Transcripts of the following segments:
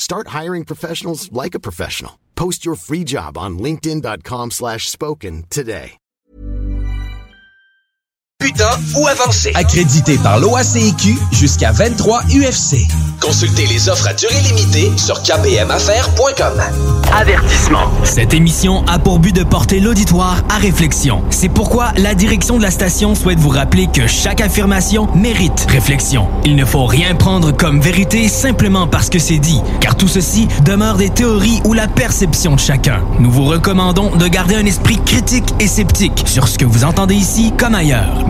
Start hiring professionals like a professional. Post your free job on linkedin.com/spoken slash spoken today. Putain ou avancé. Accrédité par l'OACIQ jusqu'à 23 UFC. Consultez les offres à durée limitée sur kbmaffaires.com. Avertissement. Cette émission a pour but de porter l'auditoire à réflexion. C'est pourquoi la direction de la station souhaite vous rappeler que chaque affirmation mérite réflexion. Il ne faut rien prendre comme vérité simplement parce que c'est dit, car tout ceci demeure des théories ou la perception de chacun. Nous vous recommandons de garder un esprit critique et sceptique sur ce que vous entendez ici comme ailleurs.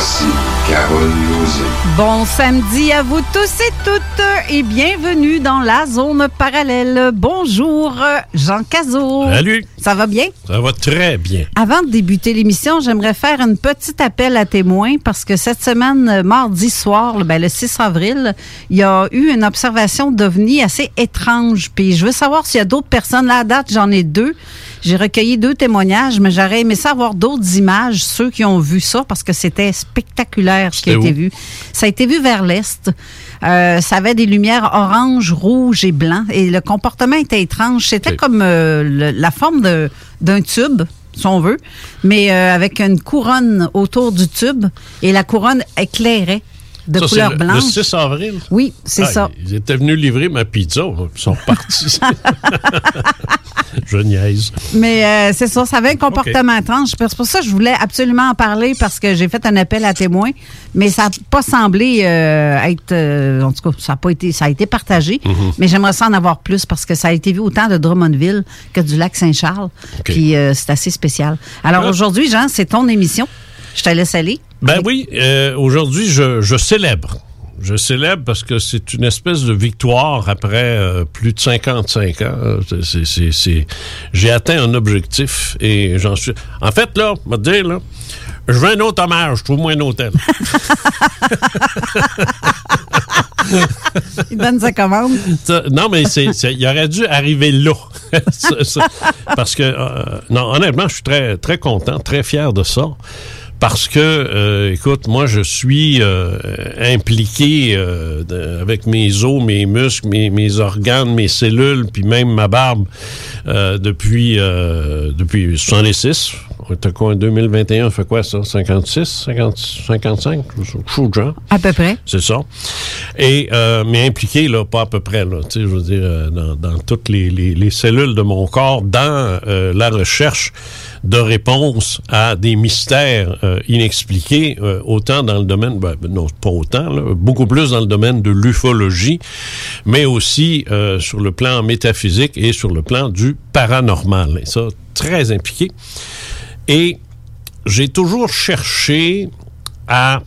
Voici Carole Lozé. Bon samedi à vous tous et toutes et bienvenue dans la zone parallèle. Bonjour Jean Cazot. Salut. Ça va bien? Ça va très bien. Avant de débuter l'émission, j'aimerais faire un petit appel à témoins parce que cette semaine, mardi soir, le- ben, le 6 avril, il y a eu une observation d'OVNI assez étrange. Puis je veux savoir s'il y a d'autres personnes. Là, à date, j'en ai deux. J'ai recueilli deux témoignages, mais j'aurais aimé savoir d'autres images, ceux qui ont vu ça, parce que c'était spectaculaire ce qui a été vu. Ça a été vu vers l'est. Euh, ça avait des lumières orange, rouge et blanc. Et le comportement était étrange. C'était comme euh, le- la forme d'un tube, si on veut, mais euh, avec une couronne autour du tube. Et la couronne éclairait de Ça, couleur le- blanche. Le 6 avril. Oui, c'est Ah, ça. Ils étaient venus livrer ma pizza. Ils sont partis. Je niaise. Mais euh, c'est ça, ça avait un comportement étrange. C'est pour ça que je voulais absolument en parler parce que j'ai fait un appel à témoins, mais ça n'a pas semblé euh, être. euh, en tout cas, ça a pas été, ça a été partagé. Mm-hmm. Mais j'aimerais ça en avoir plus parce que ça a été vu autant de Drummondville que du lac Saint-Charles. Puis c'est assez spécial. Alors aujourd'hui, Jean, c'est ton émission. Je te laisse aller. Ben oui, euh, aujourd'hui, je, je célèbre. Je célèbre parce que c'est une espèce de victoire après euh, plus de 55 ans. C'est- c'est- c'est- c'est- J'ai atteint un objectif et j'en suis... En fait, là, je vais te dire, là, je veux un autre hommage, trouve-moi un hôtel. Il donne sa commande. Non, mais c'est, c'est- il aurait dû arriver là. Parce que, euh, non, honnêtement, je suis très, très content, très fier de ça. Parce que, euh, écoute, moi, je suis euh, impliqué euh, de- avec mes os, mes muscles, mes, mes organes, mes cellules, puis même ma barbe euh, depuis euh, depuis 66. On était quoi en 2021? On fait quoi ça? 56? 50, 55? Chou de genre. À peu près. C'est ça. Et euh, mais impliqué là, pas à peu près là, tu sais, je veux dire dans, dans toutes les, les, les cellules de mon corps, dans euh, la recherche de réponses à des mystères euh, inexpliqués, euh, autant dans le domaine, ben, non pas autant, beaucoup plus dans le domaine de l'ufologie, mais aussi euh, sur le plan métaphysique et sur le plan du paranormal. Et ça, très impliqué. Et j'ai toujours cherché à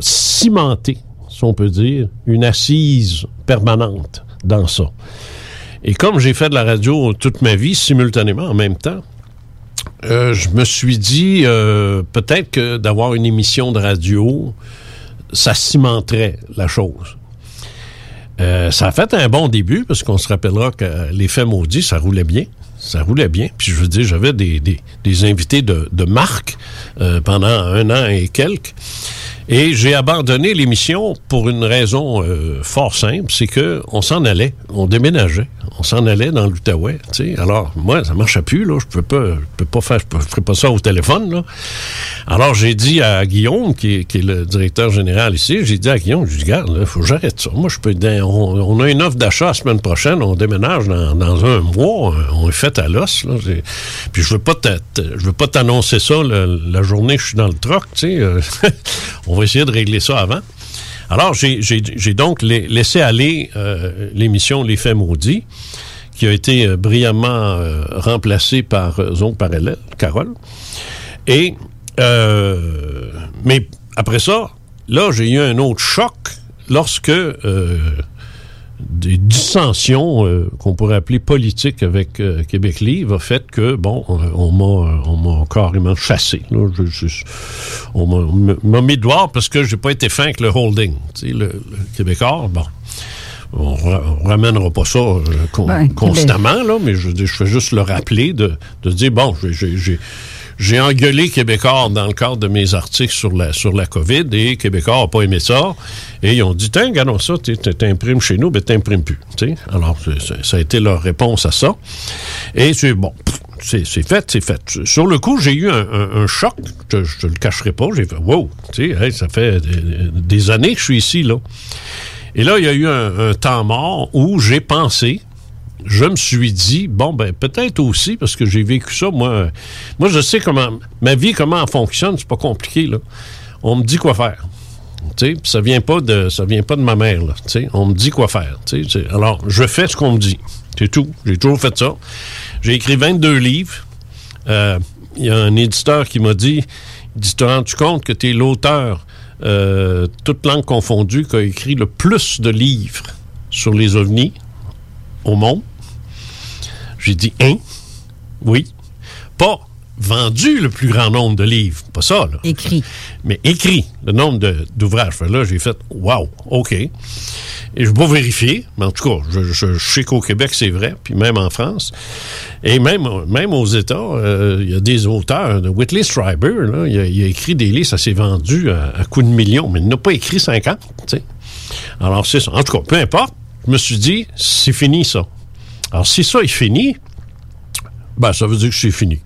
cimenter, si on peut dire, une assise permanente dans ça. Et comme j'ai fait de la radio toute ma vie, simultanément, en même temps, euh, je me suis dit, euh, peut-être que d'avoir une émission de radio, ça cimenterait la chose. Euh, ça a fait un bon début, parce qu'on se rappellera que l'effet maudit, ça roulait bien. Ça roulait bien. Puis je veux dire, j'avais des, invités de, de marque pendant un an et quelques. Et j'ai abandonné l'émission pour une raison euh, fort simple, c'est que on s'en allait, on déménageait, on s'en allait dans l'Outaouais. Alors moi ça marchait plus là, je peux pas, je peux pas faire, je, ferais pas ça au téléphone là. Alors j'ai dit à Guillaume qui est, le directeur général ici, j'ai dit à Guillaume, je dis regarde, faut que j'arrête ça. Moi je peux, on, on, a une offre d'achat la semaine prochaine, on déménage dans, un mois, on est fait à l'os là. Puis je veux pas, veux pas t'annoncer ça la journée que je suis dans le troc, tu sais. Va essayer de régler ça avant. Alors, j'ai donc laissé aller euh, l'émission Les Faits maudits, qui a été euh, brillamment euh, remplacée par Zone Parallèle, Carole. Et, mais après ça, là, j'ai eu un autre choc lorsque des dissensions euh, qu'on pourrait appeler politiques avec euh, Québec Livre a fait que, bon, on m'a on m'a carrément chassé. Là. Je, je, on m'a mis dehors parce que j'ai pas été fin avec le holding. Le, le Québécois, bon. On, on ramènera pas ça euh, con, ben, constamment, là, mais je, je fais juste le rappeler de, de dire, bon, j'ai j'ai engueulé Québécois dans le cadre de mes articles sur la, sur la COVID et Québécois n'a pas aimé ça. Et ils ont dit, tiens, regardons ça, t'imprimes chez nous, mais t'imprimes plus. T'sais? Alors, ça a été leur réponse à ça. Et c'est bon, c'est fait, c'est fait. Sur le coup, j'ai eu un, choc, je ne le cacherai pas. J'ai fait, wow, hey, ça fait des, des, années que je suis ici, là. Et là, il y a eu un temps mort où j'ai pensé, je me suis dit, bon, ben, peut-être aussi, parce que j'ai vécu ça, moi, moi, je sais comment, ma vie, comment elle fonctionne, c'est pas compliqué, là. On me dit quoi faire. Tu sais, ça vient pas de, ça vient pas de ma mère, là. Tu sais, on me dit quoi faire. Tu sais, alors, je fais ce qu'on me dit. C'est tout. J'ai toujours fait ça. J'ai écrit 22 livres. Il euh, y a un éditeur qui m'a dit, dit, te rends-tu compte que tu es l'auteur, euh, toute langue confondue, qui a écrit le plus de livres sur les ovnis au monde? J'ai dit, hein? Oui. Pas vendu le plus grand nombre de livres. Pas ça, là. Écrit. Mais écrit, le nombre d'ouvrages. Là, j'ai fait, wow, OK. Et je vais pas vérifier, mais en tout cas, je, je, je sais qu'au Québec, c'est vrai, puis même en France. Et même, même aux États, euh, il y a des auteurs. De Whitley Strieber, là, il, a, il, a, écrit des livres, ça s'est vendu à, à coups de millions, mais il n'a pas écrit 50, tu sais. Alors, c'est ça. En tout cas, peu importe, je me suis dit, c'est fini, ça. Alors, si ça est fini, ben, ça veut dire que c'est fini.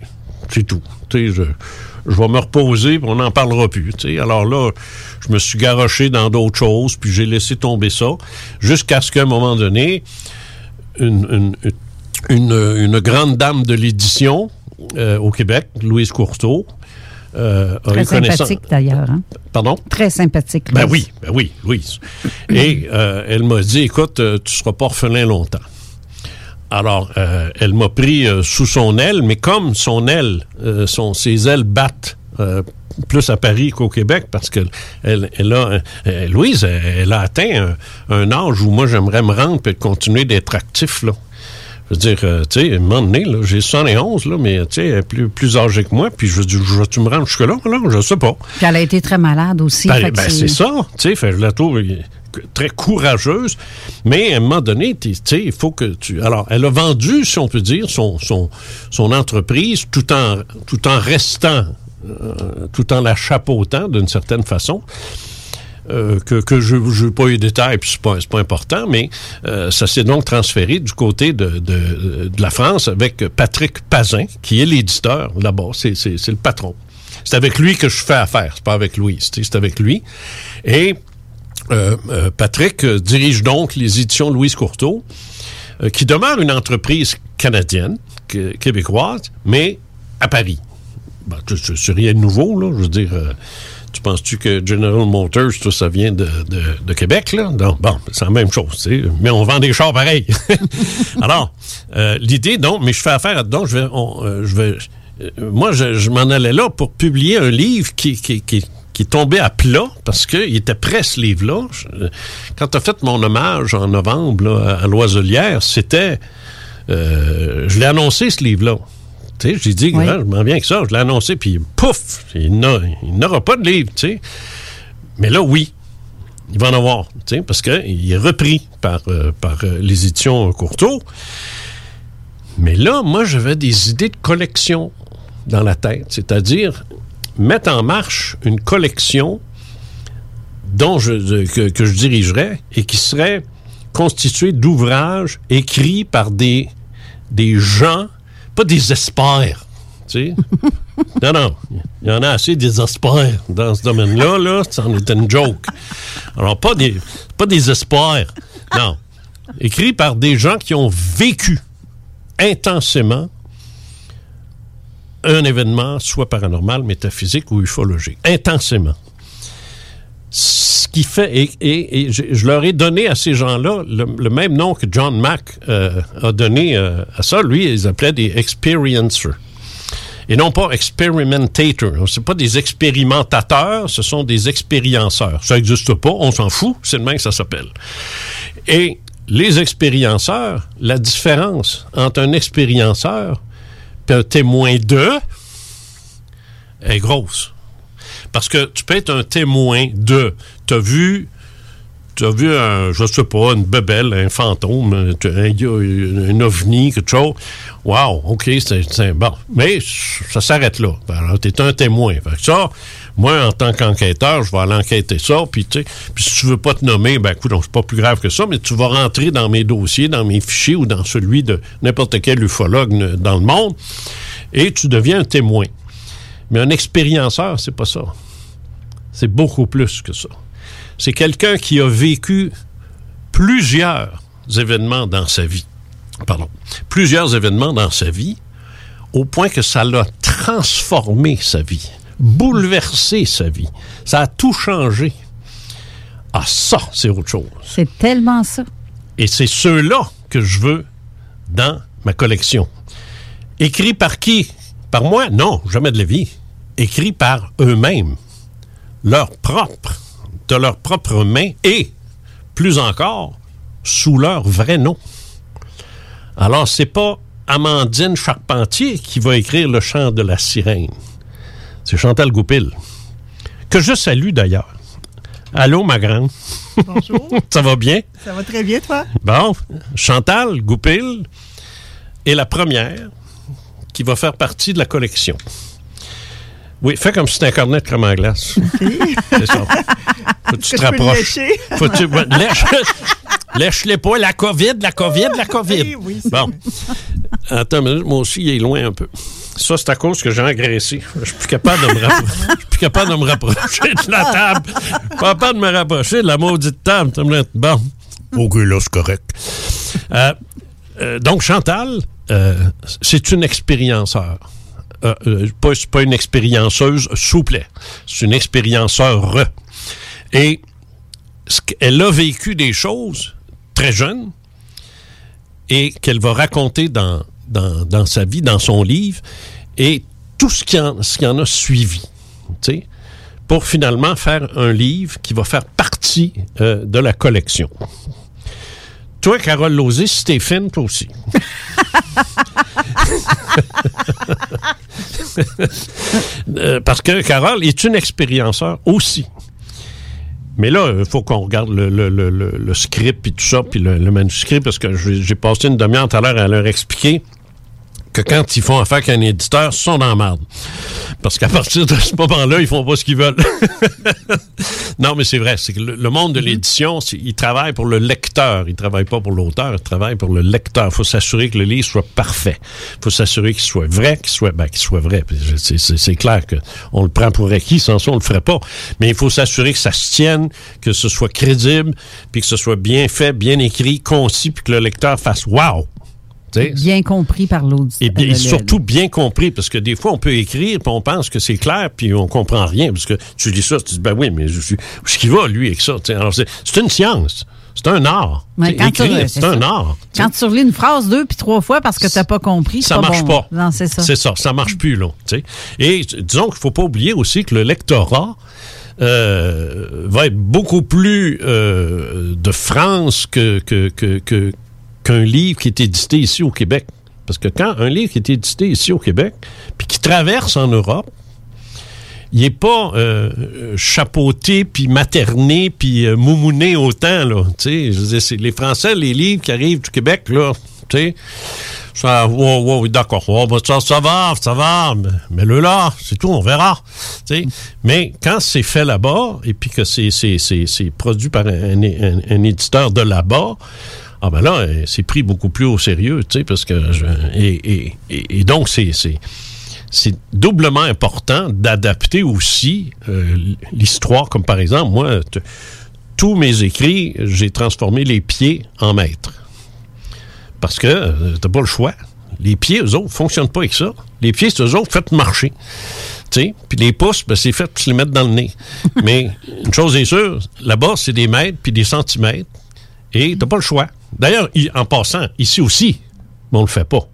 C'est tout. Tu je, vais me reposer, puis on n'en parlera plus. Alors là, je me suis garoché dans d'autres choses, puis j'ai laissé tomber ça, jusqu'à ce qu'à un moment donné, une grande dame de l'édition euh, au Québec, Louise Courteau, euh, Très sympathique d'ailleurs. Hein? Pardon? Très sympathique. Ben oui, ben oui, Louise. Et euh, elle m'a dit, écoute, euh, tu seras pas orphelin longtemps. Alors, euh, elle m'a pris sous son aile, mais comme son aile, son, ses ailes battent plus à Paris qu'au Québec, parce que elle, elle a, Louise, elle, elle, a atteint un, un, âge où moi j'aimerais me rendre et continuer d'être actif là. Je veux dire, euh, tu sais, à un moment donné, j'ai 71, là, mais tu sais, elle est plus, plus âgée que moi, puis je veux dire, tu me rends jusque-là, là, je sais pas. Puis elle a été très malade aussi. Ben, ben c'est ça, tu sais, fait la tour très courageuse, mais à un moment donné, tu sais, il faut que tu... Alors, elle a vendu, si on peut dire, son, son, son entreprise tout en, tout en restant, euh, tout en la chapeautant d'une certaine façon. Euh, que, que je veux pas eu détails, puis c'est pas, pas important, mais euh, ça s'est donc transféré du côté de, de, de, la France avec Patrick Pazin, qui est l'éditeur là-bas, c'est le patron. C'est avec lui que je fais affaire, c'est pas avec Louise, c'est avec lui. Et euh, euh, Patrick euh, dirige donc les éditions Louise Courteau, qui demeure une entreprise canadienne, québécoise, mais à Paris. Ben, c'est rien de nouveau, là, je veux dire tu penses-tu que General Motors, tout ça vient de, de, Québec, là? Donc, bon, c'est la même chose. Mais on vend des chars pareils. Alors, euh, l'idée, donc, mais je fais affaire, donc, je vais, euh, je vais, euh, moi, je, m'en allais là pour publier un livre qui, qui, qui, qui est tombé à plat parce qu'il était prêt, ce livre-là. Quand tu as fait mon hommage en novembre à l'Oiselière, c'était je l'ai annoncé, ce livre-là. Tu sais, j'ai dit, Oui. Je m'en viens avec ça, je l'ai annoncé, puis pouf, il n'a- il n'aura pas de livre, tu sais. Mais là, oui, il va en avoir, tu sais, parce qu'il est repris par, euh, par euh, les éditions Courteau. Mais là, moi, j'avais des idées de collection dans la tête, c'est-à-dire mettre en marche une collection dont je, que, que je dirigerais et qui serait constituée d'ouvrages écrits par des, des gens, pas des experts, tu sais. non, non, il y en a assez des experts dans ce domaine-là, là, ça en est une joke. Alors, pas des, pas des experts, non. Écrits par des gens qui ont vécu intensément un événement, soit paranormal, métaphysique ou ufologique. Intensément. Qui fait, et, et- je, leur ai donné à ces gens-là le, même nom que John Mack euh, a donné euh, à ça. Lui, ils appelaient des experiencers. Et non pas experimentators. Ce pas des expérimentateurs, ce sont des expérienceurs. Ça n'existe pas, on s'en fout, c'est le même que ça s'appelle. Et les expérienceurs, la différence entre un expérienceur et un témoin de est grosse. Parce que tu peux être un témoin de. Tu as vu. Tu as vu un, je sais pas, une bebelle, un fantôme, un, un, ovni, quelque chose. Wow, OK, c'est bon. Mais ça s'arrête là. Tu es un témoin. Fait que ça, moi, en tant qu'enquêteur, je vais aller enquêter ça. Puis, tu si tu veux pas te nommer, ben, écoute, c'est pas plus grave que ça, mais tu vas rentrer dans mes dossiers, dans mes fichiers ou dans celui de n'importe quel ufologue ne- dans le monde et tu deviens un témoin. Mais un expérienceur, c'est pas ça. C'est beaucoup plus que ça. C'est quelqu'un qui a vécu plusieurs événements dans sa vie. Pardon. Plusieurs événements dans sa vie, au point que ça l'a transformé sa vie, bouleversé sa vie. Ça a tout changé. Ah, ça, c'est autre chose. C'est tellement ça. Et c'est ceux-là que je veux dans ma collection. Écrit par qui? Par moi? Non, jamais de la vie. Écrit par eux-mêmes. Leur propre, de leurs propres mains et, plus encore, sous leur vrai nom. Alors, c'est pas Amandine Charpentier qui va écrire Le chant de la sirène. C'est Chantal Goupil. Que je salue d'ailleurs. Allô, ma grande. Bonjour. Ça va bien? Ça va très bien, toi? Bon, Chantal Goupil est la première qui va faire partie de la collection. Oui, fais comme si c'était un cornet de crème à glace. C'est ça. Faut que tu te rapproches. Faut que tu, lèche, lèche-les pas. La COVID, la COVID, la COVID. Oui, oui, c'est bon. Attends une minute, moi aussi, il est loin un peu. Ça, c'est à cause que j'ai engraissé. Je suis plus capable de me rapprocher. Je suis plus capable de me rapprocher de la table. Pas capable de me rapprocher de la maudite table. Bon. OK, là, c'est correct. Euh, euh, donc, Chantal, euh, c'est une expérienceur. Euh, euh, pas, une expérienceuse, plaît. C'est une expérienceur. Et elle a vécu des choses très jeune et qu'elle va raconter dans, sa vie, dans son livre, et tout ce qui en, ce qui en a suivi. pour finalement faire un livre qui va faire partie euh, de la collection. Toi, Carole Lozé, si t'es fine, toi aussi. Euh, parce que Carole est une expérienceur aussi. Mais là, il faut qu'on regarde le, le- script puis tout ça, puis le, manuscrit, parce que j'ai passé une demi-heure tout à l'heure à leur expliquer que quand ils font affaire avec un éditeur, ils sont dans la merde. Parce qu'à partir de ce moment-là, ils font pas ce qu'ils veulent. non, mais c'est vrai. C'est que le, monde de l'édition, c'est- il travaille pour le lecteur. Il travaille pas pour l'auteur. Il travaille pour le lecteur. Il faut s'assurer que le livre soit parfait. Il faut s'assurer qu'il soit vrai, qu'il soit, ben, qu'il soit vrai. C'est, clair que on le prend pour acquis. Sans ça, on le ferait pas. Mais il faut s'assurer que ça se tienne, que ce soit crédible, puis que ce soit bien fait, bien écrit, concis, puis que le lecteur fasse wow. Bien compris par l'auditeur. et bien, et surtout bien compris, parce que des fois, on peut écrire, puis on pense que c'est clair, puis on comprend rien, parce que tu lis ça, tu te dis, ben oui, mais je suis, où est-ce qu'il va, lui, avec ça? Alors, c'est c'est une science. C'est un art. Ouais, quand tu- c'est c'est un art. Quand tu relis une phrase deux puis trois fois parce que tu n'as pas compris, c'est Ça marche bon. pas. Non, c'est ça. C'est ça, ça marche plus, là. Et disons qu'il faut pas oublier aussi que le lectorat euh, va être beaucoup plus euh, de France que, que, que, que, qu'un livre qui est édité ici au Québec. Parce que quand un livre qui est édité ici au Québec, puis qui traverse en Europe, il n'est pas euh, chapeauté, puis materné, puis euh, moumouné autant. Là, je les Français, les livres qui arrivent du Québec, là, ça, wow, oui, d'accord, oh, ben, ça, ça va, ça va, mais, le là, c'est tout, on verra. Mais quand c'est fait là-bas, et puis que c'est, produit par un éditeur de là-bas, ah ben là, euh, c'est pris beaucoup plus au sérieux, tu sais, parce que je, et, et, et, donc c'est, c'est, doublement important d'adapter aussi euh, l'histoire, comme par exemple, moi, tous mes écrits, j'ai transformé les pieds en mètres. Parce que euh, t'as pas le choix. Les pieds, eux autres, fonctionnent pas avec ça. Les pieds, c'est eux autres, faites marcher. Tu sais, Puis les pouces, ben, c'est fait pour se les mettre dans le nez. Mais une chose est sûre, là-bas, c'est des mètres puis des centimètres. Et t'as pas le choix. D'ailleurs, en passant, ici aussi, mais on le fait pas.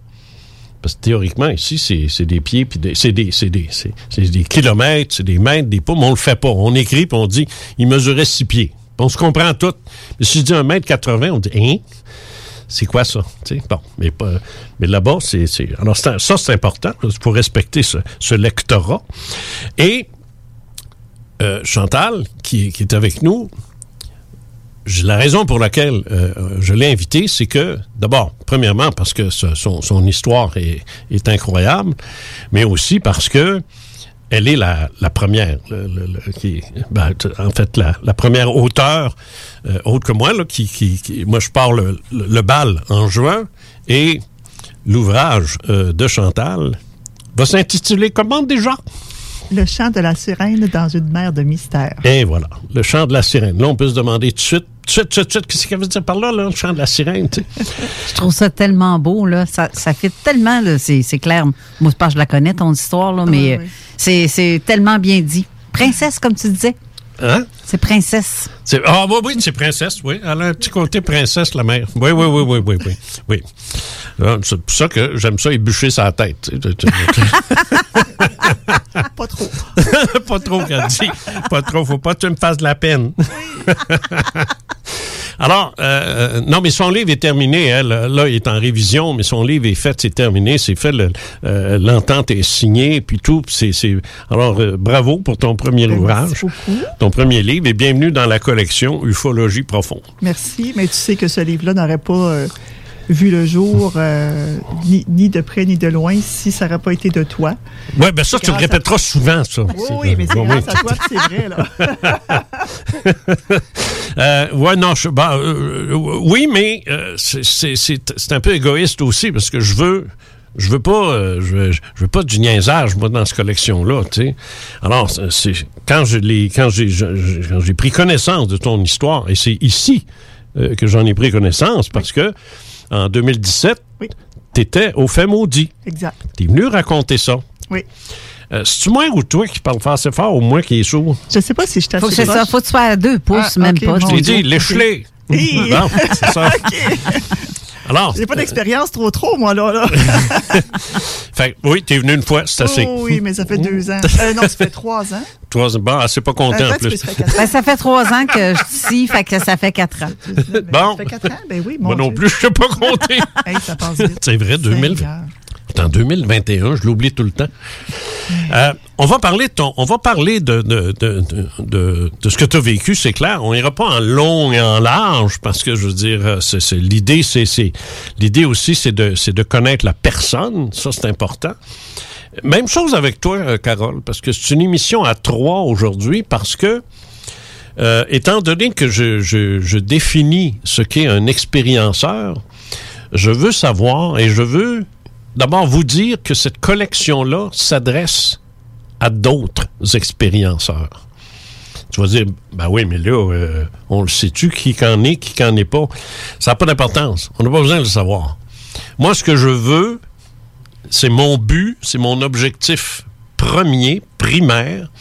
Parce que théoriquement, ici, c'est des pieds, puis c'est des, des, kilomètres, c'est des mètres, des pas, mais on le fait pas. On écrit, puis on dit, il mesurait six pieds. On se comprend tout. Mais si je dis un mètre 80, on dit, hein? C'est quoi ça? Bon, mais, là-bas, c'est. Alors, ça, c'est important. Il faut respecter ce, lectorat. Et euh, Chantal, qui, est avec nous, la raison pour laquelle euh, je l'ai invité, c'est que, d'abord, premièrement, parce que son, histoire est, incroyable, mais aussi parce que elle est la, première, ben, en fait, la, première auteure, euh, autre que moi, là, qui, moi, je pars le, bal en juin, et l'ouvrage euh, de Chantal va s'intituler comment déjà? Le chant de la sirène dans une mer de mystère. Et voilà, le chant de la sirène. Là, on peut se demander tout de suite, tout de suite, tout de suite, qu'est-ce qu'elle veut dire par là, là, le chant de la sirène, tu sais? Je trouve ça tellement beau, là. Ça, ça fait tellement, là, c'est c'est clair. Moi, je pense que je la connais, ton histoire, là, mais oui. euh, c'est- c'est tellement bien dit. Princesse, comme tu disais. Hein? C'est princesse. C'est- Ah, oui, oui, c'est princesse, oui. Elle a un petit côté princesse, la mère. Oui, oui, oui, oui, oui, oui. oui. Ah, C'est pour ça que j'aime ça ébûcher sa tête. tu sais. Tu- tu- Pas trop. pas trop, dit. Pas trop. Faut pas que tu me fasses de la peine. Alors, euh, euh, non, mais son livre est terminé. Elle, là, il est en révision, mais son livre est fait, c'est terminé, c'est fait. le- euh, L'entente est signée, puis tout. puis c'est, c'est- Alors, euh, bravo pour ton premier ouvrage, beaucoup. ton premier livre, et bienvenue dans la collection Ufologie profonde. Merci, mais tu sais que ce livre-là n'aurait pas euh, vu le jour euh, ni, ni de près ni de loin si ça n'aurait pas été de toi. Ouais, ben ça, tu le à- répéteras souvent, ça. Oui, oui, mais c'est Oui, grâce oui. à toi que c'est vrai, là. Euh, ouais, non, je, ben, oui, mais c'est- c'est c'est- c'est un peu égoïste aussi parce que je veux. Je veux pas, euh, je, veux, je veux pas du niaisage moi dans cette collection là, tu sais. Alors c'est- quand je l'ai, quand j'ai, quand j'ai pris connaissance de ton histoire et c'est ici euh, que j'en ai pris connaissance parce que en 2017, Oui. t'étais au fait maudit. Exact. T'es venu raconter ça. Oui. Euh, C'est-tu moi ou toi qui parle assez fort ou moi qui est sourd? Je sais pas si je t'ai Faut que c'est ça. Faut que tu sois à deux pouces, Ah, même pas. Je t'ai dit, l'échelé. C'est ça. Alors, J'ai pas d'expérience trop trop, moi, là. là. fait, que, oui, t'es venu une fois, c'est assez. Oh, oui, mais ça fait deux ans. Euh, non, ça fait trois ans. Toi, bon, c'est pas content Euh, en plus. ça fait quatre ans. Ben, ça fait trois ans que je suis ici, fait que ça fait quatre ans. Ben, Bon. Ça fait quatre ans? Ben oui, mon Moi non plus, je sais pas compter. Hey, ça passe vite. c'est vrai, 2000. En 2021, je l'oublie tout le temps. Euh, on va parler de de, de, de, de, ce que tu as vécu, c'est clair. On ira pas en long et en large parce que je veux dire, euh, c'est, l'idée, c'est, c'est l'idée aussi, c'est de, c'est de connaître la personne. Ça, c'est important. Même chose avec toi, euh, Carole, parce que c'est une émission à trois aujourd'hui parce que euh, étant donné que je, je, je définis ce qu'est un expérienceur, je veux savoir et je veux d'abord vous dire que cette collection-là s'adresse à d'autres expérienceurs. Tu vas dire, ben oui, mais là, euh, on le sait-tu, qui qu'en est, qui qu'en est pas? Ça n'a pas d'importance. On n'a pas besoin de le savoir. Moi, ce que je veux, c'est mon but, c'est mon objectif premier, primaire,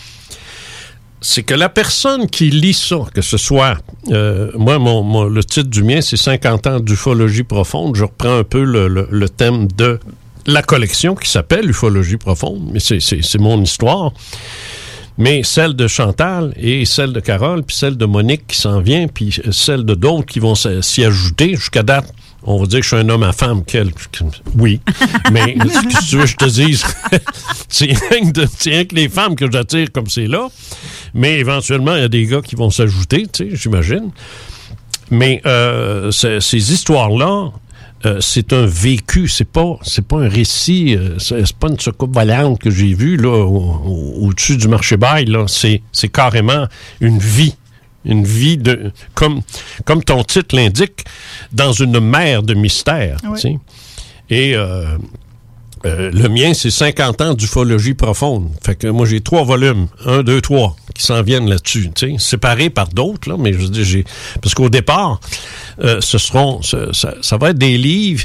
c'est que la personne qui lit ça, que ce soit, euh, moi, mon, le titre du mien, c'est 50 ans d'ufologie profonde. Je reprends un peu le, le- thème de la collection qui s'appelle Ufologie profonde, mais c'est- mon histoire. Mais celle de Chantal et celle de Carole, puis celle de Monique qui s'en vient, puis celle de d'autres qui vont s'y ajouter. Jusqu'à date, on va dire que je suis un homme à femme. Quel, oui. Mais que tu veux je te dise, c'est rien, rien que les femmes que j'attire comme c'est là. Mais éventuellement, il y a des gars qui vont s'ajouter, tu sais, j'imagine. Mais euh, ce- ces histoires-là, euh, c'est un vécu, c'est pas, c'est pas un récit, euh, c'est pas une soucoupe volante que j'ai vue là au- au- au-dessus du marché bail. Là, c'est, carrément une vie, une vie de, comme, comme ton titre l'indique, dans une mer de mystère. tu sais. Et euh, le mien, c'est 50 ans d'ufologie profonde. Fait que moi, j'ai trois volumes. Un, deux, trois, qui s'en viennent là-dessus. Séparés par d'autres, là, mais je dire, j'ai. Parce qu'au départ, euh, ce seront. ça, va être des livres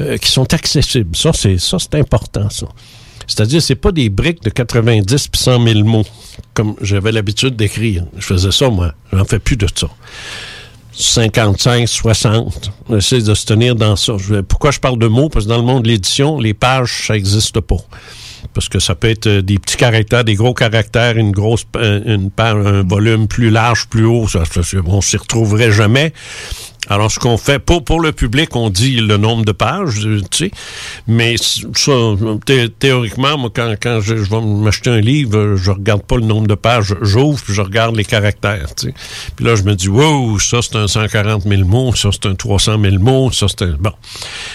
euh, qui sont accessibles. Ça, c'est ça, c'est important. C'est-à-dire, c'est pas des briques de 90 puis 100 000 mots, comme j'avais l'habitude d'écrire. Je faisais ça, moi. J'en fais plus de ça. 55, 60. On essaie de se tenir dans ça. Pourquoi je parle de mots? Parce que dans le monde de l'édition, les pages, ça n'existe pas. Parce que ça peut être euh, des petits caractères, des gros caractères, une grosse pa- une page, un volume plus large, plus haut. Ça, on s'y retrouverait jamais. Alors, ce qu'on fait, pour, pour le public, on dit le nombre de pages, euh, tu sais, mais ça, thé- théoriquement, moi, quand, quand je, je vais m'acheter un livre, je regarde pas le nombre de pages, j'ouvre, puis je regarde les caractères, tu sais. Puis là, je me dis, wow, ça, c'est un 140 000 mots, ça, c'est un 300 000 mots, ça, c'est un... Bon.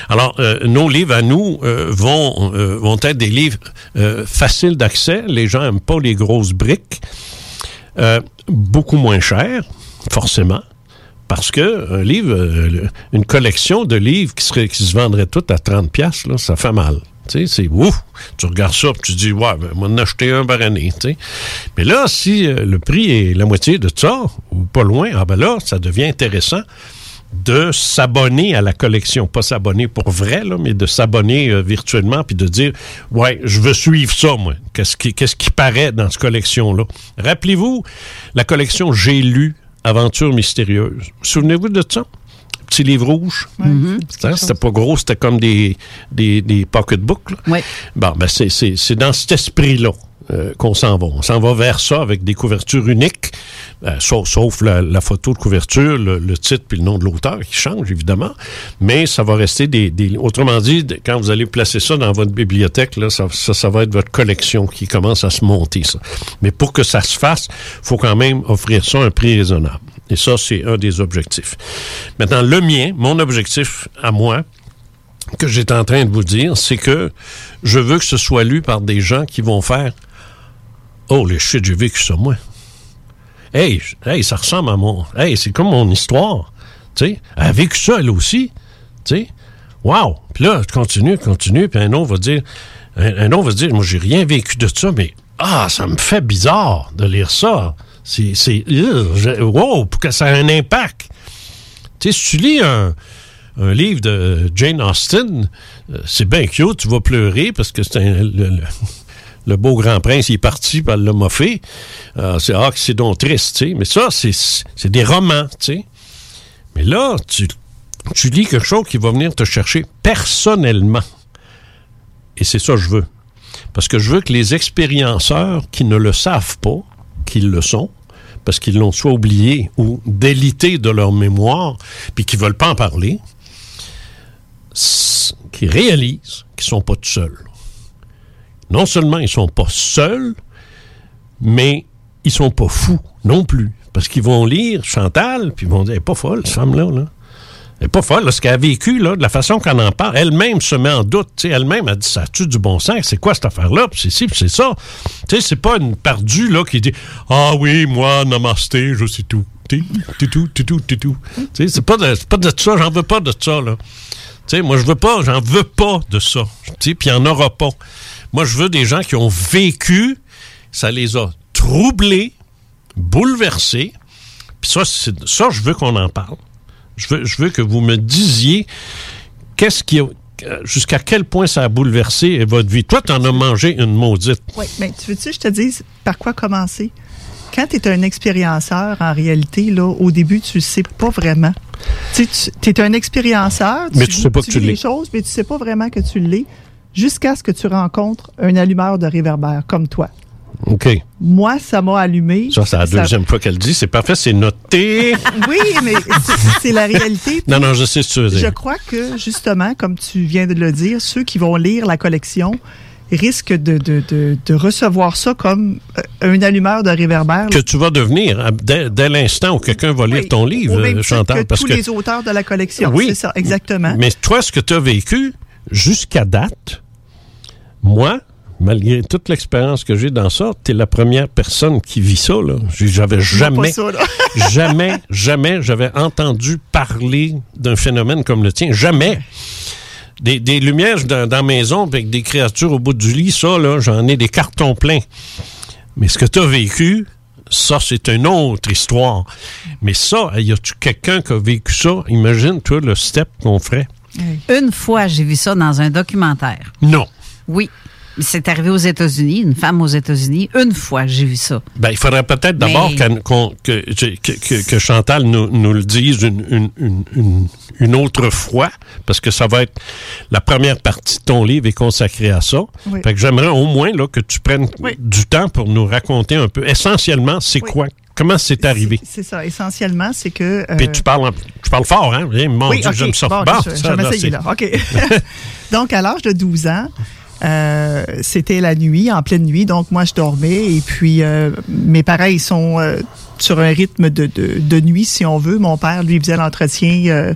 Alors, euh, nos livres à nous euh, vont, euh, vont être des livres euh, faciles d'accès. Les gens aiment pas les grosses briques. Euh, beaucoup moins chers, forcément. Parce que un livre, euh, une collection de livres qui, se vendrait toutes à 30 pièces, ça fait mal. Tu sais, c'est ouf. Tu regardes ça, puis tu dis, ouais, ben, moi, en acheter un par année. tu. Mais là, si euh, le prix est la moitié de ça, ou pas loin, ah ben là, ça devient intéressant de s'abonner à la collection. Pas s'abonner pour vrai, là, mais de s'abonner euh, virtuellement, puis de dire, ouais, je veux suivre ça, moi. Qu'est-ce qui, qu'est-ce qui paraît dans cette collection-là? Rappelez-vous, la collection J'ai lu Aventure mystérieuse. Souvenez-vous de ça? Petit livre rouge. Hein, C'était pas gros, c'était comme des, des, des pocketbooks. Bon, ben c'est, c'est, c'est dans cet esprit-là euh, qu'on s'en va. On s'en va vers ça avec des couvertures uniques, euh, sauf, la, la photo de couverture, le, le titre puis le nom de l'auteur qui change, évidemment. Mais ça va rester des... des- autrement dit, quand vous allez placer ça dans votre bibliothèque, là, ça, ça, ça va être votre collection qui commence à se monter, ça. Mais pour que ça se fasse, faut quand même offrir ça à un prix raisonnable. Et ça, c'est un des objectifs. Maintenant, le mien, mon objectif à moi, que j'étais en train de vous dire, c'est que je veux que ce soit lu par des gens qui vont faire Oh, les shit, j'ai vécu ça, moi. Hey, hey, ça ressemble à mon. Hey, c'est comme mon histoire. Tu sais, elle a vécu ça, elle aussi. Tu sais, wow. Puis là, je continue, continue, puis un autre va dire Un, autre va dire Moi, j'ai rien vécu de ça, mais ah, ça me fait bizarre de lire ça. C'est. c'est wow, pour que ça ait un impact. Tu sais, si tu lis un, livre de Jane Austen, euh, c'est bien cute, tu vas pleurer parce que c'est un- le beau grand prince il est parti par le moffé. Euh, c'est ah, c'est donc triste, tu sais. Mais ça, c'est, des romans, tu sais. Mais là, tu, tu lis quelque chose qui va venir te chercher personnellement. Et c'est ça que je veux. Parce que je veux que les expérienceurs qui ne le savent pas, qu'ils le sont, parce qu'ils l'ont soit oublié ou délité de leur mémoire, puis qu'ils veulent pas en parler, qui réalisent qu'ils sont pas tout seuls. Non seulement ils sont pas seuls, mais ils sont pas fous non plus. Parce qu'ils vont lire Chantal, puis ils vont dire, elle est pas folle, cette femme-là, là. Elle est pas folle, là, ce qu'elle a vécu, là, de la façon qu'on en parle, elle-même se met en doute. Elle-même a dit, ça a-tu du bon sens? C'est quoi cette affaire-là? Puis c'est ci, puis c'est ça. C'est pas une perdue, là, qui dit, ah oui, moi, namasté, je sais tout. Tout, tout, tout, c'est pas de, pas de ça, j'en veux pas de ça, là. Moi, je veux pas, j'en veux pas de ça. Puis il y en aura pas. Moi, je veux des gens qui ont vécu, ça les a troublés, bouleversés. Puis ça, c'est- ça, je veux qu'on en parle. Je veux, je veux que vous me disiez qu'est-ce qui a- jusqu'à quel point ça a bouleversé votre vie. Toi, tu en as mangé une maudite. Oui, mais tu veux-tu que je te dise par quoi commencer? Quand tu es un expérienceur, en réalité, là, au début, tu ne sais pas vraiment. Tu es un expérienceur, Mais tu sais pas que tu les l'es. choses, mais tu sais pas vraiment que tu l'es jusqu'à ce que tu rencontres un allumeur de réverbère comme toi. OK. Moi, ça m'a allumé. Ça, c'est la deuxième fois qu'elle dit. C'est parfait, c'est noté. Oui, mais c'est- la réalité. non, non, je sais ce que tu veux Je dire. crois que, justement, comme tu viens de le dire, ceux qui vont lire la collection risquent de, de, de, de recevoir ça comme euh, un allumeur de réverbère. Que tu vas devenir dès, dès l'instant où quelqu'un va lire ton livre, euh, Chantal. que parce tous que, les auteurs de la collection. Oui. C'est ça, exactement. Mais toi, ce que tu as vécu jusqu'à date, moi, malgré toute l'expérience que j'ai dans ça, tu es la première personne qui vit ça. J'avais jamais, ça, jamais, jamais, j'avais entendu parler d'un phénomène comme le tien. Jamais. Des, des lumières dans, dans la maison avec des créatures au bout du lit, ça, là, j'en ai des cartons pleins. Mais ce que tu as vécu, ça, c'est une autre histoire. Mais ça, y a-tu quelqu'un qui a vécu ça? Imagine, toi, le step qu'on ferait. Une fois, j'ai vu ça dans un documentaire. Non. Oui. C'est arrivé aux États-Unis, une femme aux États-Unis. Une fois, j'ai vu ça. Ben, il faudrait peut-être d'abord Mais- que, que, que- que Chantal nous, nous le dise une, une- une- une- une autre fois, parce que ça va être la première partie de ton livre est consacrée à ça. Oui. Fait que j'aimerais au moins là, que tu prennes du temps pour nous raconter un peu. Essentiellement, c'est quoi? Comment c'est arrivé? C'est ça, essentiellement, c'est que... euh, Puis tu parles, en- tu parles fort, hein? Mon oui, Dieu, ok. j'aime ça. Bon, Bon, je, je ça, vais c'est- là. OK. donc, à l'âge de 12 ans, euh, c'était la nuit, en pleine nuit. Donc, moi, je dormais. Et puis, euh, mes parents, ils sont euh, sur un rythme de, de, de nuit, si on veut. Mon père, lui, faisait l'entretien euh,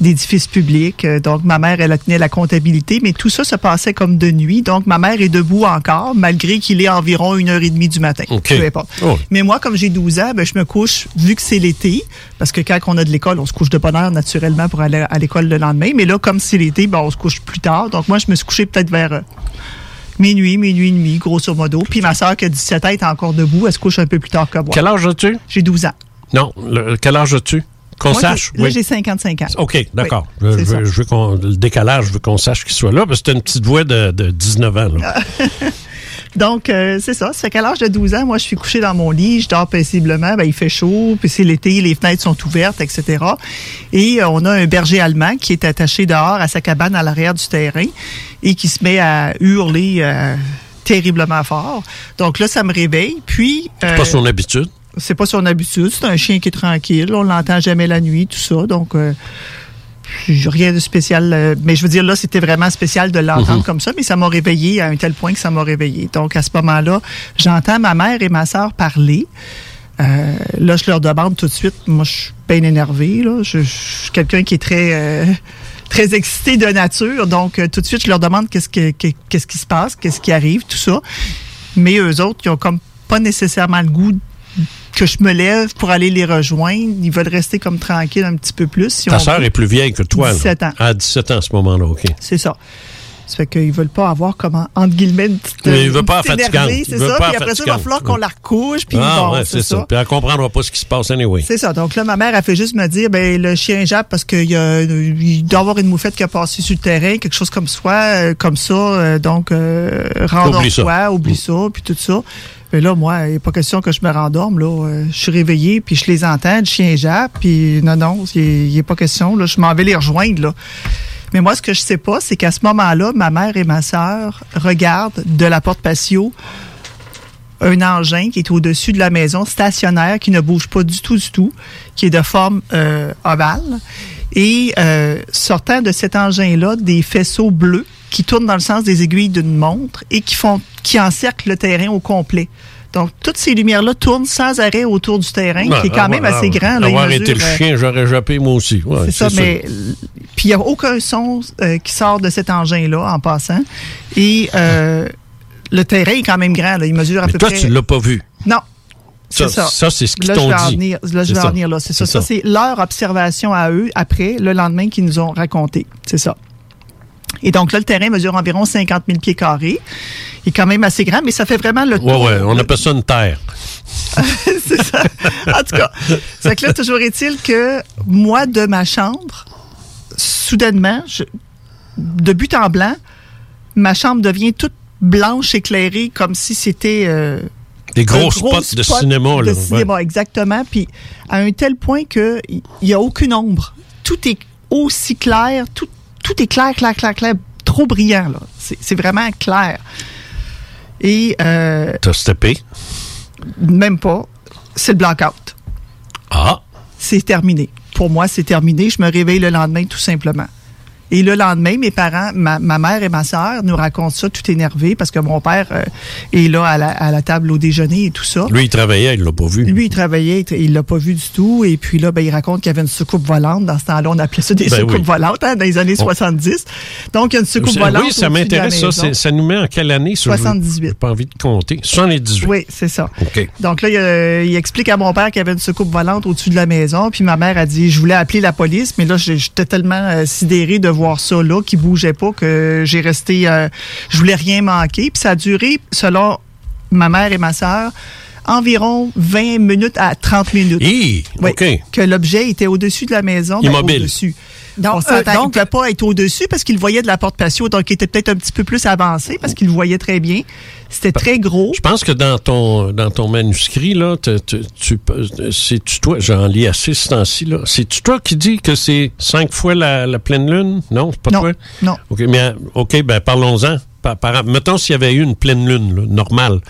d'édifices publics. Euh, Donc, ma mère, elle tenait la comptabilité. Mais tout ça se passait comme de nuit. Donc, ma mère est debout encore, malgré qu'il est environ une heure et demie du matin. OK. Peu importe. Oh. Mais moi, comme j'ai 12 ans, ben, je me couche, vu que c'est l'été, parce que quand on a de l'école, on se couche de bonne heure naturellement pour aller à l'école le lendemain. Mais là, comme c'est l'été, ben, on se couche plus tard. Donc moi, je me suis couché peut-être vers euh, minuit, minuit et demi, grosso modo. Puis ma soeur qui a 17 ans est encore debout, elle se couche un peu plus tard que moi. Quel âge as-tu? J'ai 12 ans. Non, le- quel âge as-tu? Qu'on sache? Là, j'ai 55 ans. OK, d'accord. Oui, je, veux- ça. je veux qu'on, le décalage, je veux qu'on sache qu'il soit là, parce que c'est une petite voix de, de 19 ans. Là. Donc, euh, c'est ça. Ça fait qu'à l'âge de 12 ans, moi, je suis couché dans mon lit, je dors paisiblement. Ben, il fait chaud, puis c'est l'été, les fenêtres sont ouvertes, etc. Et euh, on a un berger allemand qui est attaché dehors à sa cabane à l'arrière du terrain et qui se met à hurler euh, terriblement fort. Donc là, ça me réveille. Puis... C'est pas son habitude? c'est pas son habitude. C'est un chien qui est tranquille. On l'entend jamais la nuit, tout ça. Donc, euh, rien de spécial. euh, mais je veux dire, là, c'était vraiment spécial de l'entendre Mhm. comme ça. Mais ça m'a réveillé à un tel point que ça m'a réveillé. Donc, à ce moment-là, j'entends ma mère et ma sœur parler. Euh, là, je leur demande tout de suite. Moi, je suis bien énervé. Là. Je, je suis quelqu'un qui est très... euh, très excité de nature. Donc, euh, tout de suite, je leur demande qu'est-ce que- que- qu'est-ce qui se passe, qu'est-ce qui arrive, tout ça. Mais eux autres, ils ont comme pas nécessairement le goût que je me lève pour aller les rejoindre. Ils veulent rester comme tranquilles un petit peu plus. si Ta sœur est plus vieille que toi. là. 17 ans. À 17 ans à ce moment-là, OK. C'est ça. Ça fait qu'ils veulent pas avoir comme, entre guillemets, une petite... Mais il veut pas C'est ça. Puis après ça, il va falloir qu'on la recouche. Puis ah, bon, ouais, c'est ça. Puis elle comprendra pas ce qui se passe anyway. C'est ça. Donc là, ma mère a fait juste me dire, ben le chien jappe parce qu'il il doit avoir une moufette qui a passé sur le terrain, quelque chose comme ça, euh, comme ça. euh, donc euh, Oublie ça. rendors-toi, oublie ça, puis tout ça. Mais là, moi, il n'est pas question que je me rendorme. Là, Euh, je suis réveillée, puis je les entends, le chien jappe, puis non, non, il n'est pas question. Là, je m'en vais les rejoindre. Là. Mais moi, ce que je sais pas, c'est qu'à ce moment-là, ma mère et ma sœur regardent de la porte patio un engin qui est au-dessus de la maison, stationnaire, qui ne bouge pas du tout, du tout, qui est de forme euh, ovale. Et euh, sortant de cet engin-là, des faisceaux bleus qui tournent dans le sens des aiguilles d'une montre et qui font, qui encerclent le terrain au complet. Donc, toutes ces lumières-là tournent sans arrêt autour du terrain, qui est quand même assez grand. Là, Avoir été le euh, chien, j'aurais jappé moi aussi. Ouais, c'est ça, sûr. mais puis il n'y a aucun son euh, qui sort de cet engin-là en passant. Et euh, le terrain est quand même grand. Là. Il mesure à Mais peu toi, près. tu l'as pas vu. Non. Ça, C'est ça. ça, c'est ce qu'ils t'ont dit. venir- Là, je vais en venir là. C'est Ça, ça. c'est leur observation à eux après, le lendemain, qu'ils nous ont raconté. C'est ça. Et donc là, le terrain mesure environ 50 000 pieds carrés. Il est quand même assez grand, mais ça fait vraiment le tour. ouais, on appelle ça une terre. c'est ça. En tout cas, c'est que là, toujours est-il que moi, de ma chambre, soudainement, je- de but en blanc, ma chambre devient toute blanche éclairée comme si c'était euh, Des gros spots de cinéma, de là. cinéma, exactement. Puis à un tel point que il n'y a aucune ombre. Tout est aussi clair, tout, tout est clair, clair, clair, clair, trop brillant. là. C'est vraiment clair. Et euh, T'as steppé. même pas, c'est le blackout. Ah! C'est terminé. Pour moi, c'est terminé. Je me réveille le lendemain, tout simplement. Et le lendemain, mes parents, ma, ma mère et ma sœur nous racontent ça tout énervé parce que mon père euh, est là à la, à la table au déjeuner et tout ça. Lui, il travaillait, il l'a pas vu. Lui, il travaillait, il l'a pas vu du tout. Et puis là, ben, il raconte qu'il y avait une soucoupe volante. Dans ce temps-là, on appelait ça des Ben soucoupes oui. volantes, hein, dans les années On- 70. Donc, il y a une soucoupe volante. oui, ça m'intéresse, ça. Ça nous met en quelle année? ça? Je- 78. J'ai pas envie de compter. 78. Oui, c'est ça. OK. Donc là, il, euh, il explique à mon père qu'il y avait une soucoupe volante au-dessus de la maison. Puis ma mère a dit, je voulais appeler la police, mais là, j'étais tellement euh, sidéré de voir ça là, qui bougeait pas, que j'ai resté, euh, je voulais rien manquer. Puis ça a duré, selon ma mère et ma sœur, environ 20 minutes à 30 minutes. Hi, Oui, OK. Que l'objet était au-dessus de la maison. ben, Immobile. au-dessus. Donc, On euh, s'entend, il ne donc- pouvait pas être au-dessus parce qu'il voyait de la porte patio, donc il était peut-être un petit peu plus avancé parce qu'il le voyait très bien. C'était très gros. Je pense que dans ton dans ton manuscrit, là, te- te- tu, c'est toi, j'en lis assez ce temps-ci, là. C'est toi qui dis que c'est cinq fois la, la pleine lune? Non, c'est pas Non, toi? non. OK, mais OK, ben parlons-en. Par, par- mettons s'il y avait eu une pleine lune, là, normale.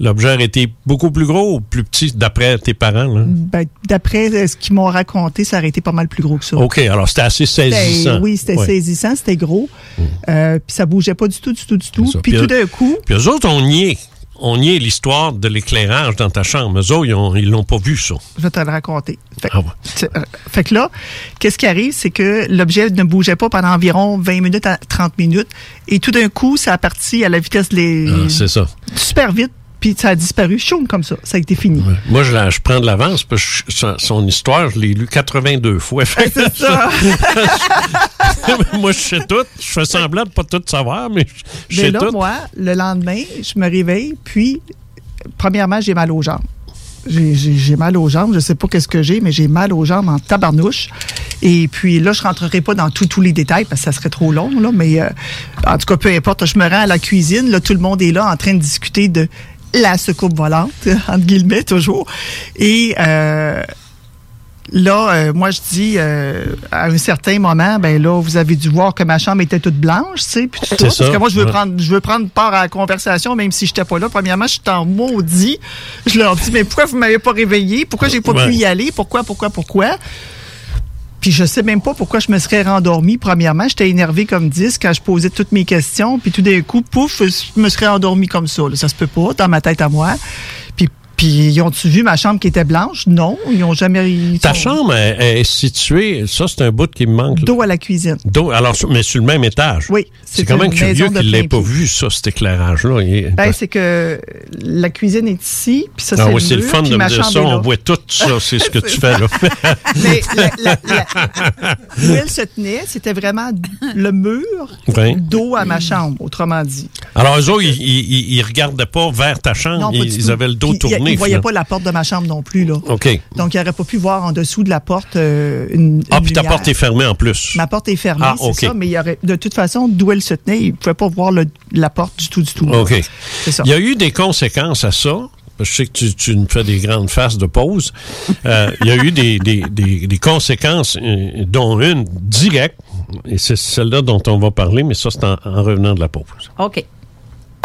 L'objet aurait été beaucoup plus gros ou plus petit d'après tes parents, là? Ben, D'après euh, ce qu'ils m'ont raconté, ça aurait été pas mal plus gros que ça. OK, alors c'était assez C'était- saisissant. Oui, c'était Ouais. saisissant, c'était gros. Euh, puis ça bougeait pas du tout, du tout, du tout. Puis tout d'un coup, Puis eux autres, on niait. On niait l'histoire de l'éclairage dans ta chambre. Eux autres, ils ont- ils l'ont pas vu, ça. je vais te le raconter. Fait, Ah ouais. euh, fait que là, qu'est-ce qui arrive, c'est que l'objet ne bougeait pas pendant environ 20 minutes à 30 minutes. Et tout d'un coup, ça a parti à la vitesse des... Ah, c'est ça. super vite, puis ça a disparu, choum, comme ça. Ça a été fini. Moi, je, prends de l'avance parce que je- son, histoire, je l'ai lu 82 fois. C'est ça. moi, je sais tout. Je fais semblant de pas tout savoir, mais je- je Mais sais là, tout. moi, le lendemain, je me réveille, puis, premièrement, j'ai mal aux jambes. J'ai- mal aux jambes. Je sais pas qu'est-ce que j'ai, mais j'ai mal aux jambes en tabarnouche. Et puis là, je rentrerai pas dans tous tous les détails parce que ça serait trop long. Là, mais euh, en tout cas, peu importe. Je me rends à la cuisine. Là, tout le monde est là en train de discuter de la soucoupe volante, entre guillemets, toujours. Et euh, là, euh, moi, je dis, euh, à un certain moment, ben là, vous avez dû voir que ma chambre était toute blanche, tu sais, puis tout ça. Parce que moi, je veux, ouais. prendre, je veux prendre part à la conversation, même si je n'étais pas là. Premièrement, je suis en maudit. Je leur dis, mais pourquoi vous m'avez pas réveillé? Pourquoi j'ai pas Ouais. pu y aller? Pourquoi, pourquoi, pourquoi? Puis je sais même pas pourquoi je me serais rendormi. Premièrement, j'étais énervé comme 10 quand je posais toutes mes questions. Puis tout d'un coup, pouf, je me serais endormi comme ça. là. Ça se peut pas, dans ma tête à moi. Puis, puis ils ont-tu vu ma chambre qui était blanche? Non, ils ont jamais... ils Ta sont- chambre est, est située, ça, c'est un bout qui me manque. Dos à la cuisine. Dos, alors, mais sur le même étage. Oui. C'est quand même curieux qu'il l'ait pas vu, ça, cet éclairage-là. Ben, c'est que la cuisine est ici, puis ça, ah c'est oui, c'est le fun de me dire ça. On voit tout ça. C'est ce que tu fais, là. Mais la- la- la- où elle se tenait, c'était vraiment le mur dos à ma chambre, autrement dit. Alors, eux autres, ils, ils regardaient pas vers ta chambre. Non, ils avaient le dos Il- ne finalement. pas la porte de ma chambre non plus. Là. OK. Donc, il n'aurait pas pu voir en dessous de la porte euh, une. Ah, une puis ta lumière. porte est fermée en plus. Ma porte est fermée, Ah, c'est OK. ça, mais il y aurait, de toute façon, d'où elle se tenait, il ne pouvait pas voir le- la porte du tout, du tout. OK. C'est ça. Il y a eu des conséquences à ça. Je sais que tu, tu me fais des grandes faces de pause. Euh, il y a eu des, des, des, des conséquences, euh, dont une directe, et c'est celle-là dont on va parler, mais ça, c'est en, en revenant de la pause. OK.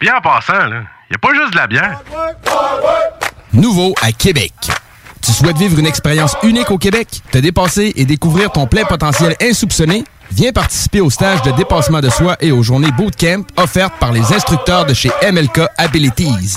Bien en passant, là, y a pas juste de la bière. Nouveau à Québec. Tu souhaites vivre une expérience unique au Québec, te dépasser et découvrir ton plein potentiel insoupçonné? Viens participer au stage de dépassement de soi et aux journées bootcamp offertes par les instructeurs de chez MLK Abilities.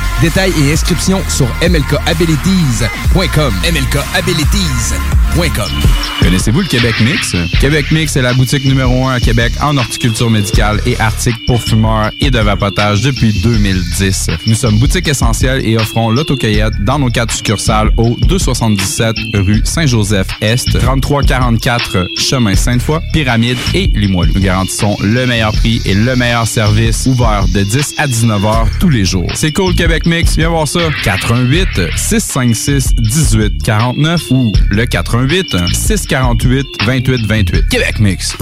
Détails et inscriptions sur mlkabilities.com. mlkabilities.com. Connaissez-vous le Québec Mix? Québec Mix est la boutique numéro 1 à Québec en horticulture médicale et articles pour fumeurs et de vapotage depuis 2010. Nous sommes boutique essentielle et offrons l'autocueillette dans nos quatre succursales au 277 rue Saint-Joseph-Est, 3344 chemin Sainte-Foy, Pyramide et Limoilou. Nous garantissons le meilleur prix et le meilleur service ouvert de 10 à 19 heures tous les jours. C'est cool Québec Mix, viens voir ça. 88 656 18 49 ou le 88 648 28 28. Québec Mix.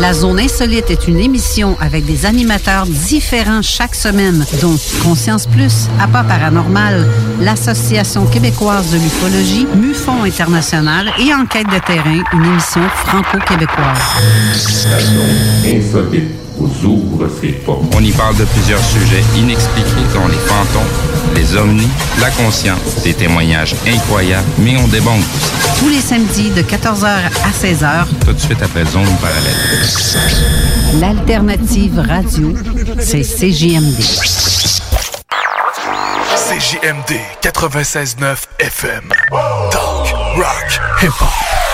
La Zone Insolite est une émission avec des animateurs différents chaque semaine, dont Conscience Plus, Appât Paranormal, l'Association québécoise de l'ufologie, MUFON International et Enquête de terrain, une émission franco-québécoise. La zone insolite vous ouvre ses portes. On y parle de plusieurs sujets inexpliqués, dont les fantômes, les ovnis, la conscience, des témoignages incroyables, mais on débonde aussi. Tous les samedis de 14h à 16h, Tout de suite après Zone Parallèle. l'alternative radio, c'est CJMD. CJMD 96.9 FM. Talk, rock, hip-hop.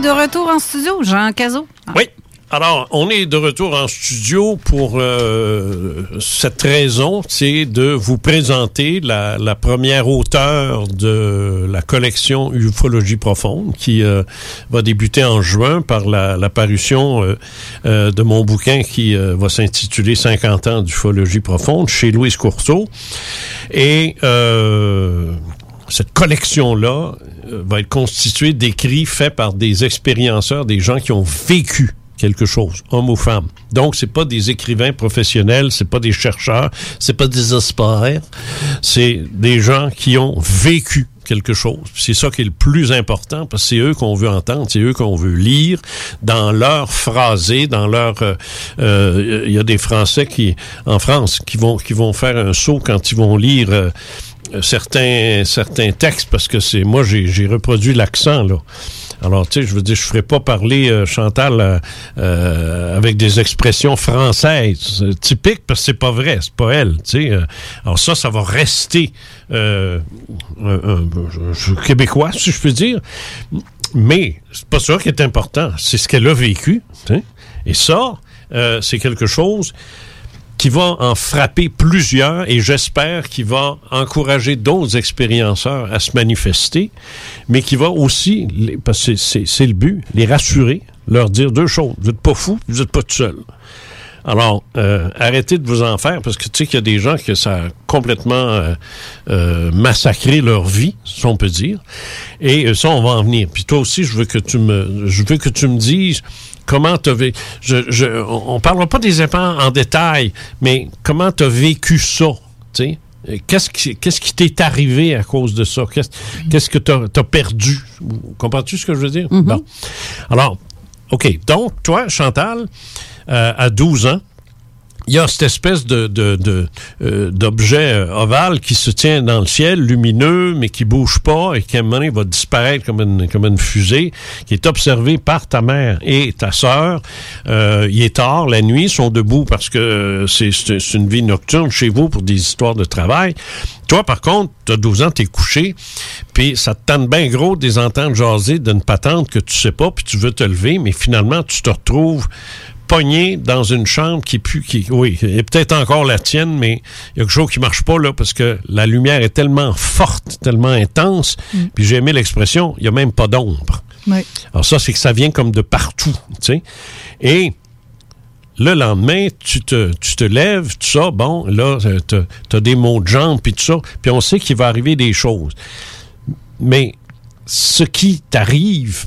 De retour en studio, Jean Cazot? Oui. Alors, on est de retour en studio pour euh, cette raison, c'est de vous présenter la, première auteure de la collection Ufologie profonde qui euh, va débuter en juin par la, parution euh, de mon bouquin qui va s'intituler 50 ans d'ufologie profonde chez Louise Courceau. Et cette collection-là va être constituée d'écrits faits par des expérienceurs, des gens qui ont vécu quelque chose, homme ou femme. Donc, c'est pas des écrivains professionnels, c'est pas des chercheurs, c'est pas des experts, c'est des gens qui ont vécu quelque chose. C'est ça qui est le plus important parce que c'est eux qu'on veut entendre, c'est eux qu'on veut lire dans leur phrasé, dans leur. euh, euh, Il y a des Français qui, en France, qui vont qui vont faire un saut quand ils vont lire. euh, certains certains textes parce que c'est moi j'ai reproduit l'accent là. Alors tu sais je veux dire je ferai pas parler euh, Chantal euh, euh, avec des expressions françaises euh, typiques parce que c'est pas vrai, c'est pas elle, tu sais. euh. alors ça ça va rester euh, québécois si je peux dire. Mais c'est pas ça qui est important, c'est ce qu'elle a vécu, tu sais. Et ça euh, c'est quelque chose qui va en frapper plusieurs et j'espère qu'il va encourager d'autres expérienceurs à se manifester, mais qui va aussi, parce que c'est- le but, les rassurer, leur dire deux choses. Vous n'êtes pas fous, vous n'êtes pas tout seul. Alors, euh, arrêtez de vous en faire parce que tu sais qu'il y a des gens que ça a complètement euh, euh, massacré leur vie, si on peut dire. Et ça, on va en venir. Puis toi aussi, je veux que tu me, je veux que tu me dises comment tu vécu. Je, je, on on parlera pas des événements en détail, mais comment tu as vécu ça? Euh, Qu'est-ce qui qu'est-ce qui t'est arrivé à cause de ça? Qu'est-ce qu'est-ce que tu as, perdu? Comprends-tu ce que je veux dire? Bon. Alors, OK. Donc, toi, Chantal, euh, à 12 ans, il y a cette espèce de, euh, d'objet euh, ovale qui se tient dans le ciel, lumineux, mais qui bouge pas et qui à un moment donné va disparaître comme une, comme une fusée, qui est observé par ta mère et ta sœur. Euh, il est tard, la nuit, ils sont debout parce que euh, c'est, c'est une vie nocturne chez vous pour des histoires de travail. Toi, par contre, tu as 12 ans, tu es couché, puis ça te tente bien gros de les entendre jaser d'une patente que tu sais pas, puis tu veux te lever, mais finalement, tu te retrouves pogné dans une chambre qui pue, qui, oui, est peut-être encore la tienne, mais il y a quelque chose qui marche pas là parce que la lumière est tellement forte, tellement intense. Puis j'ai aimé l'expression, il y a même pas d'ombre. Oui. Alors ça, c'est que ça vient comme de partout, tu sais. Et le lendemain, tu te, tu te lèves, tout ça, bon, là, tu as des maux de jambes, puis tout ça, puis on sait qu'il va arriver des choses. Mais ce qui t'arrive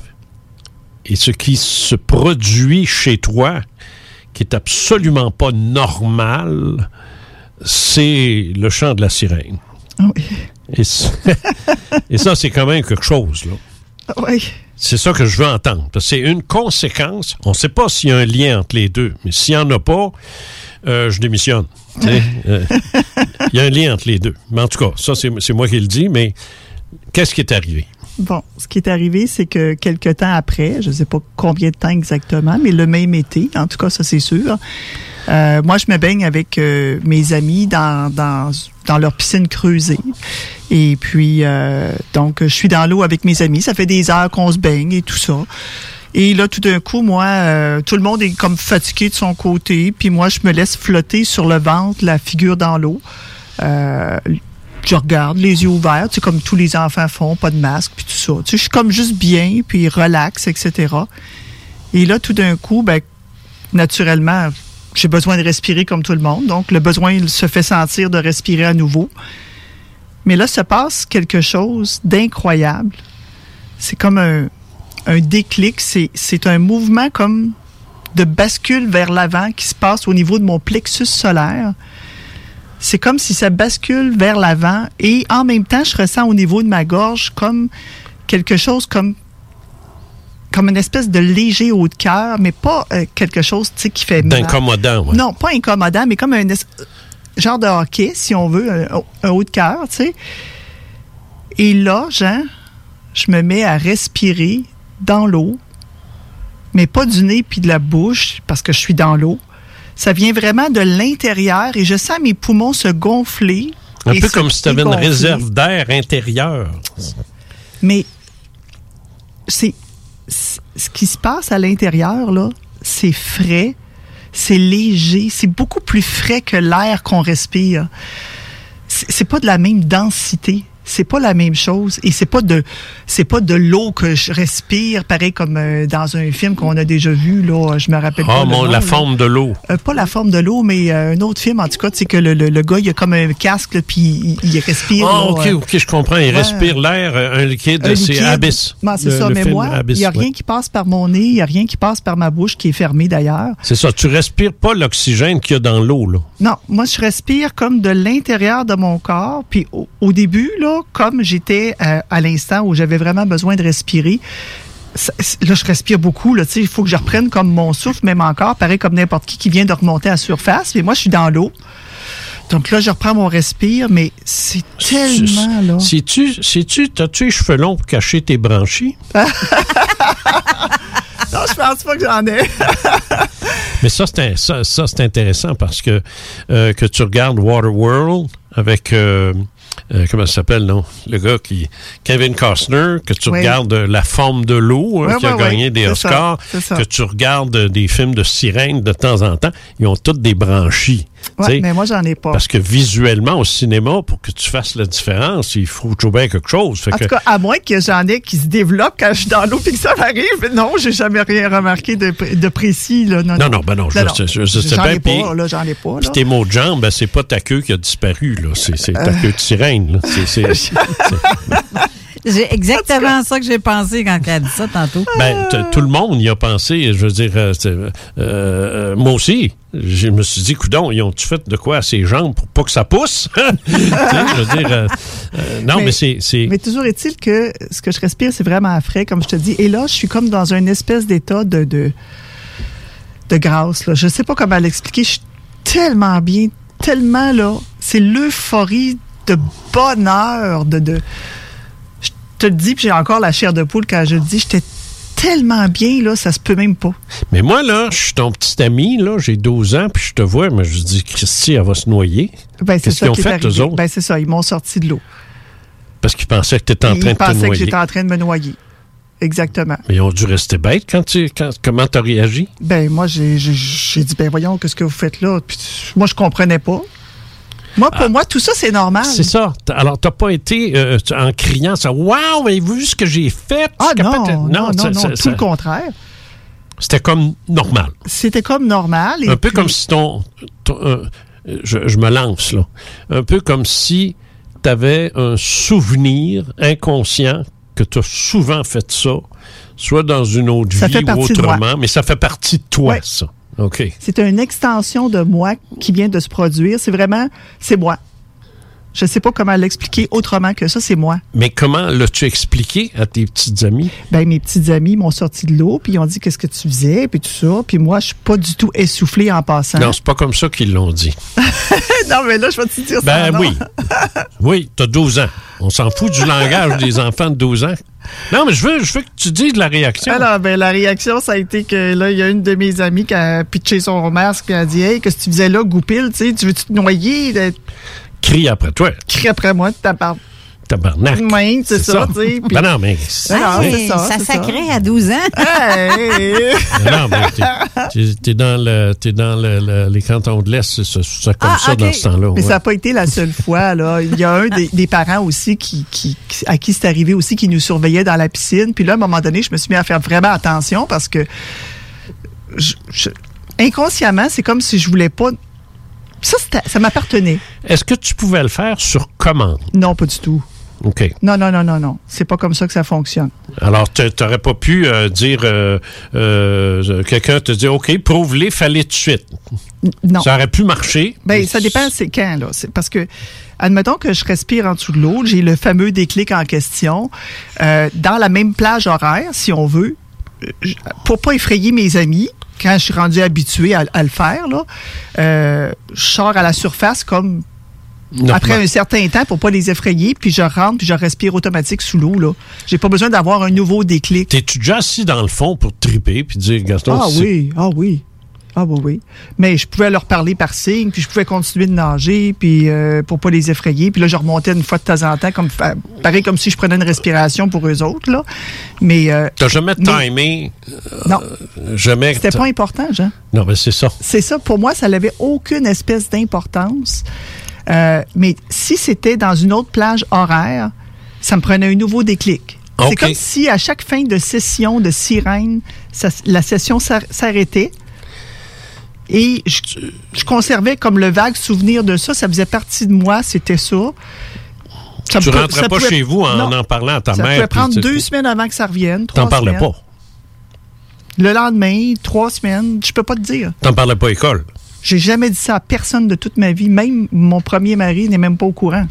et ce qui se produit chez toi, qui est absolument pas normal, c'est le chant de la sirène. Et, c- et ça, c'est quand même quelque chose, là. Oui. C'est ça que je veux entendre. C'est une conséquence. On ne sait pas s'il y a un lien entre les deux, mais s'il n'y en a pas, euh, je démissionne. Euh, Il y a un lien entre les deux. Mais en tout cas, ça, c'est moi qui le dis, mais qu'est-ce qui est arrivé? Bon, ce qui est arrivé, c'est que quelques temps après, je ne sais pas combien de temps exactement, mais le même été, en tout cas, ça c'est sûr, euh, moi je me baigne avec euh, mes amis dans, dans, dans leur piscine creusée. Et puis, euh, donc, je suis dans l'eau avec mes amis. Ça fait des heures qu'on se baigne et tout ça. Et là, tout d'un coup, moi, euh, tout le monde est comme fatigué de son côté. Puis moi, je me laisse flotter sur le ventre, la figure dans l'eau. Je regarde, les yeux ouverts, tu sais, comme tous les enfants font, pas de masque, puis tout ça. Tu sais, je suis comme juste bien, puis relax, etc. Et là, tout d'un coup, ben, naturellement, j'ai besoin de respirer comme tout le monde. Donc, le besoin il se fait sentir de respirer à nouveau. Mais là, se passe quelque chose d'incroyable. C'est comme un, un déclic. C'est un mouvement comme de bascule vers l'avant qui se passe au niveau de mon plexus solaire. C'est comme si ça bascule vers l'avant et en même temps, je ressens au niveau de ma gorge comme quelque chose comme comme une espèce de léger haut de cœur, mais pas euh, quelque chose qui fait mal. D'incommodant, ouais. Non, pas incommodant, mais comme un genre de hockey, si on veut, un, un haut de cœur, tu sais. Et là, Jean, je me mets à respirer dans l'eau, mais pas du nez puis de la bouche, parce que je suis dans l'eau. Ça vient vraiment de l'intérieur et je sens mes poumons se gonfler. Un peu comme si tu avais une réserve d'air intérieure. Mais c'est ce qui se passe à l'intérieur là, c'est frais, c'est léger, c'est beaucoup plus frais que l'air qu'on respire. C'est pas de la même densité. C'est pas la même chose et c'est pas de c'est pas de l'eau que je respire pareil comme euh, dans un film qu'on a déjà vu là je me rappelle pas Ah, le mon, nom, la là. forme de l'eau. Euh, pas la forme de l'eau, mais euh, un autre film, en tout cas, c'est que le, le, le gars, il a comme un casque, là, puis il, il respire. Ah, ok, ok, je comprends. Il ouais. respire l'air, un liquide, c'est. Abyss. Ben, c'est ça, le mais moi, il n'y a ouais. rien qui passe par mon nez, il n'y a rien qui passe par ma bouche, qui est fermée d'ailleurs. C'est ça, tu respires pas l'oxygène qu'il y a dans l'eau, là. Non, moi, je respire comme de l'intérieur de mon corps. Puis au, au début, là, comme j'étais euh, à l'instant où j'avais vraiment besoin de respirer, ça- là, je respire beaucoup. Là, il faut que je reprenne comme mon souffle, même encore, pareil comme n'importe qui qui vient de remonter à la surface. Mais moi, je suis dans l'eau. Donc là, je reprends mon respire, mais c'est tellement, là. Si tu, si tu, t'as-tu les cheveux longs pour cacher tes branchies? Non, je pense pas que j'en ai. Mais ça, c'est ça, intéressant parce que euh, que tu regardes Waterworld avec euh, euh, comment ça s'appelle, non? Le gars qui. Kevin Costner, que tu Oui. regardes euh, La forme de l'eau, hein, qui a gagné des Oscars, ça, c'est ça. que tu regardes euh, des films de sirènes de temps en temps, ils ont toutes des branchies. Sais. mais moi, j'en ai pas. Parce que visuellement, au cinéma, pour que tu fasses la différence, il faut trouver quelque chose. Fait En que, tout cas, à moins que j'en ai qui se développent quand je suis dans l'eau et que ça m'arrive. Non, j'ai jamais rien remarqué de, pré- de précis. Là. Non, Non, non, ben non, je sais- je- je sais J'en bien, ai puis- pas, là, j'en ai pas. Puis tes mots de jambe, ben, c'est pas ta queue qui a disparu, là. C'est, ta queue de sirène, là. C'est, exactement ça que j'ai pensé quand elle a dit ça tantôt. ben, tout le monde y a pensé. Je veux dire, euh, euh, euh, moi aussi, je me suis dit, coudon, ils ont-tu fait de quoi à ses jambes pour pas que ça pousse? Tu sais, je veux dire, euh, euh, non, mais, c'est, c'est, Mais toujours est-il que ce que je respire, c'est vraiment frais, comme je te dis. Et là, je suis comme dans une espèce d'état de, de, de grâce. Là. Je sais pas comment l'expliquer. Je suis tellement bien, tellement là. C'est l'euphorie de bonheur, de, de. Je te le dis, puis j'ai encore la chair de poule quand je le dis, j'étais tellement bien, là, ça se peut même pas. Mais moi, là, je suis ton petit ami, là, j'ai 12 ans, puis je te vois, mais je dis, Christy, elle va se noyer. Ben, c'est Qu'est-ce ça qu'ils ont qui fait, eux autres? Ben, c'est ça, ils m'ont sorti de l'eau. Parce qu'ils pensaient que tu étais en Ils train de te pensaient que noyer. j'étais en train de me noyer. Exactement. Mais ils ont dû rester bêtes quand tu. Quand, comment t'as réagi? Ben, moi, j'ai j'ai- j'ai dit, ben, voyons, qu'est-ce que vous faites là? Puis, moi, je comprenais pas. Moi, pour moi, tout ça, c'est normal. Ah. C'est ça. Alors, t'as pas été euh, en criant ça. Waouh, avez-vous vu ce que j'ai fait? Ah de- non, non, non, non, tout ça- le contraire. C'était comme normal. C'était comme normal. et Un peu comme si ton. ton- euh, je, je me lance, là. Un peu comme si tu avais un souvenir inconscient que tu as souvent fait ça, soit dans une autre Ça vie ou autrement, mais ça fait partie de toi, ça. C'est une extension de moi qui vient de se produire. C'est vraiment, c'est moi. Je sais pas comment l'expliquer autrement que ça, c'est moi. Mais comment l'as-tu expliqué à tes petites amies? Ben, mes petites amies m'ont sorti de l'eau, puis ils ont dit qu'est-ce que tu faisais, puis tout ça. Puis moi, je suis pas du tout essoufflée en passant. Non, c'est pas comme ça qu'ils l'ont dit. non, mais là, je vais te dire ça. Ben oui. Oui, t'as 12 ans. On s'en fout du langage des enfants de 12 ans. Non, mais je veux, je veux que tu dises la réaction. Alors, ben, la réaction, ça a été que là, il y a une de mes amies qui a pitché son masque, qui a dit Hey, qu'est-ce que tu faisais là, goupil, tu sais, tu veux-tu te noyer? Crie après toi. Crie après moi, ta part. Tabarnak. Oui, c'est ça, tu sais. puis- Ben non, mais. Hey, ça, ça sacrait à 12 ans. Hey! Ben non, mais t'es- dans, le, t'es dans le- le- les cantons de l'Est, c'est ça, ça comme Ah, ça dans ce temps-là. Mais ouais. ça n'a pas été la seule fois. Là. Il y a un des, des parents aussi qui, qui- qui- à qui c'est arrivé aussi qui nous surveillait dans la piscine. Puis là, à un moment donné, je me suis mis à faire vraiment attention parce que je- je- inconsciemment, c'est comme si je voulais pas. Ça, ça m'appartenait. Est-ce que tu pouvais le faire sur commande? Non, pas du tout. OK. Non, non, non, non, non. C'est pas comme ça que ça fonctionne. Alors, tu n'aurais pas pu euh, dire, euh, euh, quelqu'un te dit, OK, prouve-les, fallait tout de suite. Non. Ça aurait pu marcher. Ben, ça dépend c'est quand, là. Parce que, admettons que je respire en dessous de l'eau, j'ai le fameux déclic en question. Dans la même plage horaire, si on veut, pour pas effrayer mes amis, quand je suis rendu habitué à, à le faire, là, euh, je sors à la surface comme après un certain temps pour pas les effrayer, puis je rentre, puis je respire automatique sous l'eau. là. J'ai pas besoin d'avoir un nouveau déclic. T'es-tu déjà assis dans le fond pour triper puis dire, Gaston, Ah oui, ah oui. Ah oui, oui. Mais je pouvais leur parler par signe, puis je pouvais continuer de nager, puis euh, pour pas les effrayer. Puis là, je remontais une fois de temps en temps, comme pareil comme si je prenais une respiration pour eux autres. Là. Mais euh, T'as jamais mais- timé? non, euh, jamais. c'était pas important, Jean. Non, mais c'est ça. C'est ça, pour moi, ça n'avait aucune espèce d'importance. Euh, mais si c'était dans une autre plage horaire, ça me prenait un nouveau déclic. OK. C'est comme si à chaque fin de session de sirène, ça- la session s'ar- s'arrêtait. Et je, je conservais comme le vague souvenir de ça. Ça faisait partie de moi, c'était ça. Ça tu peut- rentrais ça pas pouvait- chez vous en Non. en parlant à ta ça mère. pouvait puis prendre deux semaines avant que ça revienne. T'en parlais pas. Le lendemain, trois semaines, je peux pas te dire. T'en parlais pas à école. J'ai jamais dit ça à personne de toute ma vie. Même mon premier mari n'est même pas au courant.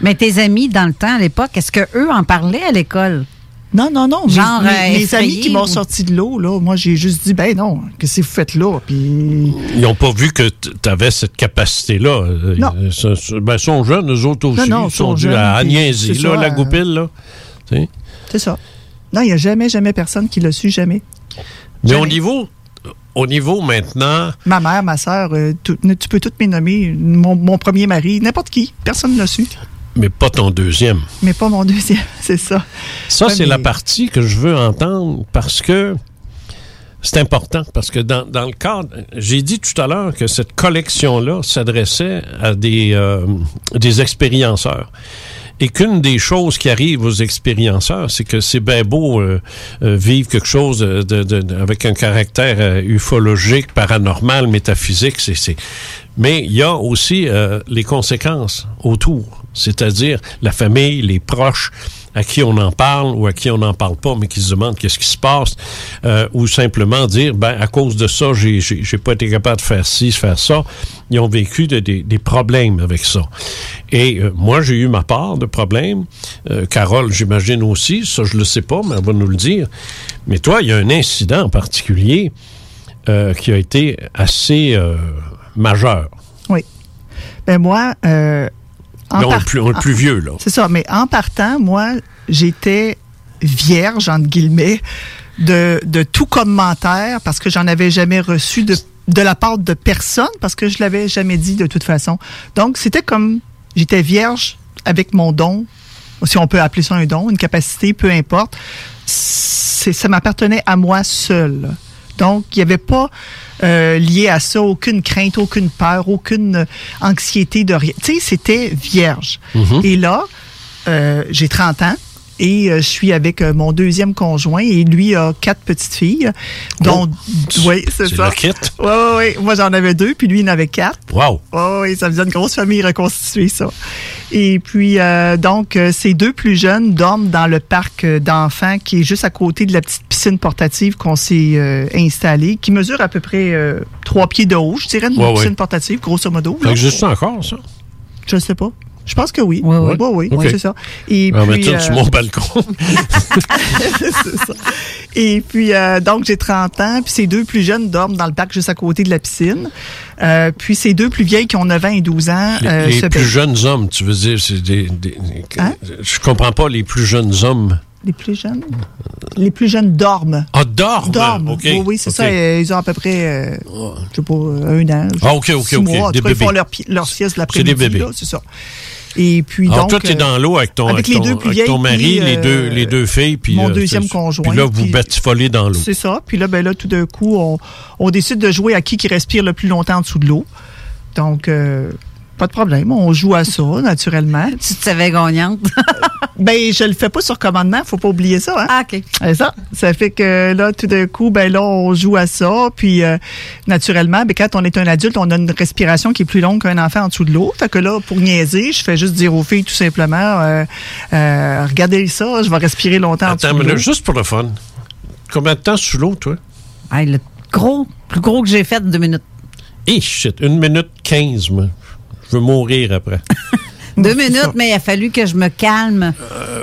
Mais tes amis, dans le temps, à l'époque, est-ce qu'eux en parlaient à l'école? Non, non, non. Mes- Genre, mes, euh, mes amis qui m'ont ou- sorti de l'eau, là, moi, j'ai juste dit, ben non, qu'est-ce que vous faites là? Puis, Ils n'ont pas vu que tu avais cette capacité-là. Euh, Non. Ils sont, ben, sont jeunes, eux autres aussi. Non, non, ils sont sont jeunes, à, niaiser, là, ça, la euh, goupille. Là. C'est ça. Non, il n'y a jamais, jamais personne qui l'a su, jamais. Mais au niveau, au niveau maintenant, Ma mère, ma soeur, tu peux toutes les nommer. Mon, mon premier mari, n'importe qui. Personne ne l'a su. Mais pas ton deuxième. Mais pas mon deuxième, c'est ça. Ça, Ouais, c'est mais- la partie que je veux entendre parce que c'est important. Parce que dans, dans le cadre, j'ai dit tout à l'heure que cette collection-là s'adressait à des, euh, des expérienceurs. Et qu'une des choses qui arrive aux expérienceurs, c'est que c'est bien beau euh, euh, vivre quelque chose de, de- de- avec un caractère euh, ufologique, paranormal, métaphysique. C'est. Mais il y a aussi les conséquences autour, c'est-à-dire la famille, les proches à qui on en parle ou à qui on n'en parle pas, mais qui se demandent qu'est-ce qui se passe, euh, ou simplement dire, ben à cause de ça, j'ai, j'ai, j'ai pas été capable de faire ci, faire ça. Ils ont vécu de- des- problèmes avec ça. Et euh, moi, j'ai eu ma part de problèmes. Euh, Carole, j'imagine aussi, ça je le sais pas, mais elle va nous le dire. Mais toi, il y a un incident en particulier qui a été assez majeur. Oui. Ben moi, en Non, part- plus, vieux, là. C'est ça, mais en partant, moi, j'étais vierge, entre guillemets, de, de tout commentaire parce que j'en avais jamais reçu de, de la part de personne parce que je l'avais jamais dit de toute façon. Donc, c'était comme j'étais vierge avec mon don, si on peut appeler ça un don, une capacité, peu importe. Ça m'appartenait à moi seul. Donc, il n'y avait pas euh, lié à ça aucune crainte, aucune peur, aucune euh, anxiété de rien. Tu sais, c'était vierge. Mhm. Et là, euh, j'ai 30 ans et euh, je suis avec euh, mon deuxième conjoint et lui a quatre petites filles. dont, oui, c'est Oh, ça. Oui, oui, oui. Moi, j'en avais deux, puis lui, il en avait quatre. Wow. Oh, oui, ça faisait une grosse famille reconstituée, ça. Et puis, euh, donc, ces deux plus jeunes dorment dans le parc d'enfants qui est juste à côté de la petite piscine portative qu'on s'est euh, installée, qui mesure à peu près euh, trois pieds de haut, je dirais, une Ouais, piscine ouais. portative, grosso modo. Ça existe encore, ça? Je ne sais pas. Je pense que oui. Oui, oui. oui, Ok. c'est ça. Et On puis, euh, sur mon balcon. c'est ça. Et puis, euh, donc, j'ai 30 ans, puis ces deux plus jeunes dorment dans le parc juste à côté de la piscine. Euh, puis ces deux plus vieilles qui ont 9 ans et 12 ans Les, euh, les se plus jeunes hommes, tu veux dire, c'est des. des- Hein? Je comprends pas les plus jeunes hommes. Les plus jeunes? Les plus jeunes dorment. Ah, dorment? Dorment. Oui, oui, c'est ça. euh, Ils ont à peu près, euh, je sais pas, un an. Ah, OK, OK, six OK. mois. En Des tout cas, ils font leur, leur sieste C'est l'après-midi. des bébés. C'est ça. Et puis, Alors, donc. toi, tu es euh, dans l'eau avec ton, avec avec les deux plus avec ton mari, puis, les, deux, euh, les deux filles. Puis, mon euh, deuxième conjoint, Puis là, vous batifolez dans l'eau. C'est ça. Puis là, ben là, tout d'un coup, on, on décide de jouer à qui qui respire le plus longtemps en dessous de l'eau. Donc, euh, pas de problème. On joue à ça, naturellement. Tu te savais gagnante? ben, je le fais pas sur commandement. Faut pas oublier ça. Hein? Ah, OK. C'est ça. Ça fait que là, tout d'un coup, ben là, on joue à ça. Puis, euh, naturellement, ben, quand on est un adulte, on a une respiration qui est plus longue qu'un enfant en dessous de l'eau. Fait que là, pour niaiser, je fais juste dire aux filles, tout simplement, euh, euh, regardez ça, je vais respirer longtemps en Attends, dessous mais de là, l'eau. juste pour le fun. Combien de temps sous l'eau, toi? Le gros, plus gros que j'ai fait, deux minutes. Hé, shit, une minute quinze, moi. Je veux mourir après. Deux minutes, mais il a fallu que je me calme.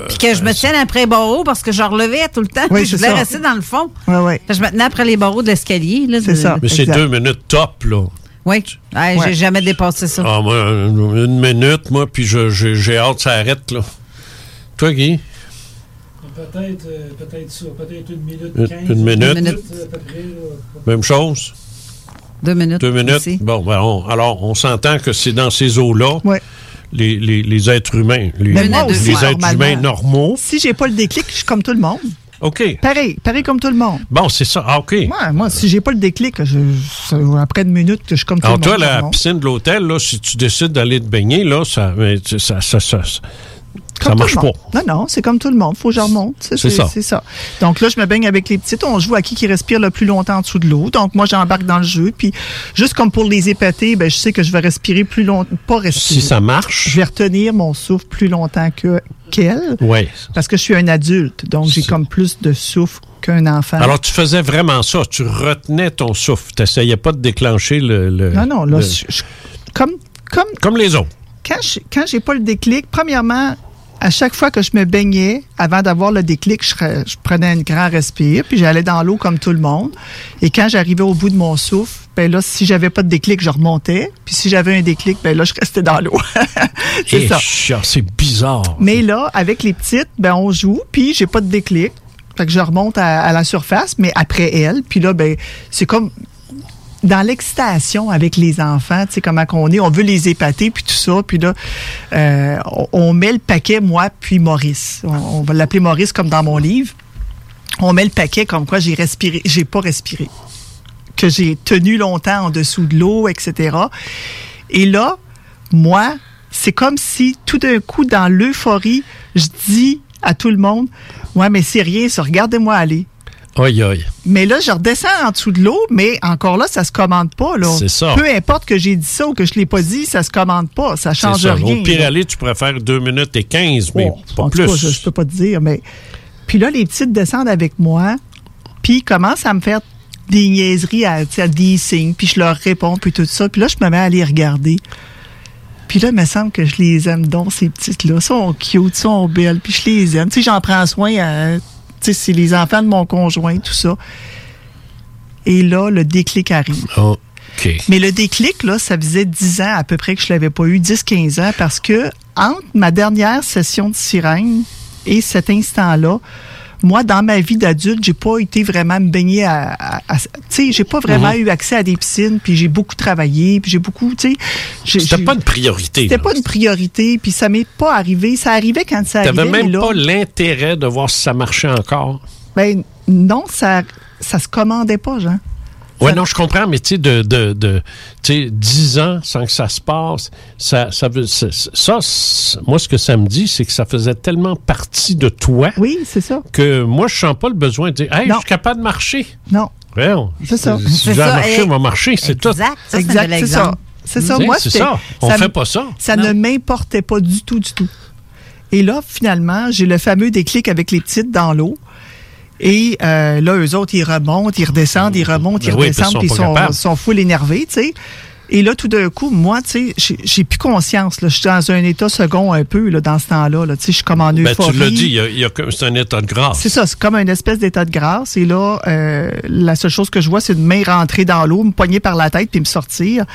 Puis que je me tienne après les barreaux parce que je relevais tout le temps. Oui, puis je voulais ça. rester dans le fond. Ouais, ouais. Fait que Je me tenais après les barreaux de l'escalier. là, C'est de- ça. Mais c'est deux minutes top, là. Oui. Hey, Ouais. J'ai jamais dépassé ça. Ah, moi, une une minute, moi, puis j'ai hâte que ça arrête, là. Toi, Guy? Peut-être euh, peut-être ça, peut-être une minute Une- 15. une minute. Près, là. Même chose? Deux minutes. Deux minutes? Bon, ben, on- alors, on s'entend que c'est dans ces eaux-là, les, les- les êtres humains, les, êtres humains normaux. Si j'ai pas le déclic, je suis comme tout le monde. OK. Pareil, pareil comme tout le monde. Bon, c'est ça. Ah, OK. Ouais, moi, si j'ai pas le déclic, je, je- après une minute, je suis comme tout Alors, le toi, monde. tout le la piscine de l'hôtel, là, si tu décides d'aller te baigner, là, ça, mais tu- ça, ça, ça, ça, marche pas. Non, non, c'est comme tout le monde. Faut que je remonte. C'est ça. C'est ça. Donc là, je me baigne avec les petites. On joue à qui qui respire le plus longtemps en dessous de l'eau. Donc moi, j'embarque dans le jeu. Puis juste comme pour les épater, ben, je sais que je vais respirer plus longtemps. Pas respirer. Si ça marche. Je vais retenir mon souffle plus longtemps que qu'elle. Oui. Parce que je suis un adulte. Donc j'ai comme plus de souffle qu'un enfant. Alors, tu faisais vraiment ça. Tu retenais ton souffle. Tu n'essayais pas de déclencher le. le- non, non, là, le- je- je- comme, comme, Comme les autres. quand je quand j'ai pas le déclic, premièrement, à chaque fois que je me baignais, avant d'avoir le déclic, je, re- je prenais un grand respire, puis j'allais dans l'eau comme tout le monde. Et quand j'arrivais au bout de mon souffle, ben là, si j'avais pas de déclic, je remontais. Puis si j'avais un déclic, ben là, je restais dans l'eau. c'est Eh, ça. C'est bizarre. Mais là, avec les petites, ben on joue, puis j'ai pas de déclic. Fait que je remonte à, à la surface, mais après elle. Puis là, ben c'est comme dans l'excitation avec les enfants, tu sais comment qu'on est, on veut les épater puis tout ça, puis là euh, on, met le paquet moi puis Maurice. On, on va l'appeler Maurice comme dans mon livre. On met le paquet comme quoi j'ai respiré, j'ai pas respiré, que j'ai tenu longtemps en dessous de l'eau, etc. Et là, moi, c'est comme si tout d'un coup dans l'euphorie, je dis à tout le monde, ouais mais c'est rien, ça, regardez-moi aller. Aïe, aïe. Mais là, je redescends en dessous de l'eau, mais encore là, ça se commande pas. Là. C'est ça. Peu importe que j'ai dit ça ou que je l'ai pas dit, ça se commande pas. Ça change ça. rien. Au pire là. aller, tu pourrais faire 2 minutes et 15, mais Oh, pas en tout plus. cas, je, je peux pas te dire, mais. Puis là, les petites descendent avec moi, puis commencent à me faire des niaiseries, à des signes, puis je leur réponds, puis tout ça. Puis là, je me mets à les regarder. Puis là, il me semble que je les aime donc, ces petites-là. Elles sont cute, sont belles, puis je les aime. Tu sais, j'en prends soin à. Sais, c'est les enfants de mon conjoint, tout ça. Et là, le déclic arrive. Oh. Mais le déclic, là, ça faisait 10 ans à peu près que je l'avais pas eu, 10-15 ans, parce que entre ma dernière session de sirène et cet instant-là, moi, dans ma vie d'adulte, j'ai pas été vraiment me baigner à, à- à- tu sais, j'ai pas vraiment Mhm. eu accès à des piscines, puis j'ai beaucoup travaillé, puis j'ai beaucoup, tu sais, C'était pas une priorité. c'était pas une priorité, puis ça m'est pas arrivé. Ça arrivait quand ça arrivait. T'avais même là, pas l'intérêt de voir si ça marchait encore? ben non, ça, ça se commandait pas, Jean. Oui, non, je comprends, mais tu sais, de, de, de tu sais, 10 ans sans que ça se passe, ça, ça, veut- ça, ça, moi, ce que ça me dit, c'est que ça faisait tellement partie de toi. Oui, c'est ça. Que moi, je sens pas le besoin de dire, hey, je suis capable de marcher. Non. Voyons. C'est ça. Si C'est je veux ça, marcher, on va marcher, c'est tout. Exact. Ça, c'est exact, ça. C'est ça. Moi, c'est ça. On me- fait pas ça. Ça Non. ne m'importait pas du tout, du tout. Et là, finalement, j'ai le fameux déclic avec les petites dans l'eau. Et euh, là, eux autres, ils remontent, ils redescendent, ils remontent, ils Ben oui, redescendent, puis ils sont sont, sont full énervés, tu sais. Et là, tout d'un coup, moi, tu sais, j'ai- plus conscience. Je suis dans un état second un peu là, dans ce temps-là. Là. Tu sais, je suis comme en Ben, euphorie. tu l'as dit, c'est un état de grâce. C'est ça, c'est comme une espèce d'état de grâce. Et là, euh, la seule chose que je vois, c'est une main rentrer dans l'eau, me poigner par la tête puis me sortir.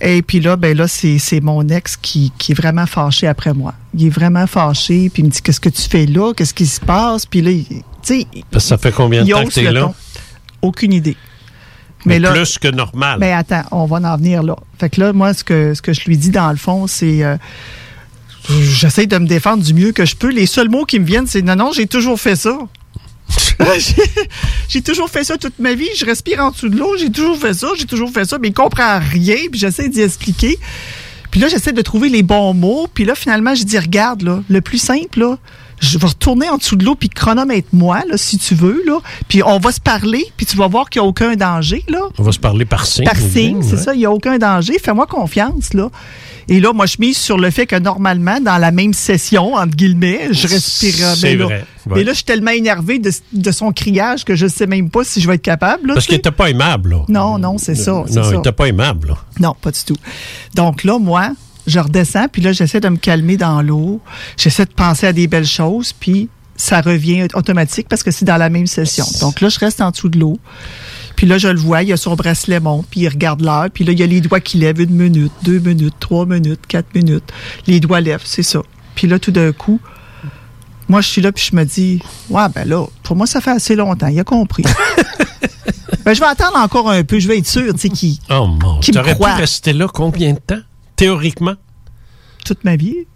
Et puis là, ben là, c'est c'est mon ex qui, qui est vraiment fâché après moi. Il est vraiment fâché, puis il me dit Qu'est-ce que tu fais là? Qu'est-ce qui se passe? Puis là, il- tu sais. Ça fait combien de temps que le là? ton. Aucune idée. Mais, là, plus que normal. mais attends, on va en venir là. Fait que là, moi, ce que, ce que je lui dis dans le fond, c'est. euh, J'essaie de me défendre du mieux que je peux. Les seuls mots qui me viennent, c'est non, non, j'ai toujours fait ça. J'ai- toujours fait ça toute ma vie. Je respire en dessous de l'eau. J'ai toujours fait ça. J'ai toujours fait ça. Mais il comprend rien. Puis j'essaie d'y expliquer. Puis là, j'essaie de trouver les bons mots. Puis là, finalement, je dis, regarde, là, le plus simple, là, je vais retourner en dessous de l'eau puis chronomètre-moi, là, si tu veux, là. Puis on va se parler. Puis tu vas voir qu'il n'y a aucun danger, là. On va se parler par signe. Par signe, c'est ouais. ça, il n'y a aucun danger. Fais-moi confiance, là. Et là, moi, je mise sur le fait que normalement, dans la même session, entre guillemets, je respirerais. C'est là. vrai, ouais. Mais là, je suis tellement énervé de, de son criage que je ne sais même pas si je vais être capable. là, Parce qu'il était pas aimable, là. Non, non, c'est ça. Non, il était pas aimable, là. Non, pas du tout. Donc là, moi, je redescends, puis là, j'essaie de me calmer dans l'eau. J'essaie de penser à des belles choses, puis ça revient automatique parce que c'est dans la même session. Donc là, je reste en dessous de l'eau. Puis là, je le vois, il a son bracelet monte, puis il regarde l'heure, puis là, il y a les doigts qui lèvent une minute, deux minutes, trois minutes, quatre minutes. Les doigts lèvent, c'est ça. Puis là, tout d'un coup, moi, je suis là, puis je me dis, ouais, ben là, pour moi, ça fait assez longtemps, il a compris. ben, je vais attendre encore un peu, je vais être sûr, tu sais, qu'il Oh mon Qui Tu me aurais pu rester là combien de temps, théoriquement? toute ma vie?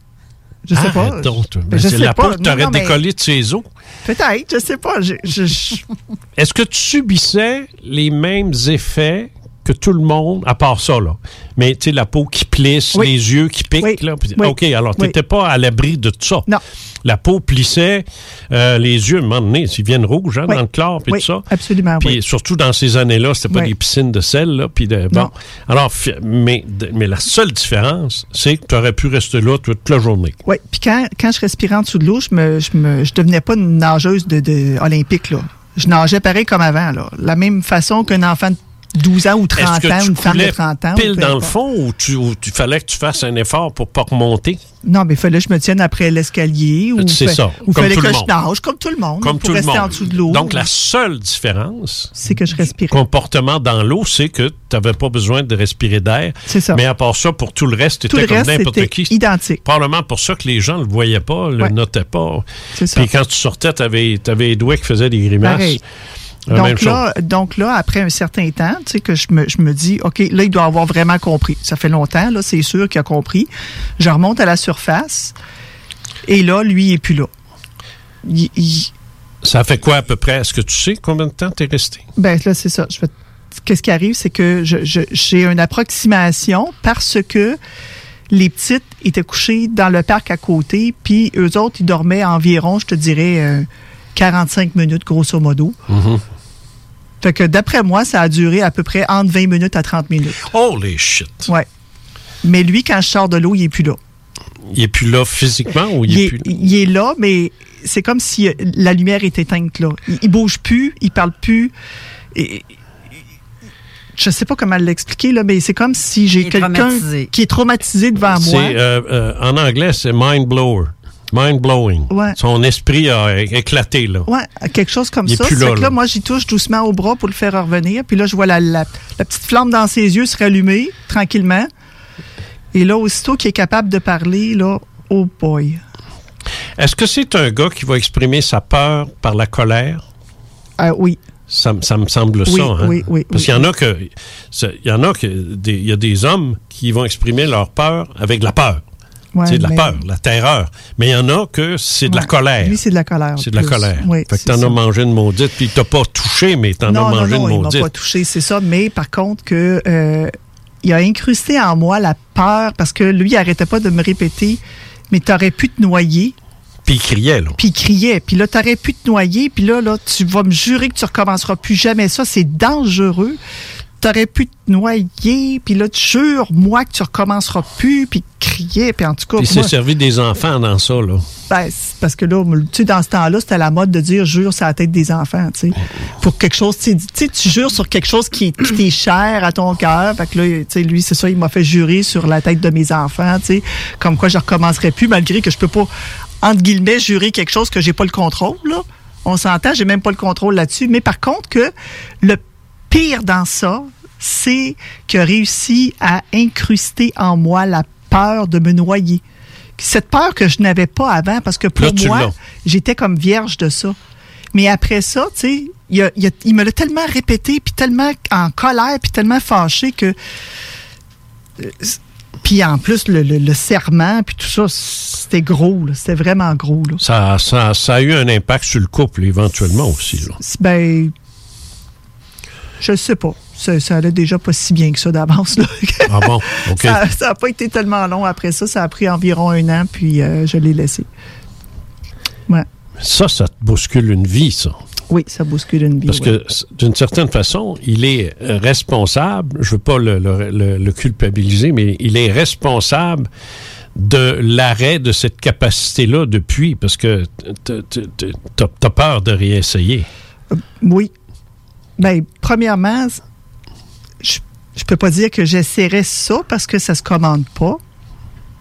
Je sais pas. Arrête donc. Ben, Ben, je c'est sais la pas. peau t'aurais mais décollé de ses os. Peut-être, je sais pas. Je- Est-ce que tu subissais les mêmes effets que tout le monde, à part ça, là? Mais, tu sais, la peau qui plisse, Oui. les yeux qui piquent, Oui. là. Oui. OK, alors, tu n'étais pas à l'abri de tout ça. Non. La peau plissait, euh, les yeux, à un moment donné, ils viennent rouges, hein, dans le corps, puis tout ça. absolument, Puis oui. surtout dans ces années-là, c'était pas des piscines de sel, là. Puis de, bon. Non. Alors, mais, mais la seule différence, c'est que tu aurais pu rester là toute la journée. Oui, puis quand, quand je respirais en dessous de l'eau, je me, je me, je devenais pas une nageuse de, de olympique là. Je nageais pareil comme avant là, la même façon qu'un enfant de 12 ans ou 30 Est-ce que ans, une femme de coulais 30 ans. pile dans le fond ou tu, ou tu fallait que tu fasses un effort pour pas remonter? Non, mais il fallait que je me tienne après l'escalier ou C'est ça, ou comme fallait tout que le je nage comme tout le monde Comme pour tout le rester monde. en dessous de l'eau. Donc, la seule différence, c'est que je respirais. comportement dans l'eau, c'est que tu n'avais pas besoin de respirer d'air. C'est ça. Mais à part ça, pour tout le reste, tu étais comme n'importe qui. identique. Probablement pour ça que les gens ne le voyaient pas, le Ouais. notaient pas. C'est ça. Puis quand tu sortais, tu avais, les doigts qui faisaient des grimaces. Pareil. Donc là, donc là, après un certain temps, tu sais, que je me, je me dis, OK, là, il doit avoir vraiment compris. Ça fait longtemps, là, c'est sûr qu'il a compris. Je remonte à la surface et là, lui, il est plus là. Il- il- Ça fait quoi à peu près? Est-ce que tu sais combien de temps tu es resté? ben là, c'est ça. Je vais- Qu'est-ce qui arrive, c'est que je- je- j'ai une approximation parce que les petites étaient couchées dans le parc à côté, puis eux autres, ils dormaient environ, je te dirais, euh, 45 minutes, grosso modo. Fait que d'après moi, ça a duré à peu près entre 20 minutes à 30 minutes. Holy shit! Ouais. Mais lui, quand je sors de l'eau, il est plus là. Il est plus là physiquement ou il, Il est, est, plus là? il est là, mais c'est comme si euh, la lumière est éteinte là. Il, il bouge plus, il parle plus. Et, je sais pas comment l'expliquer là, mais c'est comme si j'ai quelqu'un qui est traumatisé devant moi. Euh, euh, en anglais, c'est mind blower. Mind-blowing. Ouais. Son esprit a éclaté, là. Ouais, quelque chose comme Il est ça. plus là, que là. moi, j'y touche doucement au bras pour le faire revenir. Puis là, je vois la, la- la petite flamme dans ses yeux se rallumer tranquillement. Et là, aussitôt qu'il est capable de parler, là, oh boy. Est-ce que c'est un gars qui va exprimer sa peur par la colère? Ah oui. Ça, me semble Oui, ça. Hein? oui, oui, Parce qu'il y en a que. Il y en a que. des- Il y a des hommes qui vont exprimer leur peur avec la peur. Ouais, c'est de la mais- peur, la terreur. Mais il y en a que c'est de la colère. Lui, c'est de la colère. C'est de la colère. Oui, fait que t'en as mangé une maudite, puis t'as pas touché, mais t'en as non, mangé non, non, une maudite. pas touché, c'est ça. Mais par contre, que euh, il a incrusté en moi la peur parce que lui, il arrêtait pas de me répéter, mais t'aurais pu te noyer. Puis il criait, là. Puis il criait. Puis là, t'aurais pu te noyer. Puis là, là, tu vas me jurer que tu recommenceras plus jamais ça. C'est dangereux. T'aurais pu te noyer. Puis là, tu jures, moi, que tu recommenceras plus. Puis il criait. Puis en tout cas, Puis il s'est moi, servi des enfants dans ça, là. ben, parce que là, tu sais, dans ce temps-là, c'était la mode de dire jure sur la tête des enfants, tu sais. Pour quelque chose, tu sais, tu jures sur quelque chose qui, qui t'est cher à ton cœur. Fait que là, tu sais, lui, c'est ça, il m'a fait jurer sur la tête de mes enfants, tu sais. Comme quoi je recommencerai plus, malgré que je peux pas, entre guillemets, jurer quelque chose que j'ai pas le contrôle, là. On s'entend, j'ai même pas le contrôle là-dessus. Mais par contre, que le pire dans ça, c'est qu'il a réussi à incruster en moi la peur de me noyer. Cette peur que je n'avais pas avant, parce que pour Là, moi, j'étais comme vierge de ça. Mais après ça, tu sais, il, il a- il me l'a tellement répété, puis tellement en colère, puis tellement fâché que... euh, Puis en plus, le, le- le serment, puis tout ça, c'était gros, là. c'était vraiment gros. Là. Ça, ça, ça a eu un impact sur le couple, éventuellement aussi, là. Ben, je sais pas. Ça, ça allait déjà pas si bien que ça d'avance. là. Ah bon? OK. Ça n'a pas été tellement long après ça. Ça a pris environ un an, puis euh, je l'ai laissé. Ouais. Ça, ça te bouscule une vie, ça. Oui, ça bouscule une vie. Parce ouais. que, d'une certaine façon, il est euh, responsable, je veux pas le, le- le- le culpabiliser, mais il est responsable de l'arrêt de cette capacité-là depuis, parce que t- t- t- t'as t'as peur de réessayer. Oui. Ben, premièrement, je, peux pas dire que j'essaierais ça parce que ça se commande pas.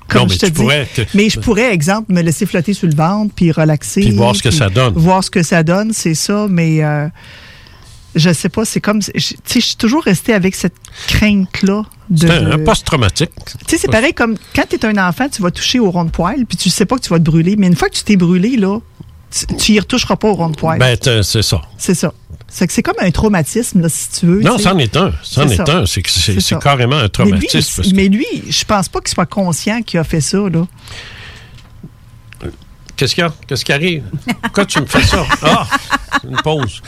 Comme Non, mais je te tu dis. pourrais mais je pourrais, exemple, me laisser flotter sur le ventre, puis relaxer. Puis voir ce que ça donne. Voir ce que ça donne, c'est ça, mais euh, je sais pas, c'est comme. Tu sais, je suis toujours restée avec cette crainte-là. de- C'est un, un post-traumatique. Tu sais, c'est pareil comme quand tu es un enfant, tu vas toucher au rond de poil, puis tu sais pas que tu vas te brûler. Mais une fois que tu t'es brûlé, là, tu, tu y retoucheras pas au rond de poil. Ben, c'est ça. c'est ça. C'est que c'est comme un traumatisme, là, si tu veux. Non, c'en est un. C'en C'est est ça. un. C'est carrément un Mais lui, traumatisme. parce que- mais lui, je pense pas qu'il soit conscient qu'il a fait ça, là. Qu'est-ce qu'il y a? Qu'est-ce qui arrive? Pourquoi tu me fais ça? Ah! Une pause.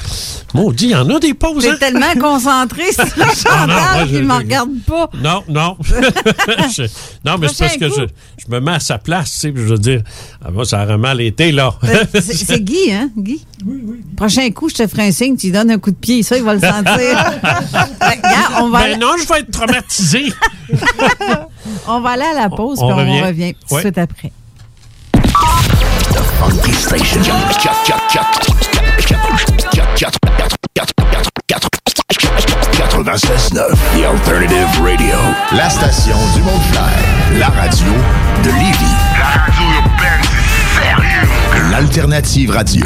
Maudit, il y en a des pauses, T'es hein? tellement concentré sur Ah, je- qu'il me je- regarde pas. Non, non. Je- non, mais c'est parce que je, je me mets à sa place, tu sais, puis je veux dire, ah, moi, ça aurait mal été, là. Ben, C'est c'est Guy, hein, Guy? Oui, oui. Prochain coup, je te ferai un signe, tu lui donnes un coup de pied, ça, il va le sentir. Ben, regarde, on va, Ben non, je vais être traumatisé. on va aller à la pause, On puis on revient. revient tout de Ouais. suite après. Funky Station. 96.9 The Alternative Radio. La station du Mont-Clair. La radio de Lévis. La radio urbaine, c'est sérieux. L'Alternative Radio.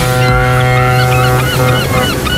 Thank you.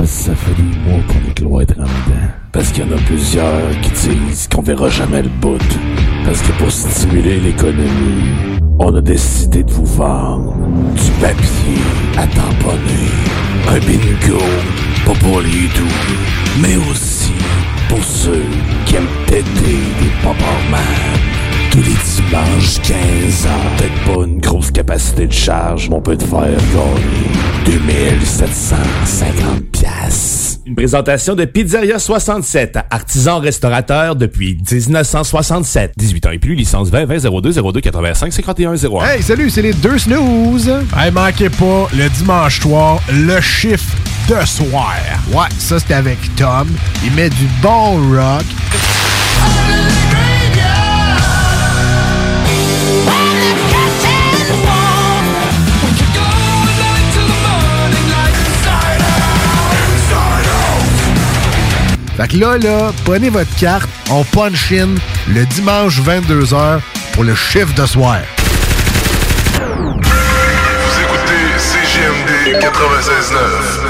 Parce que ça fait des mois qu'on est cloître en dedans. Parce qu'il y en a plusieurs qui disent qu'on verra jamais le bout. Parce que pour stimuler l'économie, on a décidé de vous vendre du papier à tamponner. Un bingo, pas pour les doux, mais aussi pour ceux qui aiment péter des pop Tous les dimanches, 15 ans. Peut-être pas une grosse capacité de charge, mais on peut te faire gagner 2750 piastres. Une présentation de Pizzeria 67, artisan restaurateur depuis 1967. 18 ans et plus, licence 20 20 02 02 85 51 01. Hey, salut, c'est les deux snooze. Hey, manquez pas, le dimanche soir, le chiffre de soir. Ouais, ça c'était avec Tom. Il met du bon rock. Fait que là, là, prenez votre carte, on punch in le dimanche 22h pour le chiffre de soir. Vous écoutez CGMD 96.9.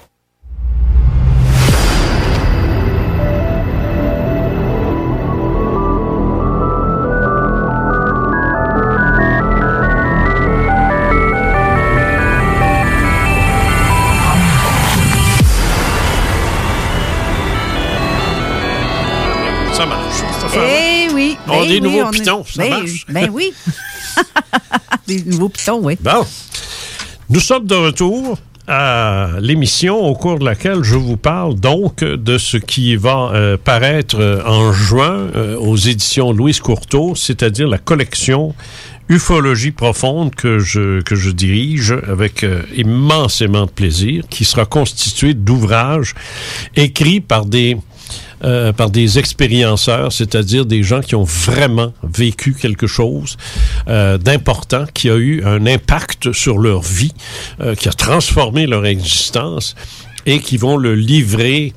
On ben a des oui, nouveaux on est- pitons, ça ben, marche. Ben oui. des nouveaux pitons, oui. Bon. Nous sommes de retour à l'émission au cours de laquelle je vous parle donc de ce qui va euh, paraître euh, en juin euh, aux éditions Louise Courteau, c'est-à-dire la collection Ufologie profonde que je, que je dirige avec euh, immensément de plaisir, qui sera constituée d'ouvrages écrits par des euh, par des expérienceurs, c'est-à-dire des gens qui ont vraiment vécu quelque chose euh, d'important, qui a eu un impact sur leur vie, euh, qui a transformé leur existence et qui vont le livrer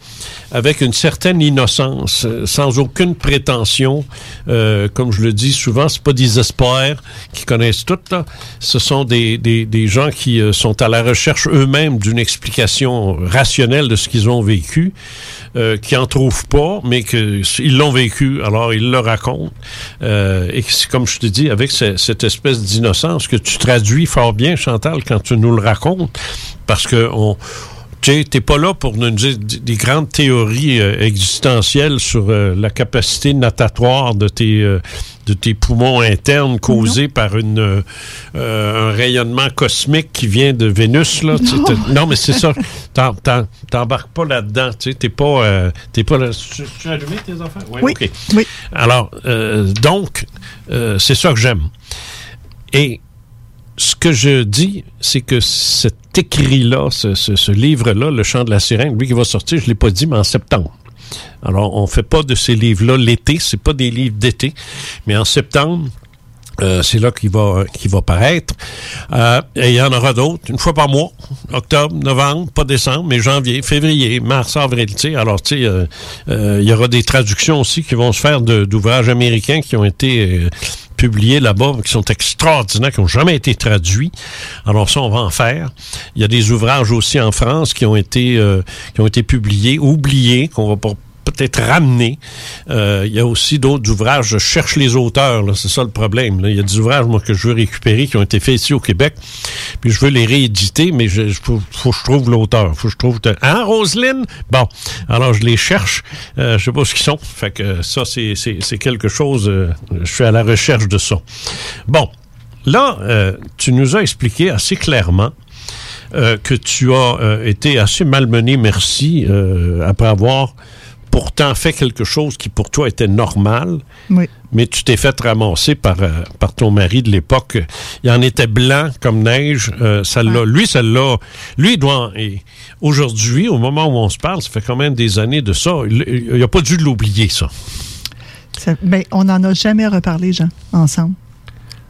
avec une certaine innocence, euh, sans aucune prétention. Euh, comme je le dis souvent, c'est pas des experts qui connaissent tout. Là. Ce sont des, des, des gens qui euh, sont à la recherche eux-mêmes d'une explication rationnelle de ce qu'ils ont vécu, qui en trouvent pas, mais qu'ils l'ont vécu, alors ils le racontent. Et que comme je te dis, avec ce- cette espèce d'innocence que tu traduis fort bien, Chantal, quand tu nous le racontes, parce que on tu sais, t'es pas là pour nous dire des grandes théories euh, existentielles sur euh, la capacité natatoire de tes euh, de tes poumons internes causés par une euh, un rayonnement cosmique qui vient de Vénus là. Non. mais c'est ça. T'embarques pas là-dedans. T'es pas euh, t'es pas là. Tu, tu as allumé tes enfants? Oui. ok. Oui. Alors euh, donc euh, c'est ça que j'aime. Et ce que je dis, c'est que cet écrit-là, ce, livre-là, Le chant de la sirène, lui qui va sortir, je ne l'ai pas dit, mais en septembre. Alors, on ne fait pas de ces livres-là l'été, c'est pas des livres d'été, mais en septembre, Euh, c'est là qu'il va qu'il va paraître. Euh, et il y en aura d'autres, une fois par mois, octobre, novembre, pas décembre, mais janvier, février, mars, avril. tu sais. Alors, tu sais, euh, euh, il y aura des traductions aussi qui vont se faire d'ouvrages américains qui ont été euh, publiés là-bas, qui sont extraordinaires, qui n'ont jamais été traduits. Alors ça, on va en faire. Il y a des ouvrages aussi en France qui ont été qui ont été publiés, oubliés, qu'on va pas peut-être ramener. Euh, il y a aussi d'autres ouvrages. Je cherche les auteurs, c'est ça le problème. Il y a des ouvrages, que je veux récupérer qui ont été faits ici au Québec, puis je veux les rééditer, mais il faut, que je trouve l'auteur. faut que je trouve... Hein, Roselyne? Bon, alors je les cherche. Euh, je sais pas ce qu'ils sont. Fait que ça, c'est, quelque chose... euh, je suis à la recherche de ça. Bon, là, euh, tu nous as expliqué assez clairement que tu as été assez malmené, merci, après avoir pourtant fait quelque chose qui pour toi était normal, Oui. mais tu t'es fait ramasser par, euh, par ton mari de l'époque. Il en était blanc comme neige. euh, l'a, lui, ça l'a. Lui, il doit. et aujourd'hui, au moment où on se parle, ça fait quand même des années de ça. Il n'a pas dû l'oublier, ça. Ça- ben, on n'en a jamais reparlé, Jean, ensemble.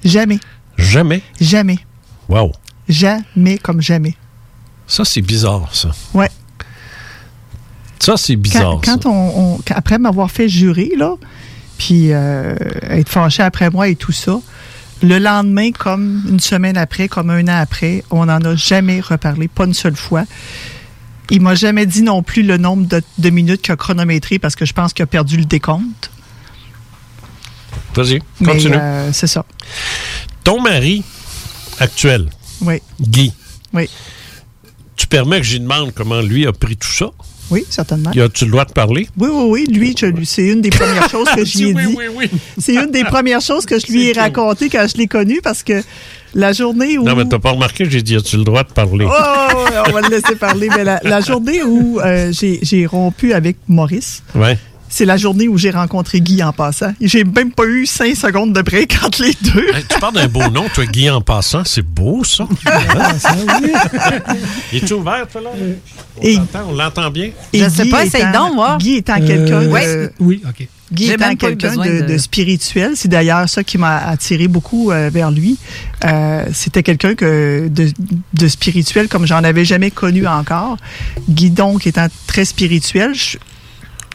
Jamais. Jamais? Jamais. Wow. Jamais comme jamais. Ça, c'est bizarre, ça. Ouais. Ça, c'est bizarre. Quand, on, après m'avoir fait jurer, là, puis euh, être fâché après moi et tout ça, le lendemain, comme une semaine après, comme un an après, on n'en a jamais reparlé, pas une seule fois. Il m'a jamais dit non plus le nombre de, de minutes qu'il a chronométré parce que je pense qu'il a perdu le décompte. Vas-y, continue. euh, c'est ça. Ton mari actuel, Oui. Guy, Oui. tu permets que j'y demande comment lui a pris tout ça? Oui, certainement. Y a-tu le droit de parler? Oui, oui, oui. Lui, c'est une des premières choses que je lui ai dit. C'est une des premières choses que je lui ai raconté quand je l'ai connu parce que la journée où. Non, mais t'as pas remarqué, j'ai dit, as-tu le droit de parler? Oh, on va le laisser parler. Mais la, la journée où euh, j'ai j'ai rompu avec Maurice, Ouais. C'est la journée où j'ai rencontré Guy en passant. J'ai même pas eu cinq secondes de break entre les deux. Hey, tu parles d'un beau nom, toi, Guy, en passant. C'est beau, ça. Il est ouvert, toi, là? On Et- t'entend? On l'entend bien? Et Je sais Guy pas, essaye étant- donc, voir. Guy étant Euh, quelqu'un de, ouais. Oui, OK. Guy étant quelqu'un de, de- de spirituel, c'est d'ailleurs ça qui m'a attiré beaucoup euh, vers lui. Euh, C'était quelqu'un que de, de spirituel comme j'en avais jamais connu encore. Guy donc étant très spirituel, je-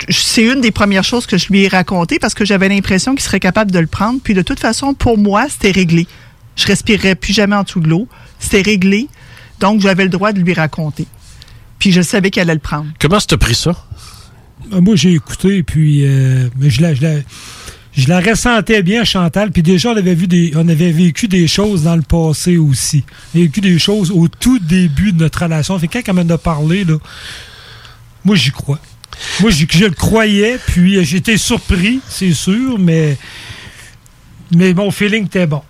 c'est une des premières choses que je lui ai racontées parce que j'avais l'impression qu'il serait capable de le prendre. Puis de toute façon, pour moi, c'était réglé. Je respirerais plus jamais en dessous de l'eau. C'était réglé. Donc, j'avais le droit de lui raconter. Puis je savais qu'elle allait le prendre. Comment t'as pris ça? Euh, Moi, j'ai écouté, puis euh, mais je la, je, la, je la ressentais bien, Chantal. Puis déjà, on avait, vu des, on avait vécu des choses dans le passé aussi. On a vécu des choses au tout début de notre relation. Fait que quand elle m'en a parlé, là, moi, j'y crois. Moi, je le croyais, puis euh, j'étais surpris, c'est sûr, mais, mais mon feeling était bon.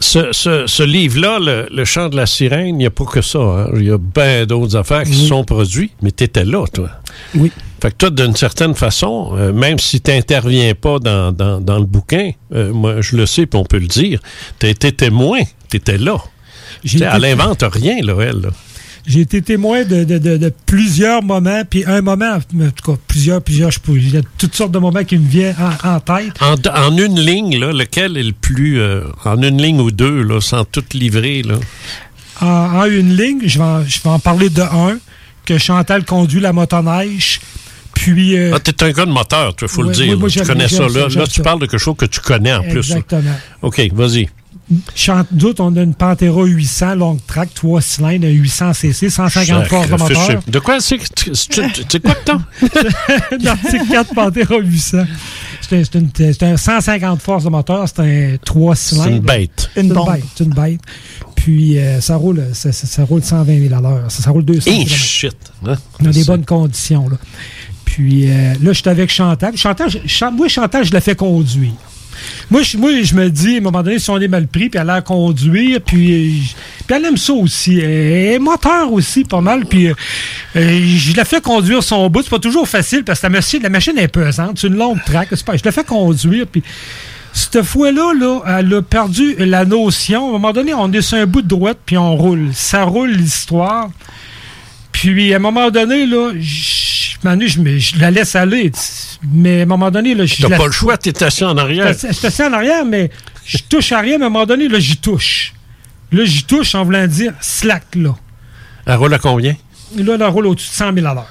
Ce, ce, ce livre-là, le, le chant de la sirène, il n'y a pas que ça. hein. Il y a bien d'autres affaires qui se sont produites, mais tu étais là, toi. Oui. Fait que toi, d'une certaine façon, euh, même si tu n'interviens pas dans, dans, dans le bouquin, euh, moi, je le sais, puis on peut le dire, tu as été témoin, tu étais là. J'ai T'sais, été- Elle invente rien, là, elle. là. J'ai été témoin de, de- de- de plusieurs moments, puis un moment, en tout cas, plusieurs, plusieurs, je peux, il y a toutes sortes de moments qui me viennent en, en tête. En, en une ligne, là, lequel est le plus... euh, en une ligne ou deux, là, sans tout livrer, là? En, en une ligne, je vais, en, je vais en parler de un, que Chantal conduit la motoneige, puis... euh, Ah, t'es un gars de moteur, tu faut Ouais, le dire. oui, moi, tu connais ça, là. Là, tu parles de quelque chose que tu connais en plus. Exactement. OK, vas-y. D'autres, on a une Pantera 800 long track, 3 cylindres, 800 cc, 150 forces de moteur. De quoi c'est que tu- tu- c'est quoi que t'as? non, c'est 4 Pantera 800. C'est un- c'est une- c'est un 150 forces de moteur, c'est un 3 cylindres. une bête. C'est Une une bête. C'est une bête. Puis euh, ça roule ça, ça- ça roule 120 000 à l'heure. Ça, ça roule 200 Hey, km. shit. hein? Dans des C'est- bonnes conditions. Là. Puis euh, là, j'étais avec Chantal. Chantal, je- moi, Chantal, je la fais conduire. Moi je, je me dis, à un moment donné, si on est mal pris, puis elle a conduire, puis, euh, puis elle aime ça aussi. Elle est moteur aussi, pas mal. Puis euh, euh, je la fais conduire son bout. C'est pas toujours facile, parce que la machine, est pesante. C'est une longue traque. Je la fais conduire, puis cette fois-là, là, elle a perdu la notion. À un moment donné, on est sur un bout de droite, puis on roule. Ça roule l'histoire. Puis à un moment donné, là, je, Manu, je, me- je la laisse aller. Mais à un moment donné, là, je T'as la- pas le choix, t'es assis en arrière. J'étais j'étais assis en arrière, mais je touche à rien, mais à un moment donné, là, j'y touche. Là, j'y touche en voulant dire slack, là. Elle roule à combien? Et là, elle roule au-dessus de 100 000 à l'heure.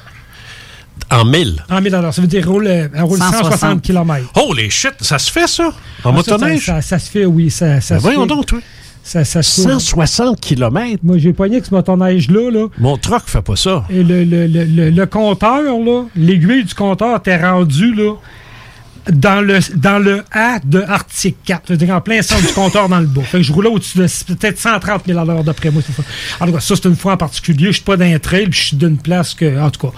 En 1000. En 1000 à l'heure. Ça veut dire qu'elle roule, elle roule 160 km. Holy shit, ça se fait ça? En motoneige? Ça, ça, ça se fait, oui. Ça, ça Ben se voyons fait. donc, toi. Ça, ça se fait. 160 km. Moi, j'ai pogné avec ce motoneige-là, là. Mon truck fait pas ça. Et le, le, le, le, compteur, là, l'aiguille du compteur était rendue, là, dans le, dans le A de Arctic 4. C'est-à-dire en plein centre du compteur dans le bas. Fait que je roulais au-dessus de peut-être 130 000 à l'heure d'après moi. En tout cas, ça, c'est une fois en particulier. Je suis pas d'un trail, puis je suis d'une place que. En tout cas.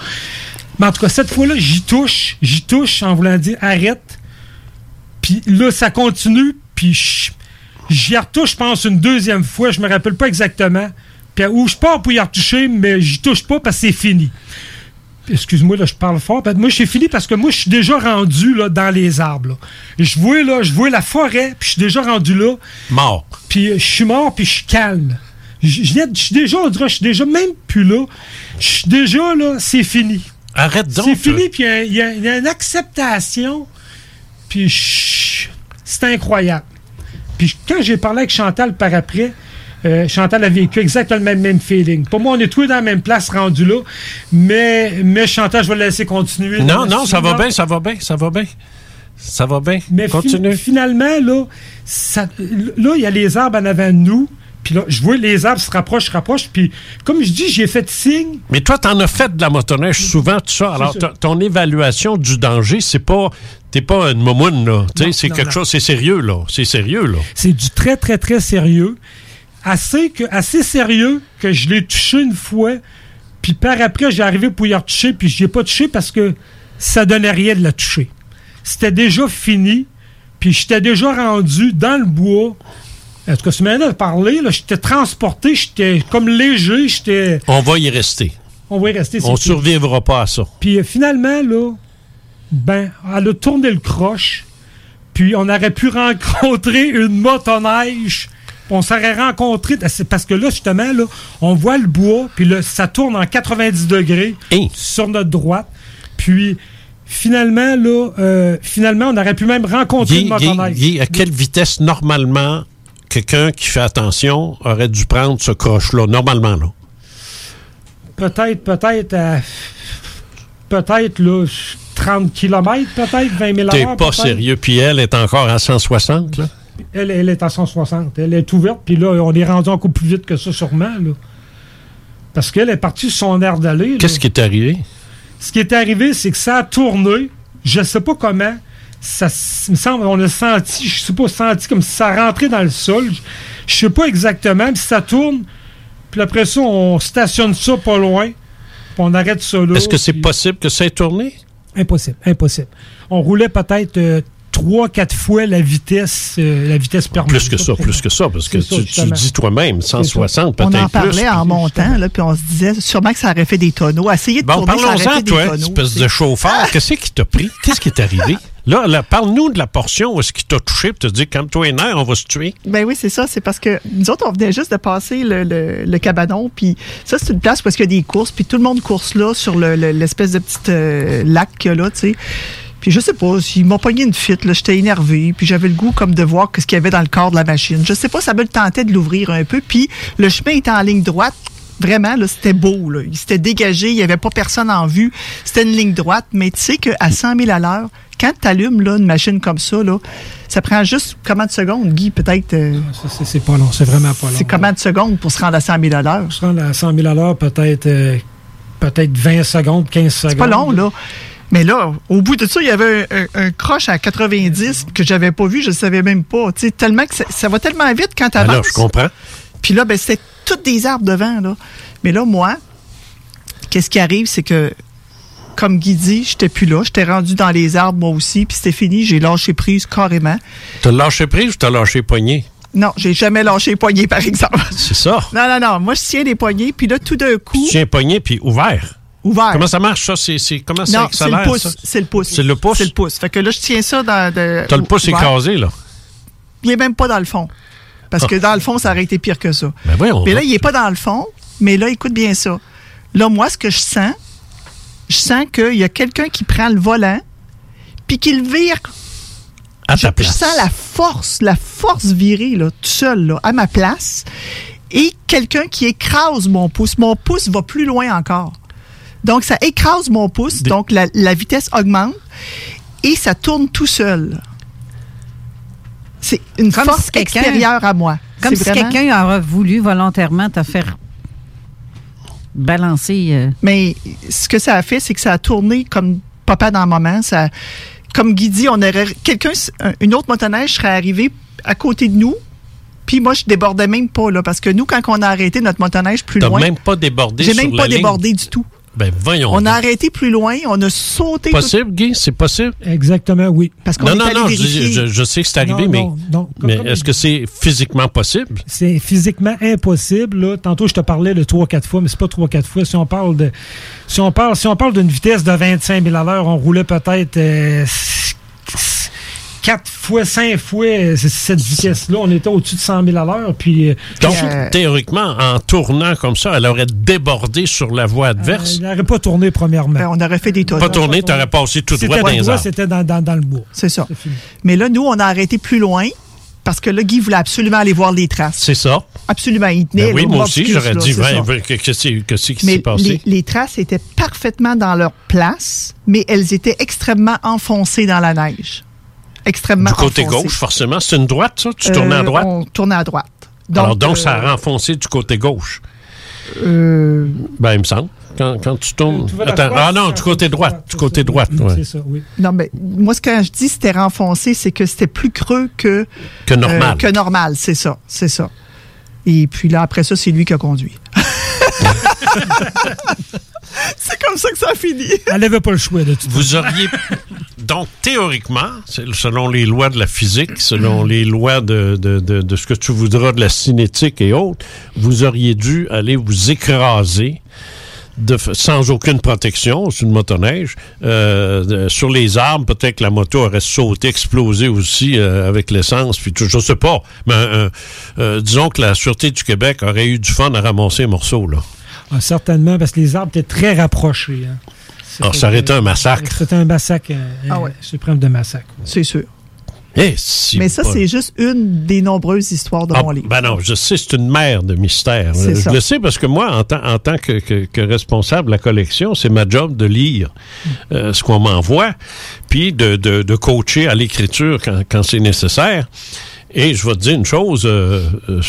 Mais en tout cas, cette fois-là, j'y touche. J'y touche en voulant dire arrête. Puis là, ça continue. Puis je- j'y retouche, je pense, une deuxième fois. Je me rappelle pas exactement. Puis où je pars pour y retoucher, mais j'y touche pas parce que c'est fini. Excuse-moi, là, je parle fort. Ben, Moi, j'ai fini parce que moi, je suis déjà rendu là, dans les arbres. Je vois, là, je vois la forêt, puis je suis déjà rendu là. Mort. Puis euh, je suis mort, puis je suis calme. Je suis déjà, on dirait, je suis déjà même plus là. Je suis déjà là, c'est fini. Arrête donc. C'est fini, puis il y y, a- il y a une acceptation. Puis c'est incroyable. Puis quand j'ai parlé avec Chantal par après, euh, Chantal a vécu exactement le même, même feeling. Pour moi, on est tous dans la même place rendu là. Mais, mais Chantal, je vais la laisser continuer. Non, non, ça va bien, ça va bien, ça va bien. Ça va bien. Mais fi- finalement, là, ça- là, il y a les arbres en avant de nous. Puis là, je vois les arbres se rapprochent, se rapprochent. Puis comme je dis, j'ai fait signe. Mais toi, t'en as fait de la motoneige souvent, tout ça. Alors, ton évaluation du danger, c'est pas. T'es pas une momoune, là. Tu sais, Non, c'est quelque non. chose, c'est sérieux, là. C'est sérieux, là. C'est du très, très, très sérieux. Assez, que, assez sérieux que je l'ai touché une fois. Puis par après, j'ai arrivé pour y retoucher. Puis je l'ai pas touché parce que ça donnait rien de la toucher. C'était déjà fini. Puis j'étais déjà rendu dans le bois. En tout cas, ce moment-là, de parler, là, j'étais transporté, j'étais comme léger, j'étais. On va y rester. On va y rester. On survivra pas à ça. puis euh, finalement, là, ben, elle a tourné le croche. Puis on aurait pu rencontrer une motoneige. On s'aurait rencontré. C'est parce que là, justement, là, on voit le bois, puis là, ça tourne en 90 degrés sur notre droite. Puis finalement, là, euh, finalement, on aurait pu même rencontrer Guy, une motoneige. Guy, à quelle vitesse, normalement, quelqu'un qui fait attention aurait dû prendre ce croche-là, normalement, là? Peut-être, peut-être à. Peut-être, là, 30 km, peut-être, 20 000 T'es pas sérieux. Puis elle est encore à 160, là? Elle, elle est à 160. Elle est ouverte, puis là, on est rendu encore plus vite que ça, sûrement. Là. Parce qu'elle est partie sur son air d'aller. Qu'est-ce qui est arrivé? Ce qui est arrivé, c'est que ça a tourné. Je sais pas comment. Ça me semble, on a senti, je sais pas, senti comme si ça rentrait dans le sol. Je, sais pas exactement, puis ça tourne. Puis après ça, on stationne ça pas loin. Puis on arrête ça là. Est-ce que c'est puis- possible que ça ait tourné? Impossible, impossible. On roulait peut-être trois, quatre fois la vitesse, euh, la vitesse permise. Plus que ça, plus que ça, parce que ça, tu, dis toi-même, 160 peut-être On en plus. parlait en montant, là, puis on se disait sûrement que ça aurait fait des tonneaux. Essayer de Bon, tourner, ça aurait parlons-en, fait des toi, tonneaux. espèce de chauffeur. Qu'est-ce qui t'a pris? Qu'est-ce qui est arrivé? Là, là parle-nous de la portion où est-ce qui t'a touché, puis t'as dit, comme toi et nerfs, on va se tuer. Ben oui, c'est ça. C'est parce que nous autres, on venait juste de passer le, le- cabanon. Puis ça, c'est une place où il y a des courses. Puis tout le monde course là sur le- le- l'espèce de petit euh, lac qu'il y a là, tu sais. Puis je sais pas, ils m'ont pogné une fuite, là. J'étais énervé. Puis j'avais le goût comme de voir ce qu'il y avait dans le corps de la machine. Je sais pas, ça me tentait de l'ouvrir un peu. Puis le chemin était en ligne droite. Vraiment, là, c'était beau. Là. Il s'était dégagé, il n'y avait pas personne en vue. C'était une ligne droite. Mais tu sais qu'à 100 000 à l'heure, quand tu allumes là, une machine comme ça, là, ça prend juste combien de secondes, Guy? Peut-être. euh, C'est- C'est pas long, c'est vraiment pas long. c'est combien de secondes pour se rendre à 100 000 à l'heure? Se rendre à 100 000 à l'heure, peut-être euh, peut-être 20 secondes, 15 secondes. C'est pas long, là. Mais là, au bout de ça, il y avait un, un- un croche à 90 que j'avais pas vu, je ne savais même pas. Tu sais, tellement que ça, ça va tellement vite quand tu Alors, avances. je comprends. Puis là, ben, c'était tous des arbres devant. Là. Mais là, moi, qu'est-ce qui arrive, c'est que, comme Guy dit, j'étais plus là. J'étais rendu dans les arbres, moi aussi. Puis c'était fini. J'ai lâché prise carrément. T'as lâché prise ou t'as lâché poignet? Non, j'ai jamais lâché poignets, par exemple. C'est ça. Non, non, non. Moi, je tiens les poignets. Puis là, tout d'un coup, Tu tiens un poignet, puis ouvert. ouvert. Comment ça marche, ça? C'est, comment ça, Non, ça c'est le pouce. C'est le pouce. C'est le pouce? C'est le pouce. Fait que là, je tiens ça dans. T'as le pouce ouvert. écrasé, là. Il est même pas dans le fond. Parce que dans le fond, ça aurait été pire que ça. Ben voyons Mais là, il est pas dans le fond. Mais là, écoute bien ça. Là, moi, ce que je sens, je sens qu'il y a quelqu'un qui prend le volant, puis qui le vire À je, ta je place. sens la force, la force virée, là, tout seul, là, à ma place. Et quelqu'un qui écrase mon pouce. Mon pouce va plus loin encore. Donc, ça écrase mon pouce. Donc, la, la vitesse augmente. Et ça tourne tout seul. C'est une Comme force si extérieure à moi. Comme si vraiment- quelqu'un aurait voulu volontairement te faire balancer. euh, Mais ce que ça a fait, c'est que ça a tourné comme papa dans le moment. Ça, comme Guy dit, on aurait quelqu'un, un- une autre motoneige serait arrivée à côté de nous. Puis moi, je débordais même pas, là, parce que nous, quand on a arrêté notre motoneige plus loin. même pas débordé J'ai sur même la pas ligne? débordé du tout. Ben, voyons. On a arrêté plus loin, on a sauté. Possible, Guy? C'est possible? Exactement, oui. Parce qu'on Non, est non, allé non, je, vérifier. je- je sais que c'est arrivé, Non, mais, non, non. Comme- mais comme est-ce il- que c'est physiquement possible? C'est physiquement impossible. Là. Tantôt, je te parlais de 3-4 fois, mais c'est pas 3-4 fois. Si on parle de si on parle, si on parle d'une vitesse de 25 000 à l'heure, on roulait peut-être 4 fois, 5 fois euh, cette vitesse-là. On était au-dessus de 100 000 à l'heure. Puis, euh, Donc, puis, théoriquement, en tournant comme ça, elle aurait débordé sur la voie adverse. il n'aurait pas tourné, premièrement. Ben, on aurait fait des tonnes. pas tourné, tu aurais passé tout droit C'était dans les arbres. c'était dans, dans- dans le bois. C'est ça. Mais là, nous, on a arrêté plus loin. Parce que là, Guy voulait absolument aller voir les traces. C'est ça. Absolument. Il tenait. Ben oui, là, moi au aussi, j'aurais dit, que- qu'est-ce qui s'est passé? les, les traces étaient parfaitement dans leur place, mais elles étaient extrêmement enfoncées dans la neige. Extrêmement Du côté gauche, forcément. C'est une droite, ça? Tu tournais à Euh, droite? On tournait à droite. Alors, donc, euh, ça a renfoncé du côté gauche. euh, Ben, il me semble. Quand, quand tu tournes. Tu à Attends, droite, ah non, du côté droit. Du côté droit. ouais. C'est ça, oui. Non, mais moi, ce que je dis, c'était renfoncé, c'est que c'était plus creux que... Que normal. euh, que normal, c'est ça, c'est ça. Et puis là, après ça, c'est lui qui a conduit. c'est comme ça que ça a fini. Elle n'avait pas le choix de tout Vous auriez. Donc, théoriquement, selon les lois de la physique, selon les lois de, de, de, de ce que tu voudras de la cinétique et autres, vous auriez dû aller vous écraser. De, sans aucune protection, c'est une motoneige. Euh, de- sur les arbres, peut-être que la moto aurait sauté, explosé aussi euh, avec l'essence, puis tout, je sais pas. Mais euh, euh, disons que la Sûreté du Québec aurait eu du fun à ramasser les morceaux, là. Ah, certainement, parce que les arbres étaient très rapprochés. hein. Alors, ça aurait été un massacre. C'était un massacre, euh, Ah ouais. un suprême de massacre. C'est sûr. Eh, si Mais ça, c'est juste une des nombreuses histoires de Ah, mon livre. ben non, je sais, c'est une mer de mystère. C'est Je ça. le sais parce que moi, en, tant- en tant que, que- que responsable de la collection, c'est ma job de lire euh, ce qu'on m'envoie, puis de, de- de coacher à l'écriture quand, quand c'est nécessaire. Et je vais te dire une chose, euh, euh,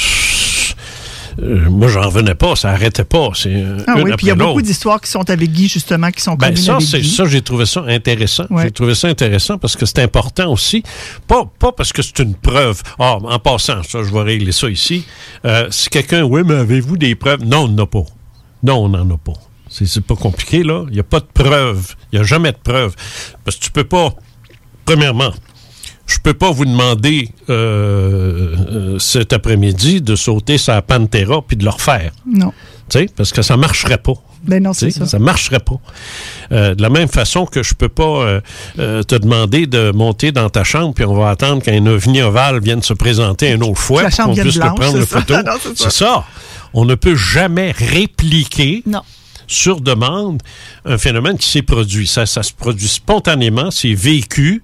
moi, j'en revenais pas, ça arrêtait pas. C'est euh, Ah oui, puis il y a beaucoup d'histoires qui sont avec Guy, justement, qui sont Ben ça, avec c'est Guy. ça, j'ai trouvé ça intéressant. Ouais. J'ai trouvé ça intéressant parce que c'est important aussi. Pas, pas parce que c'est une preuve. Ah, en passant, ça, je vais régler ça ici. Euh, si quelqu'un, oui, mais avez-vous des preuves? Non, on n'en a pas. Non, on n'en a pas. C'est c'est pas compliqué, là. Il n'y a pas de preuve. Il n'y a jamais de preuve. Parce que tu peux pas, premièrement, je peux pas vous demander euh, euh, cet après-midi de sauter sa Pantera puis de le refaire. Non. Tu sais, parce que ça marcherait pas. Ben non, c'est ça. Ça marcherait pas. Euh, de la même façon que je peux pas te demander de monter dans ta chambre puis on va attendre qu'un ovni ovale vienne se présenter une autre fois pour qu'on puisse le blanche, prendre c'est le photo. C'est ça. ça. On ne peut jamais répliquer Non. sur demande un phénomène qui s'est produit. Ça, ça se produit spontanément, c'est vécu.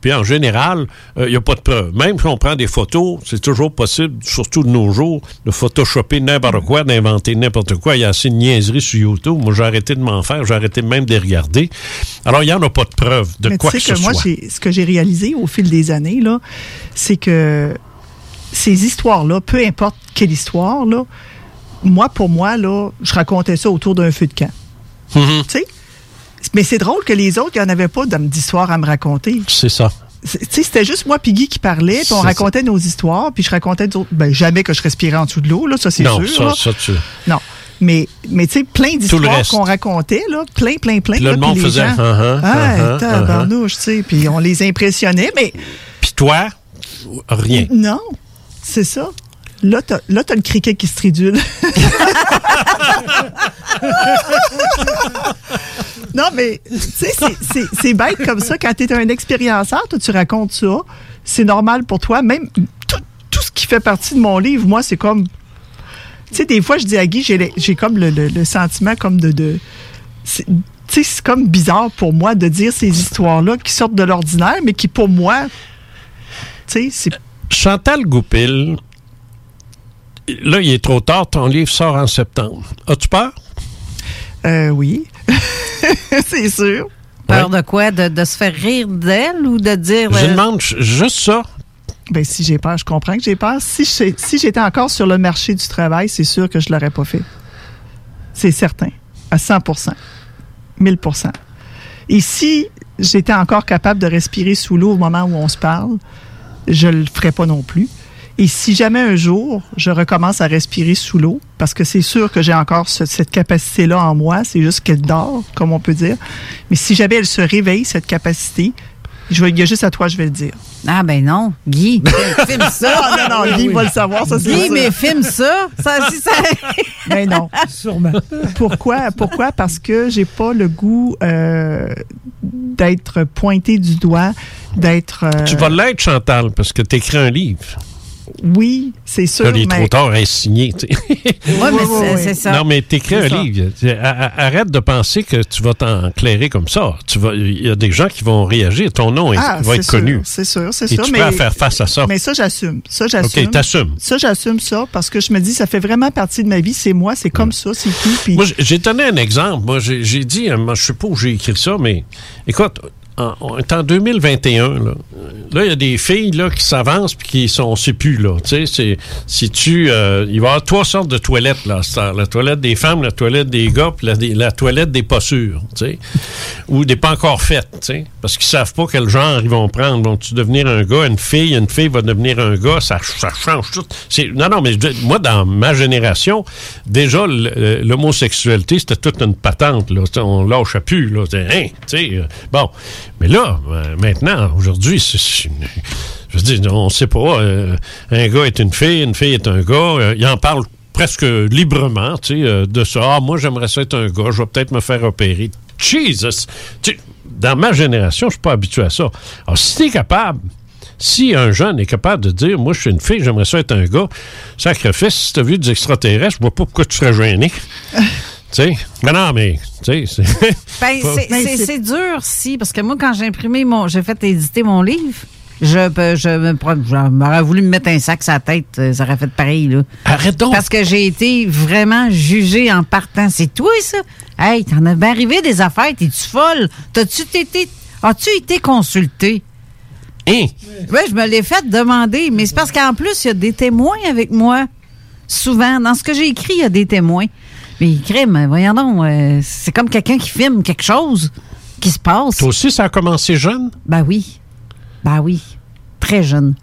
Puis en général, il n'y a pas de preuve. Même si on prend des photos, c'est toujours possible, surtout de nos jours, de photoshopper n'importe quoi, d'inventer n'importe quoi. Il y a assez de niaiseries sur YouTube. Moi, j'ai arrêté de m'en faire, j'ai arrêté même de les regarder. Alors, il n'y en a pas de preuve de Mais quoi que que, ce moi, soit. ce que j'ai réalisé au fil des années, là, c'est que ces histoires-là, peu importe quelle histoire, là, moi, pour moi, là, je racontais ça autour d'un feu de camp. Mhm. Tu sais? Mais c'est drôle que les autres, il n'y en avait pas d'histoires à me raconter. C'est ça. C'est- Tu sais, c'était juste moi puis Guy qui parlait, puis on racontait nos histoires, puis je racontais d'autres. Ben, jamais que je respirais en dessous de l'eau, là, ça c'est Non, sûr. ça, là. ça, tu... Non. Mais, mais tu sais, plein d'histoires qu'on racontait, là, plein, plein, plein. Là, le monde faisait, gens, Ah, uh-huh, tabarnouche, tu sais, puis on les impressionnait, mais Puis toi, rien. non, c'est ça. Là, t'as, là, t'as le criquet qui se tridule. non, mais, tu sais, c'est, bête comme ça. Quand t'es un expérienceur, toi, tu racontes ça. C'est normal pour toi. Même tout, tout ce qui fait partie de mon livre, moi, c'est comme. Tu sais, des fois, je dis à Guy, j'ai, comme le, le- le sentiment comme de. de tu sais, c'est comme bizarre pour moi de dire ces histoires-là qui sortent de l'ordinaire, mais qui, pour moi, Tu sais, c'est Chantal Goupil, là, il est trop tard, ton livre sort en septembre. As-tu peur? Euh, oui. c'est sûr. Peur de quoi? De, de se faire rire d'elle ou de dire. Je euh, demande juste ça. Ben, si j'ai peur, je comprends que j'ai peur. Si je- si j'étais encore sur le marché du travail, c'est sûr que je l'aurais pas fait. C'est certain. À 100% 1000% Et si j'étais encore capable de respirer sous l'eau au moment où on se parle, je le ferais pas non plus. Et si jamais un jour, je recommence à respirer sous l'eau, parce que c'est sûr que j'ai encore ce- cette capacité-là en moi, c'est juste qu'elle dort, comme on peut dire. Mais si jamais elle se réveille, cette capacité, je vais, il y a juste à toi, je vais le dire. Ah, ben non. Guy, filme ça. Ah, non, non, Guy va le savoir, ça, c'est Guy, sûr. mais filme ça. ça, si ça... Mais non. Sûrement. Pourquoi? Pourquoi? Parce que j'ai pas le goût euh, d'être pointé du doigt, d'être... euh, Tu vas l'être, Chantal, parce que tu écris un livre. Oui, c'est sûr, Là, il est mais... trop tard à signer. tu sais. Oui, mais c'est- c'est ça. Non, mais t'écris un ça. livre. Arrête de penser que tu vas t'enclairer comme ça. Tu vas, il y a des gens qui vont réagir. Ton nom Ah, va être sûr, connu. C'est sûr, c'est Et sûr. tu mais, peux à faire face à ça. Mais ça, j'assume. Ça, j'assume. OK, t'assumes. Ça, j'assume ça parce que je me dis, ça fait vraiment partie de ma vie. C'est moi, c'est comme ça, c'est tout. Puis Moi, j'ai donné un exemple. Moi, j'ai j'ai dit, euh, moi, je sais pas où j'ai écrit ça, mais écoute, on est en 2021. Là, il y a des filles là, qui s'avancent puis qui sont, on sait plus là. Si tu, euh, il va y avoir trois sortes de toilettes là. La toilette des femmes, la toilette des gars, puis la, toilette des pas sûrs, ou des pas encore faites, parce qu'ils savent pas quel genre ils vont prendre. Vont-tu devenir un gars, une fille, une fille va devenir un gars, ça, change tout. Non, non, mais moi, dans ma génération, déjà, l'homosexualité, c'était toute une patente. Là. On lâchait plus. Là. Hein, euh, bon. Mais là, euh, maintenant, aujourd'hui, je veux dire, on sait pas. euh, un gars est une fille, une fille est un gars. euh, il en parle presque librement, tu sais, de ça. Ah, moi, j'aimerais ça être un gars, je vais peut-être me faire opérer. Jesus! Dans ma génération, je suis pas habitué à ça. Alors, si tu es capable, si un jeune est capable de dire, moi, je suis une fille, j'aimerais ça être un gars, sacrifice, si tu as vu des extraterrestres, je vois pas pourquoi tu serais gêné. tu sais, mais non, mais, tu sais, c'est. Ben, dur, si, parce que moi, quand j'ai imprimé mon. J'ai fait éditer mon livre, je, peux- je me prends- j'aurais voulu me mettre un sac sur la tête, euh, ça aurait fait pareil, là. Arrête donc! Parce que j'ai été vraiment jugée en partant. C'est toi, ça? Hey, t'en as bien arrivé des affaires, t'es-tu folle? T'as-tu été. As-tu été consulté? Hein? Oui, je me l'ai fait demander, mais c'est parce qu'en plus, il y a des témoins avec moi. Souvent, dans ce que j'ai écrit, il y a des témoins. Mais crème, voyons donc, euh, c'est comme quelqu'un qui filme quelque chose qui se passe. Toi aussi, ça a commencé jeune? Ben oui. Ben oui. Très jeune.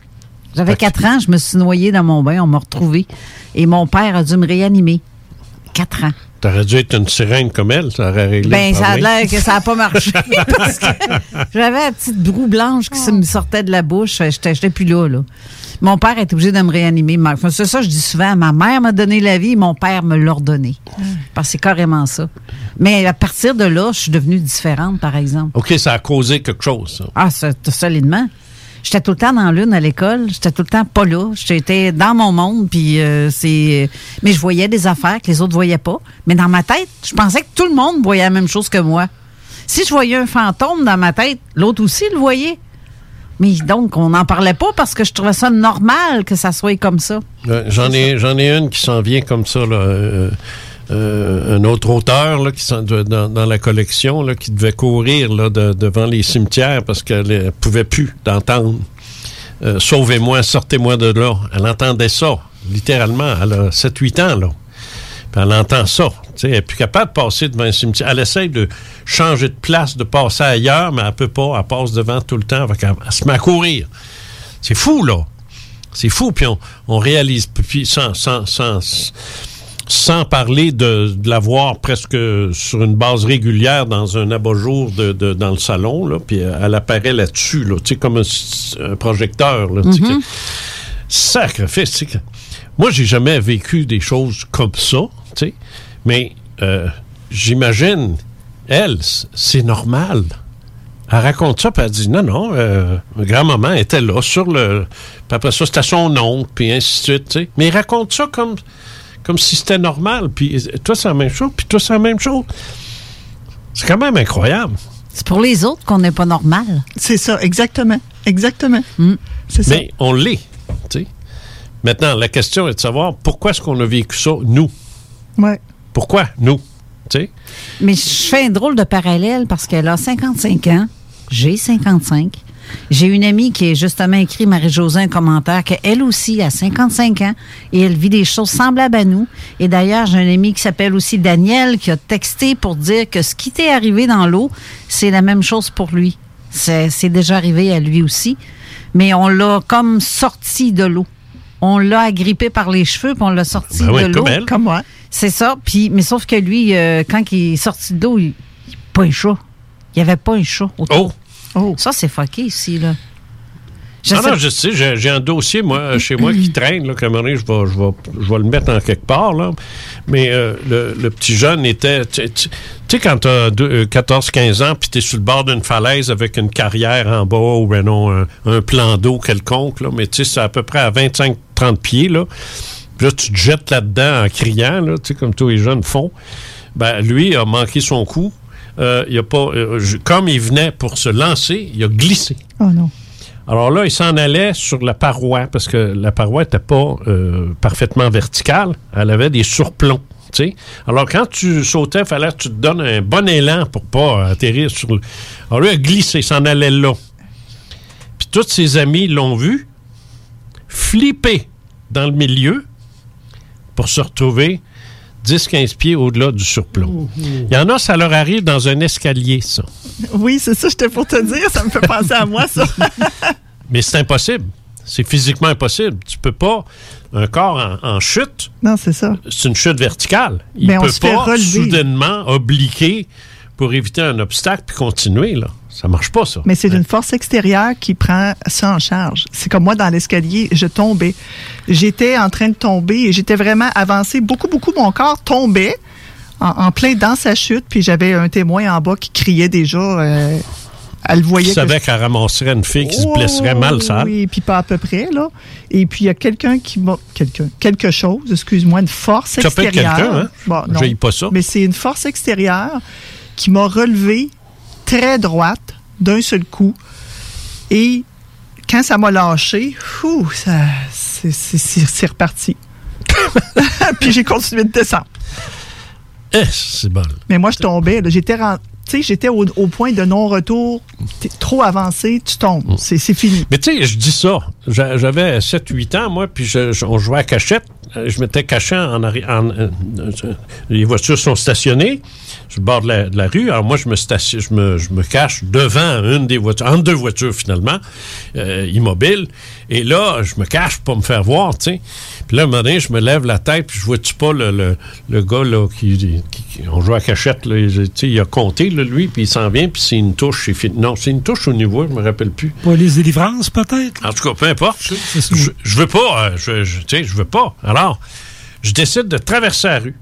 J'avais. 4 ans, je me suis noyée dans mon bain, on m'a retrouvé. Et mon père a dû me réanimer. 4 ans. T'aurais dû être une sirène comme elle, ça aurait réglé Ben, ça a l'air que ça n'a pas marché parce que j'avais la petite broue blanche qui se me sortait de la bouche. J'étais j'étais plus là, là. Mon père est obligé de me réanimer. Enfin, C'est ça, je dis souvent. Ma mère m'a donné la vie, mon père me l'a ordonné. Parce que c'est carrément ça. Mais à partir de là, je suis devenue différente, par exemple. OK, ça a causé quelque chose, ça. Ah, ça, solidement. J'étais tout le temps dans l'une à l'école. J'étais tout le temps pas là. J'étais dans mon monde, puis euh, c'est. Mais je voyais des affaires que les autres voyaient pas. Mais dans ma tête, je pensais que tout le monde voyait la même chose que moi. Si je voyais un fantôme dans ma tête, l'autre aussi le voyait. Mais donc, on n'en parlait pas parce que je trouvais ça normal que ça soit comme ça. Ouais, J'en ai, j'en ai une qui s'en vient comme ça, là. euh, euh, un autre auteur là, qui dans, la collection là, qui devait courir là, de- devant les cimetières parce qu'elle ne pouvait plus d'entendre. Euh, Sauvez-moi, sortez-moi de là. Elle entendait ça, littéralement. Elle a 7-8 ans, là. Puis elle entend ça. Elle n'est plus capable de passer devant un cimetière. Elle essaye de changer de place, de passer ailleurs, mais elle peut pas. Elle passe devant tout le temps. Qu'elle- elle se met à courir. C'est fou, là. C'est fou. Puis on, on réalise, puis sans, sans, sans, sans parler de, de la voir presque sur une base régulière dans un abat-jour de, de- dans le salon, là, puis elle apparaît là-dessus, là, tu sais, comme un, un projecteur. Là, que- Sacrifice, tu sais, que- Moi, j'ai jamais vécu des choses comme ça, tu sais, mais euh, j'imagine, elle, c'est normal. Elle raconte ça, puis elle dit non, non, euh, ma grand-maman était là sur le. Puis après ça, c'était son oncle, puis ainsi de suite, tu sais. Mais il raconte ça comme, comme si c'était normal. Puis toi, c'est la même chose, puis toi, c'est la même chose. C'est quand même incroyable. C'est pour les autres qu'on n'est pas normal. C'est ça, exactement. Exactement. Mm. ça. Mais on l'est. tu sais. Maintenant, la question est de savoir pourquoi est-ce qu'on a vécu ça, nous? Ouais. Pourquoi, nous? Tu sais? Mais je fais un drôle de parallèle parce qu'elle a 55 ans. J'ai 55. J'ai une amie qui a justement écrit, Marie-Josée, un commentaire qu'elle aussi a 55 ans et elle vit des choses semblables à nous. Et d'ailleurs, j'ai un ami qui s'appelle aussi Daniel qui a texté pour dire que ce qui t'est arrivé dans l'eau, c'est la même chose pour lui. C'est c'est déjà arrivé à lui aussi. Mais on l'a comme sorti de l'eau. On l'a agrippé par les cheveux puis on l'a sorti Ben oui, de l'eau. comme elle. Comme moi. C'est ça. Puis, mais sauf que lui, euh, quand il est sorti de l'eau, il il- pas un chat. Il n'y avait pas un chat autour. Ça, c'est fucké ici, là. Je non, sais- non, je sais, j'ai un dossier, moi, chez moi, qui traîne, là, qu'à un moment donné, je vais, je, vais, je vais le mettre en quelque part, là. Mais euh, le, le petit jeune était... Tu sais, quand tu as 14-15 ans, puis tu es sur le bord d'une falaise avec une carrière en bas ou ben non, un, un plan d'eau quelconque, là, mais tu sais, c'est à peu près à 25-30 pieds, là. Puis là, tu te jettes là-dedans en criant, là, tu sais, comme tous les jeunes font. Ben, lui a manqué son coup. Euh, il a pas, euh, je- comme il venait pour se lancer, il a glissé. Oh non. Alors là, il s'en allait sur la paroi parce que la paroi n'était pas euh, parfaitement verticale. Elle avait des surplombs. Alors quand tu sautais, il fallait que tu te donnes un bon élan pour pas atterrir sur le. Alors lui, il a glissé, il s'en allait là. Puis tous ses amis l'ont vu, flipper dans le milieu pour se retrouver 10-15 pieds au-delà du surplomb. Il y en a, ça leur arrive dans un escalier, ça. Oui, c'est ça, j'étais pour te dire. Ça me fait penser à moi, ça. Mais c'est impossible. C'est physiquement impossible. Tu peux pas. Un corps en, en chute, non, c'est ça. c'est une chute verticale. Il on peut pas soudainement obliquer pour éviter un obstacle puis continuer. Là. Ça marche pas, ça. Mais c'est une force extérieure qui prend ça en charge. C'est comme moi dans l'escalier, je tombais. J'étais en train de tomber et j'étais vraiment avancé. Beaucoup, beaucoup, mon corps tombait en, en plein dans sa chute. Puis j'avais un témoin en bas qui criait déjà. euh, elle voyait Tu savais qu'elle ramasserait une fille qui se Oh, blesserait mal, ça. Oui, puis pas à peu près, là. Et puis, il y a quelqu'un qui m'a. Quelqu'un. Quelque chose, excuse-moi, une force Tu appelles extérieure. quelqu'un, hein? Bon, non. Pas ça. Mais c'est une force extérieure qui m'a relevé très droite d'un seul coup. Et quand ça m'a lâché, fou, ça, c'est, c'est- c'est- c'est reparti. puis j'ai continué de descendre. Eh, c'est bon. Mais moi, je tombais. là. J'étais ren- tu sais, j'étais au, au point de non-retour. T'es trop avancé, tu tombes. C'est, c'est fini. Mais tu sais, je dis ça. J'a- J'avais 7-8 ans, moi, puis je- je- on jouait à cachette. Euh, Je m'étais caché en, en- euh, euh, Les voitures sont stationnées sur le bord de la, de la rue. Alors moi, je me, station- je, me, je me cache devant une des voitures, entre deux voitures finalement, euh, immobiles. Et là, je me cache pour me faire voir, tu sais. Puis là, un moment donné, je me lève la tête, puis je vois-tu pas le, le, le gars là, qui, qui- qui- On joue à cachette, là, il- tu sais, il a compté, là, lui, puis il s'en vient, puis c'est une touche. Non, c'est une touche au niveau, je me rappelle plus. Pour les délivrances, peut-être? En tout cas, peu importe. Je, je veux pas. euh, Je, je, tu sais, je veux pas. Alors, je décide de traverser la rue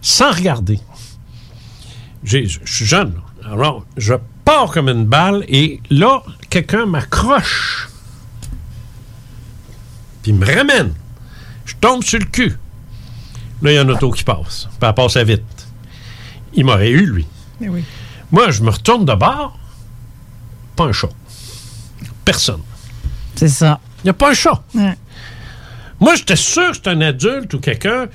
sans regarder. Je suis jeune. là. Alors, je pars comme une balle et là, quelqu'un m'accroche. Puis il me ramène. Je tombe sur le cul. Là, il y a une auto qui passe. Puis elle passe à vite. Il m'aurait eu, lui. Mais oui. Moi, je me retourne de bord. Pas un chat. Personne. C'est ça. Il n'y a pas un chat. Ouais. Moi, j'étais sûr que c'était un adulte ou quelqu'un,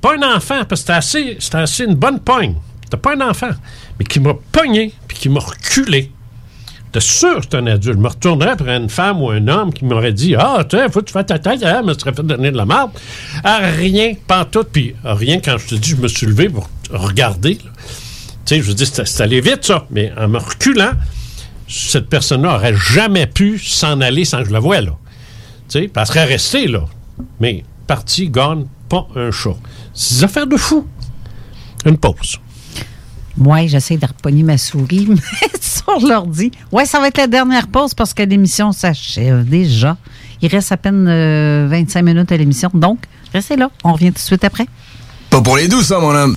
pas un enfant, parce que c'était assez, assez une bonne pogne. C'était pas un enfant, mais qui m'a pogné puis qui m'a reculé. J'étais sûr que c'était un adulte. Je me retournerais après une femme ou un homme qui m'aurait dit Ah, tu faut que tu fasses ta tête, hein, me serait fait donner de la marde. À rien, pas tout. Puis rien, quand je te dis, je me suis levé pour regarder. Tu sais, je veux dire, c'est c'est allé vite, ça. Mais en me reculant, cette personne-là aurait jamais pu s'en aller sans que je la voie, là. Tu sais, elle serait restée, là. Mais parti, gone, pas un chat. C'est des affaires de fou. Une pause. Moi, j'essaie de repogner ma souris mais sur l'ordi. Ouais, ça va être la dernière pause parce que l'émission s'achève déjà. Il reste à peine euh, 25 minutes à l'émission. Donc, restez là. On revient tout de suite après. Pas pour les douces, ça, mon homme.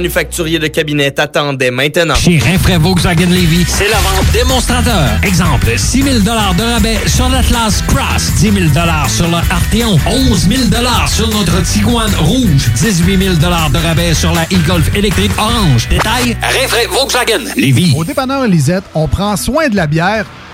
de Cabinet t'attendait maintenant. Chez Rinfraie Volkswagen Levy, c'est la vente démonstrateur. Exemple, 6 000 de rabais sur l'Atlas Cross, 10 000 sur le Arteon, 11 000 sur notre Tiguan Rouge, 18 000 de rabais sur la e-Golf électrique orange. Détail, Rinfraie Volkswagen Levy. Au dépanneur Lisette, on prend soin de la bière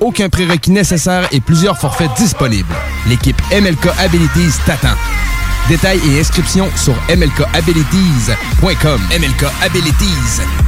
aucun prérequis nécessaire et plusieurs forfaits disponibles. L'équipe MLK Abilities t'attend. Détails et inscriptions sur mlkabilities.com.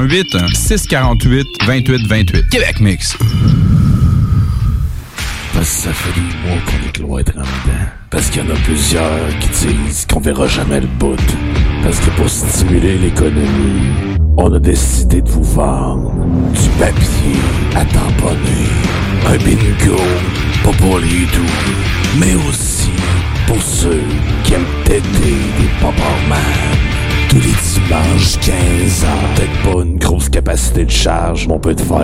648 28 28. Québec Mix. Parce que ça fait des mois qu'on est cloître en dedans. Parce qu'il y en a plusieurs qui disent qu'on verra jamais le bout. Parce que pour stimuler l'économie, on a décidé de vous vendre du papier à tamponner. Un bingo, pas pour les doux, mais aussi pour ceux qui aiment têter des pop tous les dimanches 15 ans. Peut-être pas une grosse capacité de charge, mais on peut te faire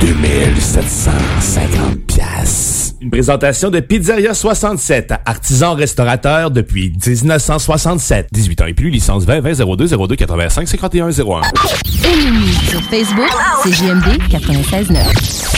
gagner 2750 pièces. Une présentation de Pizzeria 67, artisan restaurateur depuis 1967. 18 ans et plus, licence 20 20 02 02 85 51 01. Aimez-nous sur Facebook, c'est JMD 96.9.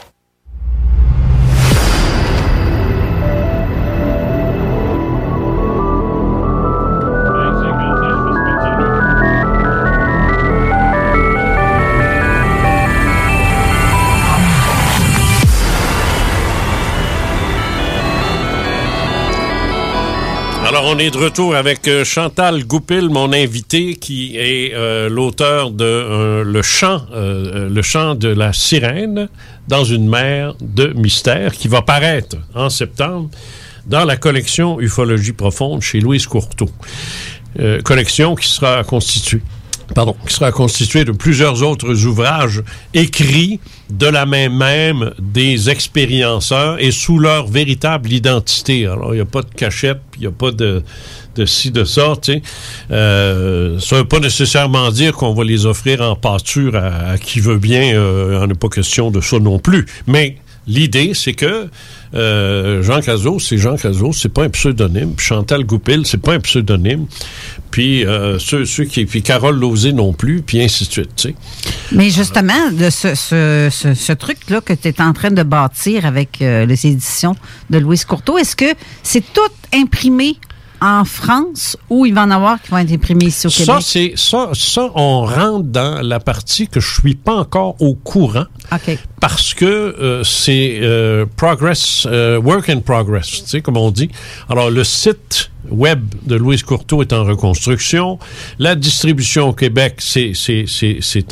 On est de retour avec euh, Chantal Goupil, mon invité, qui est euh, l'auteur de euh, Le chant, de la sirène dans une mer de mystère, qui va paraître en septembre dans la collection Ufologie profonde chez Louise Courteau. Collection qui sera constituée pardon, qui sera constituée de plusieurs autres ouvrages écrits de la main même des expérienceurs et sous leur véritable identité. Alors, il n'y a pas de cachette, il n'y a pas de, de ci, de ça, tu sais. Euh, ça ne veut pas nécessairement dire qu'on va les offrir en pâture à, à qui veut bien. Euh, il n'y en a pas question de ça non plus. Mais l'idée, c'est que euh, Jean Cazot, c'est Jean Cazot, c'est pas un pseudonyme. Puis Chantal Goupil, c'est pas un pseudonyme. Puis euh, qui, puis Carole Lausée non plus, puis ainsi de suite. Mais justement, ce truc-là que tu es en train de bâtir avec euh, les éditions de Louise Courteau, est-ce que c'est tout imprimé en France ou il va en avoir qui vont être imprimés ici au Ça, Québec? c'est ça, ça, on rentre dans la partie que je suis pas encore au courant. Parce que euh, c'est euh, progress, euh, work in progress, tu sais, comme on dit. Alors, le site web de Louise Courteau est en reconstruction. La distribution au Québec, c'est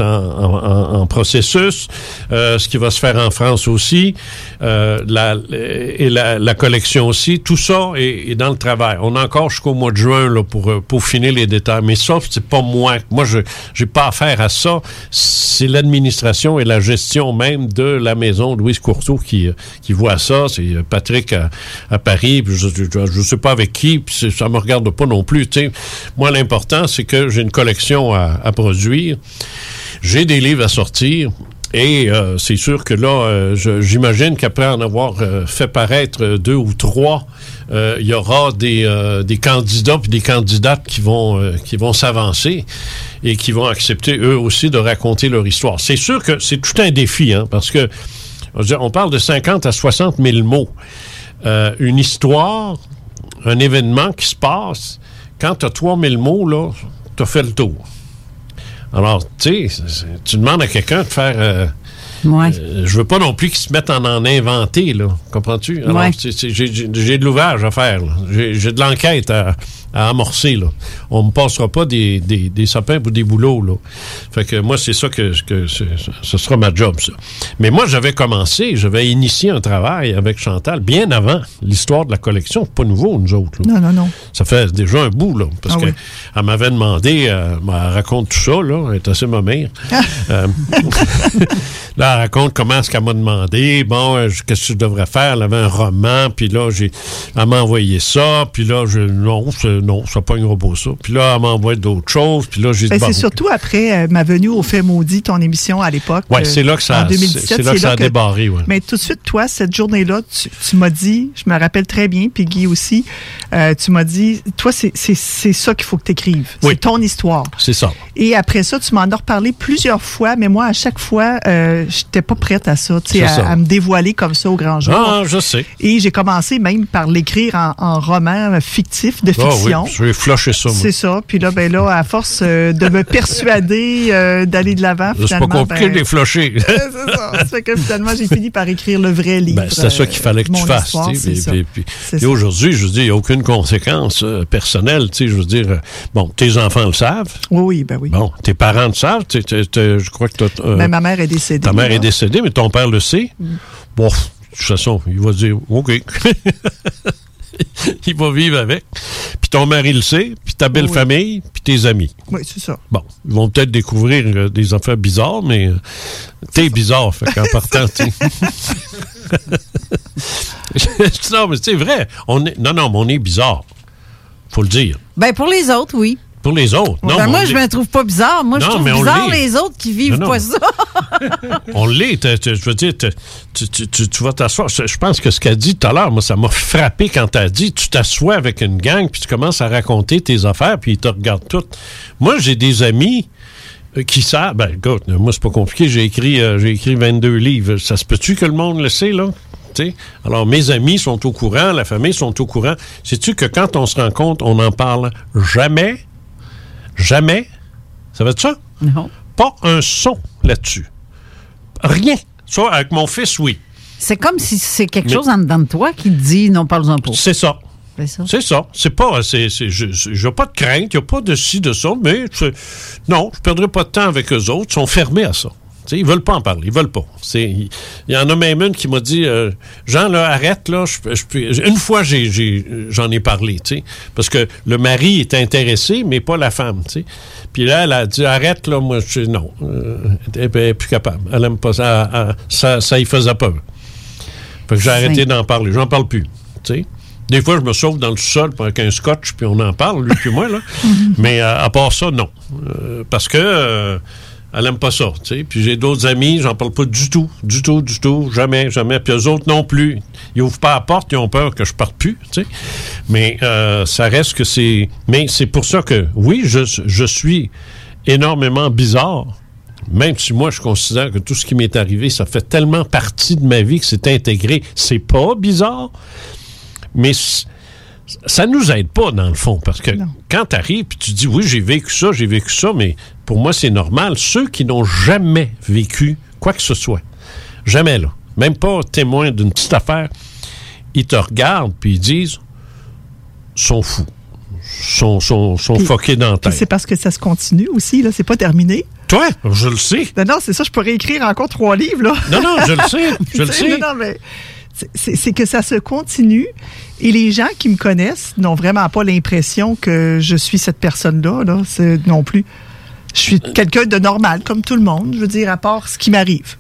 en, en- en- processus. Euh, ce qui va se faire en France aussi. Euh, la, et la, collection aussi. Tout ça est, dans le travail. On a encore jusqu'au mois de juin pour euh, peaufiner les détails. Mais ça, c'est pas moi. Moi, je j'ai pas affaire à ça. C'est l'administration et la gestion même de la maison Louise Courteau qui, qui voit ça. C'est Patrick à, à Paris. Je, je sais pas avec qui. Puis ça me regarde pas non plus. tu sais. Moi, l'important, c'est que j'ai une collection à, produire. J'ai des livres à sortir. Et euh, c'est sûr que là, euh, j'imagine qu'après en avoir euh, fait paraître deux ou trois, il y aura des, des candidats puis des candidates qui vont qui vont s'avancer et qui vont accepter eux aussi de raconter leur histoire. C'est sûr que c'est tout un défi, hein, parce que on parle de 50 à 60 000 mots. Une histoire, un événement qui se passe, quand tu as 3 000 mots, là, tu as fait le tour. Alors, tu sais, tu demandes à quelqu'un de faire. euh, euh, je veux pas non plus qu'ils se mettent en en inventer, là. Comprends-tu? Alors, Ouais. j'ai- de l'ouvrage à faire, j'ai de l'enquête à, à amorcer, là. On me passera pas des, des, des sapins pour des boulots, là. Fait que moi, c'est ça que, que ce sera ma job, ça. Mais moi, j'avais commencé, j'avais initié un travail avec Chantal bien avant l'histoire de la collection. Pas nouveau, nous autres, là. Non, non, non. Ça fait déjà un bout, là. Parce Ah que oui. elle m'avait demandé, euh, elle raconte tout ça, là. Elle est assez ma mère. Euh, là, elle raconte comment est-ce qu'elle m'a demandé, bon, euh, qu'est-ce que je devrais faire? Elle avait un roman, puis là, j'ai, elle m'a envoyé ça, puis là, je, non, c'est- non, ça pognera pas ça. Puis là, elle m'a envoyé d'autres choses, puis là, j'ai Ben, c'est surtout après euh, ma venue au Fait Maudit, ton émission à l'époque. Ouais, euh, c'est là que ça- en 2017, c'est- c'est là que ça a débarré, ouais. Mais tout de suite, toi, cette journée-là, tu, tu m'as dit, je me rappelle très bien, puis Guy aussi, euh, tu m'as dit, toi, c'est ça qu'il faut que tu écrives. Oui. C'est ton histoire. c'est ça. Et après ça, tu m'en as reparlé plusieurs fois, mais moi, à chaque fois, euh, j'étais pas prête à ça, à, ça. à me dévoiler comme ça au grand jour. Ah, je sais. Et j'ai commencé même par l'écrire en, en roman fictif, de Ah oui, je vais flusher ça. C'est ça. Puis là, ben là, à force euh, de me persuader euh, d'aller de l'avant, C'est finalement. pas compliqué ben, de les flusher. c'est ça. Ça fait que finalement, j'ai fini par écrire le vrai livre. Ben, c'était ça qu'il fallait que euh, tu mon fasses. c'est C'est ça. aujourd'hui, je veux dire, il n'y a aucune conséquence euh, personnelle. Je veux dire, euh, bon, tes enfants le savent. Oui, oui, ben oui. Bon, tes parents le savent. tu- je crois que euh, Mais ma mère est décédée. ta mère est décédée, mais ton père le sait. Mm. Bon, de toute façon, il va dire OK. il va vivre avec. Puis ton mari le sait, puis ta belle Oui. famille, puis tes amis. Oui, c'est ça. Bon, ils vont peut-être découvrir euh, des affaires bizarres, mais euh, t'es bizarre, fait qu'en partant, tu sais. non, mais c'est vrai. On est, non, non, mais on est bizarre. Faut le dire. Ben, pour les autres, oui. Pour les autres. Non, Ben, moi, je me trouve pas bizarre. Moi, je trouve bizarre les autres qui vivent Non, pas ça. On l'est. Je veux dire, tu, tu- tu- tu vas t'asseoir. Je pense que ce qu'elle dit tout à l'heure, moi, ça m'a frappé quand t'as dit tu t'assois avec une gang, puis tu commences à raconter tes affaires, puis ils te regardent toutes. Moi, j'ai des amis euh, qui savent. Ben, écoute, moi, c'est pas compliqué. J'ai écrit, euh, j'ai écrit 22 livres. Ça se peut-tu que le monde le sait, là? Alors, mes amis sont au courant, la famille sont au courant. Sais-tu que quand on se rencontre, on n'en parle jamais? Jamais? Ça va être ça? Non. Pas un son là-dessus. Rien. Ça, avec mon fils, oui. C'est comme si c'est quelque Mais- chose en dedans de toi qui te dit non, parle-en pas. C'est ça. C'est ça. C'est ça. C'est pas. C'est, je n'ai pas de crainte, il n'y a pas de ci, de ça, mais non, je ne perdrai pas de temps avec eux autres. Ils sont fermés à ça. Tu sais, ils veulent pas en parler. Ils veulent pas. Il y en a même une qui m'a dit euh, Jean, là, arrête, là. je je une fois, j'en ai parlé. Parce que le mari est intéressé, mais pas la femme, tu sais. Puis là, elle a dit Arrête, là, moi, je non. Euh, elle est plus capable. Elle aime pas ça. Elle- elle- ça. Ça y faisait peur. Fait que j'ai arrêté d'en parler. J'en parle plus. Des fois, je me sauve dans le sol avec un scotch, puis on en parle, lui puis moi. Là. Mais euh, à part ça, non. Euh, parce que, Elle aime pas ça, tu sais. Puis j'ai d'autres amis, j'en parle pas du tout, du tout, du tout, jamais, jamais. Puis eux autres non plus. Ils ouvrent pas la porte, ils ont peur que je parte plus, tu sais. Mais euh, ça reste que c'est... Mais c'est pour ça que, oui, je, je suis énormément bizarre. Même si moi, je considère que tout ce qui m'est arrivé, ça fait tellement partie de ma vie que c'est intégré. C'est pas bizarre, mais ça nous aide pas, dans le fond, parce que quand tu arrives et tu dis, oui, j'ai vécu ça, j'ai vécu ça, mais pour moi, c'est normal. Ceux qui n'ont jamais vécu quoi que ce soit, jamais là, même pas témoin d'une petite affaire, ils te regardent puis ils disent, sont fous, sont, sont, sont fuckés dans la c'est parce que ça se continue aussi, là. C'est pas terminé. Toi, je le sais. Non, non, c'est ça, je pourrais écrire encore trois livres, là. Non, non, je le sais, je le sais. Non, non, mais c'est- que ça se continue et les gens qui me connaissent n'ont vraiment pas l'impression que je suis cette personne-là, là, non plus. Je suis quelqu'un de normal, comme tout le monde, je veux dire, à part ce qui m'arrive.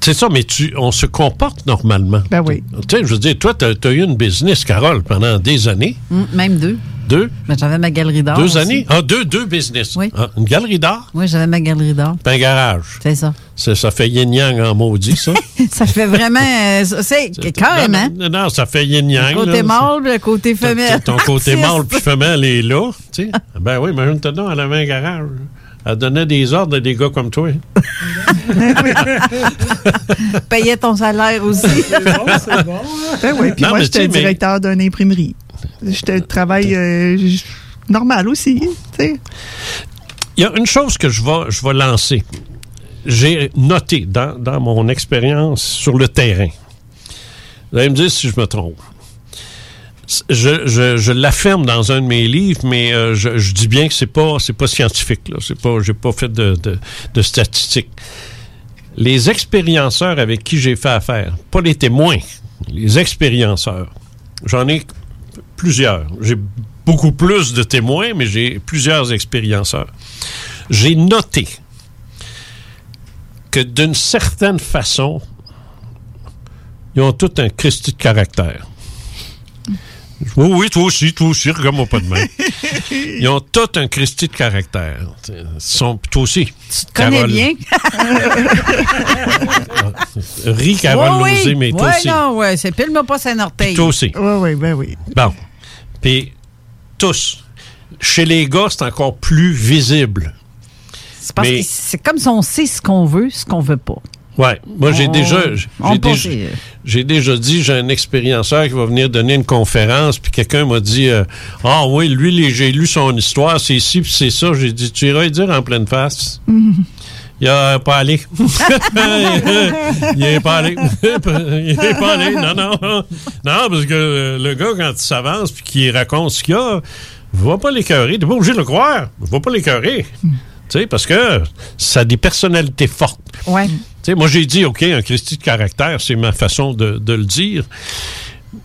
C'est ça, mais tu, on se comporte normalement. Ben oui. Tu sais, je veux dire, toi, tu as, eu une business, Carole, pendant des années. Mm, Même deux. Deux? Mais j'avais ma galerie d'art. deux aussi. années? Ah, deux, deux business. Oui. Ah, une galerie d'art, Oui, j'avais ma galerie d'art. puis un garage. C'est ça. Ça, ça fait yin-yang en maudit, ça. Ça fait vraiment. euh, c'est carrément. Non, non, ça fait yin-yang. Côté là. mâle, le côté femelle. Ton côté Artiste. mâle puis femelle est là. Tu sais. Ben oui, imagine-toi donc, elle avait un garage. Elle donnait des ordres à des gars comme toi. Payais ton salaire aussi. Ben oui, puis Non, moi, mais j'étais tu sais, mais- directeur d'une imprimerie. J'étais travail euh, normal aussi. Il y a une chose que je vais, je vais lancer. J'ai noté dans, dans mon expérience sur le terrain. Vous allez me dire si je me trompe. Je, je, je l'affirme dans un de mes livres, mais euh, je, je dis bien que c'est pas c'est pas scientifique. Là. C'est pas j'ai pas fait de, de, de statistiques. Les expérienceurs avec qui j'ai fait affaire, pas les témoins, les expérienceurs. J'en ai plusieurs. J'ai beaucoup plus de témoins, mais j'ai plusieurs expérienceurs. J'ai noté que d'une certaine façon, ils ont tout un Christi de caractère. Oui, oui, toi aussi, toi aussi, regarde-moi pas de main. Ils ont tout un Christi de caractère. Ils sont, toi aussi. Tu te connais bien. Ris, Carole Oui, oui. Lozé, mais toi ouais, aussi. non, ouais, c'est pile-moi pas un orteil. Toi aussi. Oui, oui, ben oui. Bon. Puis, tous. Chez les gars, c'est encore plus visible. C'est parce Mais- que c'est comme si on sait ce qu'on veut, ce qu'on veut pas. Ouais, moi j'ai déjà j'ai déjà, j'ai déjà dit j'ai un expérienceur qui va venir donner une conférence puis quelqu'un m'a dit euh, ah oui lui j'ai lu son histoire c'est ci puis c'est ça. J'ai dit tu iras lui dire en pleine face. Il a pas allé. Il est pas allé. Il est pas allé. Non non. Non parce que euh, le gars quand il s'avance puis qu'il raconte ce qu'il y a va pas l'écœurer. T'es pas obligé de le croire. Va pas l'écœurer. Tu sais, parce que ça a des personnalités fortes. Ouais. Moi, j'ai dit, OK, un Christi de caractère, c'est ma façon de, de le dire.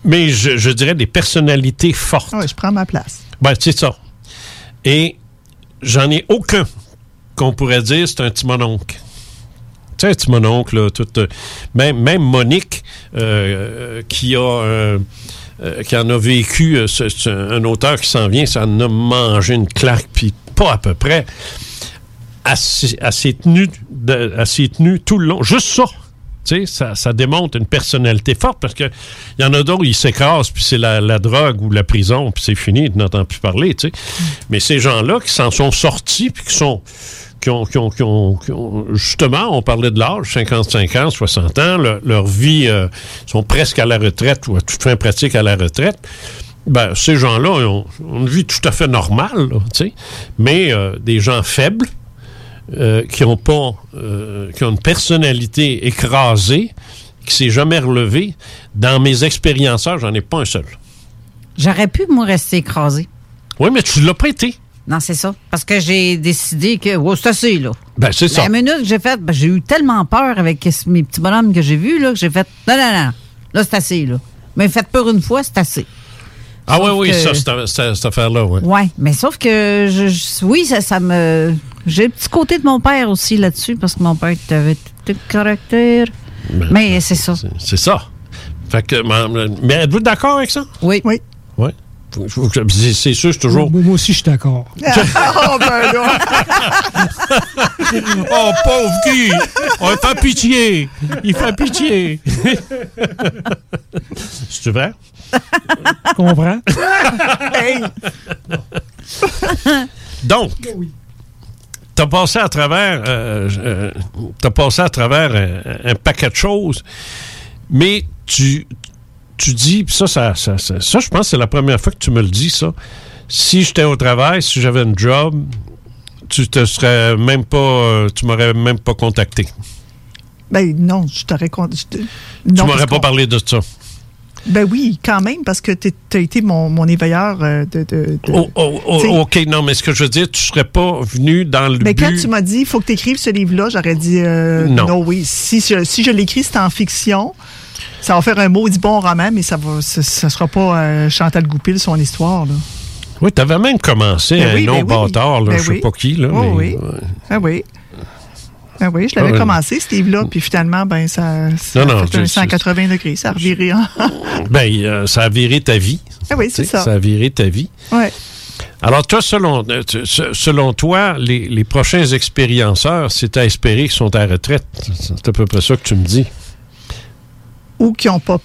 Mais je, je dirais des personnalités fortes. Ouais, je prends ma place. Ben, c'est ça. Et j'en ai aucun qu'on pourrait dire c'est un petit mononcle. Tu sais, un petit mononcle, là, tout, euh, même, même Monique, euh, euh, qui a euh, qui en a vécu, c'est un auteur qui s'en vient, ça en a mangé une claque, puis pas à peu près. Elle s'est elle s'est tenue, de- tout le long. Juste ça. Ça, ça démontre une personnalité forte parce que il y en a d'autres, ils s'écrasent, puis c'est la, la drogue ou la prison, puis c'est fini, tu n'entends plus parler, tu sais. Mais ces gens-là qui s'en sont sortis, puis qui sont. Qui ont, qui ont- qui ont- qui ont- justement, on parlait de l'âge, 55 ans, 60 ans, leur, leur vie, euh, sont presque à la retraite ou à toute fin pratique à la retraite. Ben, ces gens-là ont, ont une vie tout à fait normale, là. Mais euh, des gens faibles, euh, qui ont pas, euh, qui ont une personnalité écrasée, qui s'est jamais relevée. Dans mes expérienceurs, j'en ai pas un seul. J'aurais pu, moi, rester écrasé. Oui, mais tu l'as pas été. Non, c'est ça. Parce que j'ai décidé que, c'est assez, là. Ben, c'est ça. La minute que j'ai faite, ben, j'ai eu tellement peur avec mes petits bonhommes que j'ai vus, là, que j'ai fait, non, non, non, là, c'est assez, là. Mais faites peur une fois, c'est assez. Ah oui, Sauf oui, que- ça, cette, cette- affaire-là, oui. Ouais, mais sauf que, je, je- oui, ça, ça me. J'ai le petit côté de mon père aussi là-dessus, parce que mon père avait tout le caractère. mais c'est ça. C'est ça. Fait que, mais êtes-vous d'accord avec ça? Oui. Oui. Oui. C'est sûr, c'est toujours. Moi, moi aussi, je suis d'accord. oh, ben là. oh, pauvre Guy! On fait pitié! Il fait pitié! C'est vrai? Tu comprends? Hey. Donc, t'as passé à travers, euh, euh, t'as passé à travers un, un paquet de choses, mais tu, tu dis, ça, ça, ça, ça, ça, je pense que c'est la première fois que tu me le dis, ça. Si j'étais au travail, si j'avais un job, tu te serais même pas, euh, tu m'aurais même pas contacté. Ben non, je t'aurais... con- tu m'aurais pas parlé de ça. Ben oui, quand même, parce que tu as été mon, mon éveilleur euh, de... de, de- Oh, oh, oh, OK, non, mais ce que je veux dire, tu serais pas venu dans le Mais quand tu m'as dit, il faut que tu écrives ce livre-là, j'aurais dit, euh, Non. non. oui. Si, je- si je l'écris, c'est en fiction. Ça va faire un maudit bon roman, mais ça va, ça, ça sera pas euh, Chantal Goupil, son histoire. Là. Oui, t'avais même commencé Ben un oui, nom ben oui. bâtard, là, Ben je sais oui. pas qui, là. Mais, oui. Ah oui. Ah oui, je l'avais Ah commencé, ce livre-là, puis finalement, ben, ça, ça Non, a fait un je- 180 degrés. Ça a reviré en... Ben, euh, ça a viré ta vie. Ah oui, c'est ça. Ça a viré ta vie. Ouais. Alors, toi, selon, euh, selon toi, les, les prochains expérienceurs, c'est à espérer qu'ils sont à la retraite. C'est à peu près ça que tu me dis. Ou qui n'ont pas...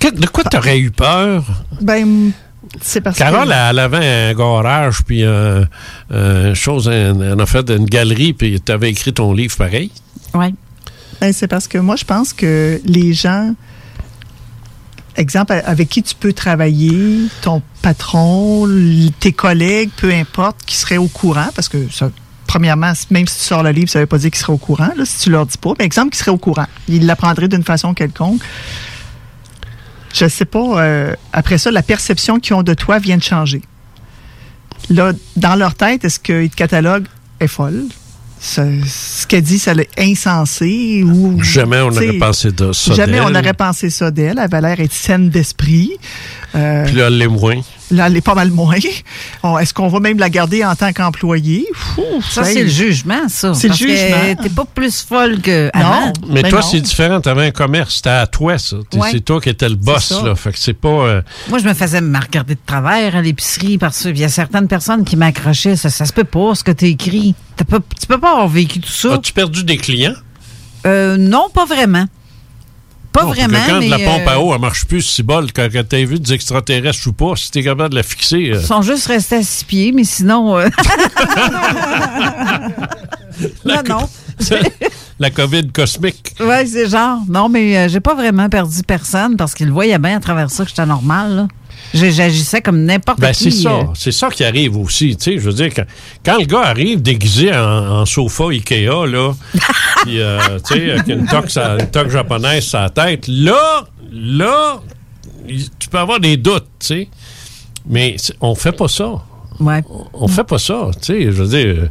Que- de quoi tu aurais eu peur? Ben, c'est parce Carole, que... elle avait un garage, puis un, un chose, un, un affaire d'une galerie, puis tu avais écrit ton livre pareil? Oui. Ben, c'est parce que moi, je pense que les gens, exemple, avec qui tu peux travailler, ton patron, tes collègues, peu importe, qui seraient au courant, parce que ça, premièrement, même si tu sors le livre, ça ne veut pas dire qu'ils seraient au courant, là, si tu leur dis pas. Mais exemple, qu'ils seraient au courant. Ils l'apprendraient d'une façon quelconque. Je sais pas, euh, après ça, la perception qu'ils ont de toi vient de changer. Là, dans leur tête, est-ce qu'ils te cataloguent est folle? Ce qu'elle dit, ça l'est insensé ou. Jamais on n'aurait pensé de ça. Jamais on n'aurait pensé ça d'elle. Elle avait l'air être saine d'esprit. Euh, Puis là, elle l'est moins. Là, elle est pas mal moins. Oh, Est-ce qu'on va même la garder en tant qu'employée? Ça, c'est le jugement, ça. C'est le jugement. T'es pas plus folle que avant. Mais Ben toi, c'est différent. Tu avais un commerce. C'était à toi, ça. Ouais. C'est toi qui étais le boss, là. Fait que c'est pas. euh, Moi, je me faisais me regarder de travers à l'épicerie parce qu'il y a certaines personnes qui m'accrochaient. Ça, ça se peut pas, ce que tu écrit. T'as pas- tu peux pas avoir vécu tout ça. As-tu perdu des clients? Euh, non, pas vraiment. Pas Non, vraiment. quand mais, la pompe euh, à eau, elle marche plus si bol, quand, quand t'as vu des extraterrestres ou pas, si t'es capable de la fixer. euh, Ils sont juste restés à six pieds, mais sinon. euh, non, non. la COVID cosmique. Ouais, c'est genre. Non, mais euh, j'ai pas vraiment perdu personne parce qu'ils voyaient bien à travers ça que j'étais normal. J'agissais comme n'importe Ben, qui. c'est ça. euh. C'est ça qui arrive aussi. Tu sais, je veux dire, quand, quand le gars arrive déguisé en, en sofa Ikea, là, puis, euh, tu sais, avec une toque, sa- une toque japonaise sur la tête, là, là, tu peux avoir des doutes, tu sais. Mais on fait pas ça. Ouais. On fait pas ça, tu sais. Je veux dire.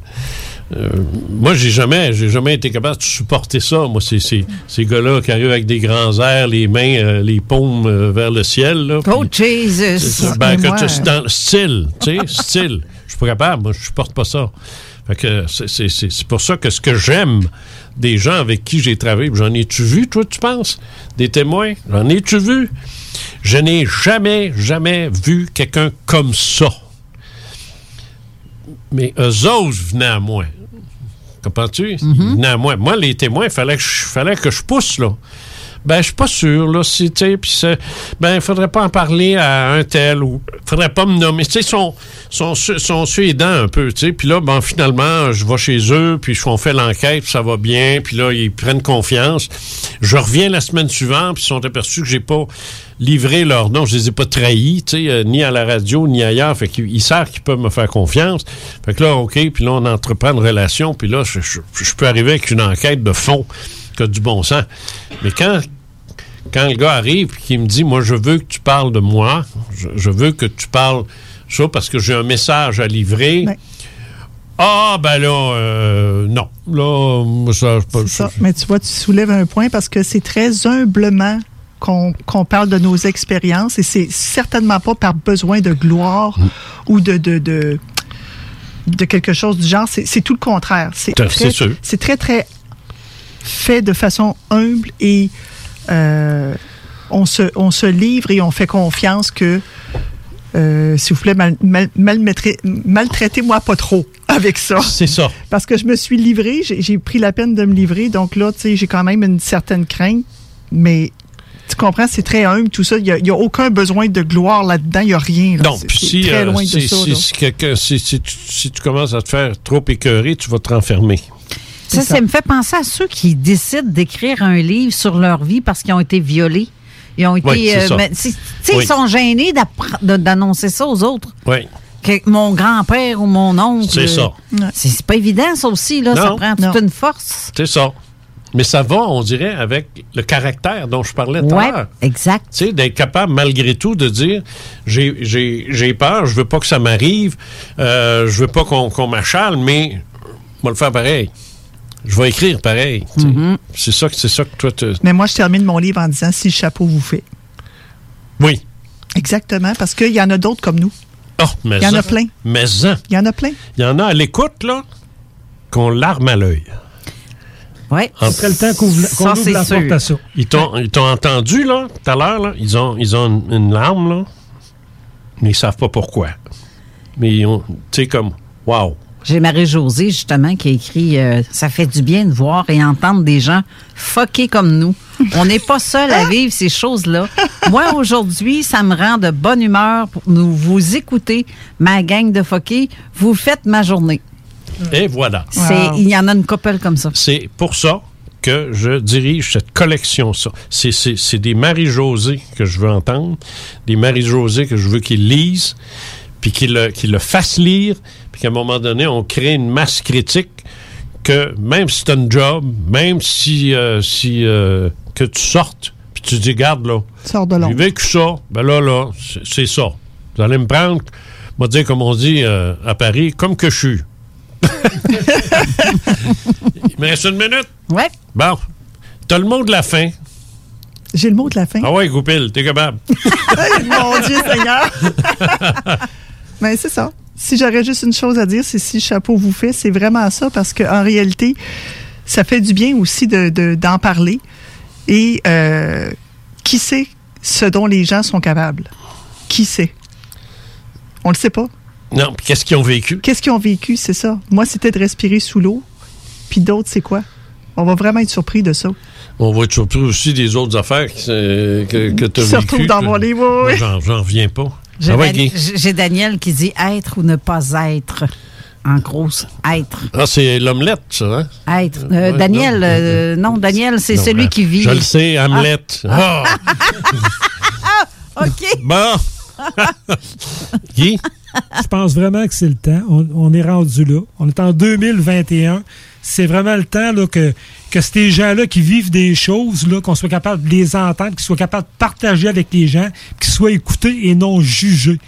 Euh, moi, j'ai jamais, j'ai jamais été capable de supporter ça. Moi, c'est c'est- ces gars-là qui arrivent avec des grands airs, les mains, euh, les paumes euh, vers le ciel. Là, Oh, Jesus! Ben, que tu- dans le style, tu sais, style. Je suis pas capable, moi, je supporte pas ça. Fait que c'est- c'est pour ça que ce que j'aime des gens avec qui j'ai travaillé, j'en ai-tu vu, toi, tu penses? Des témoins? J'en ai-tu vu? Je n'ai jamais, jamais vu quelqu'un comme ça. Mais eux autres venaient à moi. Comprends-tu? À moi. Moi, les témoins, il fallait, que je- fallait que je pousse, là. Ben, je suis pas sûr, là, si, c'est- ben, il faudrait pas en parler à un tel ou faudrait pas me nommer. Tu sais, sont, sont, sont dents un peu, tu sais. Puis là, ben, finalement, je vais chez eux, puis on fait l'enquête, ça va bien, puis là, ils prennent confiance. Je reviens la semaine suivante, puis ils sont aperçus que j'ai pas livré leur nom, je les ai pas trahis, tu sais, euh, ni à la radio, ni ailleurs. Fait qu'ils ils savent qu'ils peuvent me faire confiance. Fait que là, OK, puis là, on entreprend une relation, puis là, je, peux arriver avec une enquête de fond qui a du bon sens. Mais quand, quand le gars arrive et qu'il me dit, moi, je veux que tu parles de moi, je, je veux que tu parles ça parce que j'ai un message à livrer. Ah, ben là, euh, non. Là, ça, pas- ça. Mais tu vois, tu soulèves un point parce que c'est très humblement qu'on parle de nos expériences et c'est certainement pas par besoin de gloire ou de, de, de, de quelque chose du genre. C'est tout le contraire. Très, c'est très, très fait de façon humble et euh, on, se, on se livre et on fait confiance que euh, s'il vous plaît, mal- mal- maltraitez-moi pas trop avec ça. C'est ça. Parce que je me suis livré, j'ai pris la peine de me livrer, donc là, tu sais, j'ai quand même une certaine crainte, mais tu comprends, c'est très humble, tout ça. Il n'y a, aucun besoin de gloire là-dedans, il n'y a rien. là. Non, puis si, très euh, loin de si, ça. si- si tu commences à te faire trop écœurer, tu vas te renfermer. Ça, ça me fait penser à ceux qui décident d'écrire un livre sur leur vie parce qu'ils ont été violés. Ils ont été. Oui, ça. mais Oui. ils sont gênés d'annoncer ça aux autres. Oui. Que mon grand-père ou mon oncle. C'est ça. C'est c'est pas évident, ça aussi. Là. Ça Non. prend toute une force. C'est ça. Mais ça va, on dirait, avec le caractère dont je parlais tout Ouais, à l'heure. exact. Tu sais, d'être capable, malgré tout, de dire j'ai- j'ai j'ai peur, je veux pas que ça m'arrive, euh, je veux pas qu'on qu'on m'achale, mais on va le faire pareil. Je vais écrire pareil. Mm-hmm. C'est ça, que- c'est ça que toi, tu. Mais moi, je termine mon livre en disant si le chapeau vous fait. Oui. Exactement, parce qu'il y en a d'autres comme nous. Oh, mais Il y en a plein. Mais ça. Il y en a plein. Il y en a à l'écoute, là, qu'on l'arme à l'œil. Oui. Après le temps qu'on ouvre, la porte à ça. Ils t'ont ils t'ont entendu, là, tout à l'heure, là. Ils ont, ils ont une, une larme, là. Mais ils savent pas pourquoi. Mais ils ont, tu sais, comme, wow. J'ai Marie-Josée, justement, qui a écrit euh, Ça fait du bien de voir et entendre des gens fuckés comme nous. On n'est pas seul à vivre ces choses-là. Moi, aujourd'hui, ça me rend de bonne humeur pour nous vous écouter, ma gang de fuckés. Vous faites ma journée. Et voilà. C'est- Il y en a une couple comme ça. C'est pour ça que je dirige cette collection. ça. C'est- des Marie-Josée que je veux entendre, des Marie-Josée que je veux qu'ils lisent, puis qu'ils le, qu'ils le fassent lire, puis qu'à un moment donné, on crée une masse critique que même si tu as un job, même si, euh, si euh, que tu sortes, puis tu dis, garde là, Sors de j'ai vécu ça, ben là, là, c'est- ça. Vous allez me prendre, moi dire comme on dit euh, à Paris, comme que je suis. Il me reste une minute? Ouais. Bon. T'as le mot de la fin. J'ai le mot de la fin. Ah ouais, Goupil, t'es capable. Mon Dieu Seigneur! Mais c'est ça. Si j'aurais juste une chose à dire, c'est si le chapeau vous fait, c'est vraiment ça, parce qu'en réalité, ça fait du bien aussi de- de- d'en parler. Et euh, qui sait ce dont les gens sont capables? Qui sait? On le sait pas. Non, puis qu'est-ce qu'ils ont vécu? Qu'est-ce qu'ils ont vécu, c'est ça. Moi, c'était de respirer sous l'eau. Puis d'autres, c'est quoi? On va vraiment être surpris de ça. On va être surpris aussi des autres affaires qui, euh, que, que tu as se retrouvent dans mon livre, oui, j'en reviens pas. J'ai Ah ouais, Dan- Daniel qui dit être ou ne pas être. En gros, être. Ah, c'est l'omelette, ça, hein? Être. Euh, Ouais, Daniel, non. euh, non, Daniel, c'est celui ben, qui vit. Je le sais, Hamlet. Ah. OK. Bon. Guy? Je pense vraiment que c'est le temps. On, on est rendu là. On est en 2021. C'est vraiment le temps là, que, que ces gens-là qui vivent des choses, là, qu'on soit capable de les entendre, qu'ils soient capables de partager avec les gens, qu'ils soient écoutés et non jugés.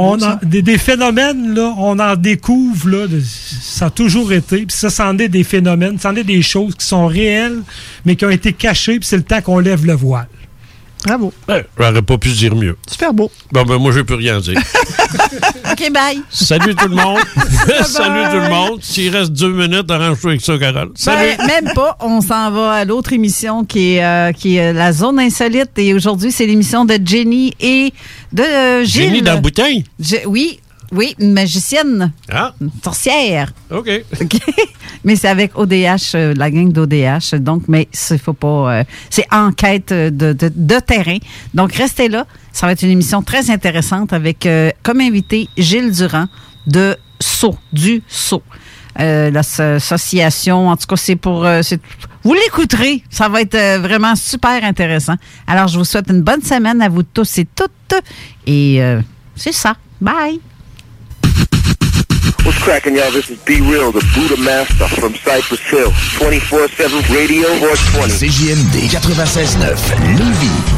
On en- des, des phénomènes, là, on en découvre, là, de- ça a toujours été. Puis ça, c'en est des phénomènes, c'en est des choses qui sont réelles, mais qui ont été cachées, puis c'est le temps qu'on lève le voile. Bravo. Ben, j'aurais pas pu dire mieux. Super beau. Bon, ben, moi, je peux rien dire. OK, bye. Salut tout le monde. Salut tout le monde. S'il reste deux minutes, arrange-toi avec ça, Carole. Salut. Ben, même pas. On s'en va à l'autre émission qui est, euh, qui est la zone insolite. Et aujourd'hui, c'est l'émission de Jenny et de euh, Gilles. Jenny dans la bouteille? Je- oui, oui, une magicienne. Ah. Une sorcière. OK. OK. Mais c'est avec ODH, euh, la gang d'ODH. Donc, mais il faut pas. euh, c'est enquête de, de, de terrain. Donc, restez là. Ça va être une émission très intéressante avec euh, comme invité Gilles Durand de Sceaux, du Sceau. Euh, L'association, en tout cas, c'est pour. c'est- vous l'écouterez. Ça va être vraiment super intéressant. Alors, je vous souhaite une bonne semaine à vous tous et toutes. Et c'est ça. Bye. What's cracking, y'all? This is Be Real, the Buddha Master from Cypress Hill. 24-7 Radio 420. CJMD 96.9 Lévis.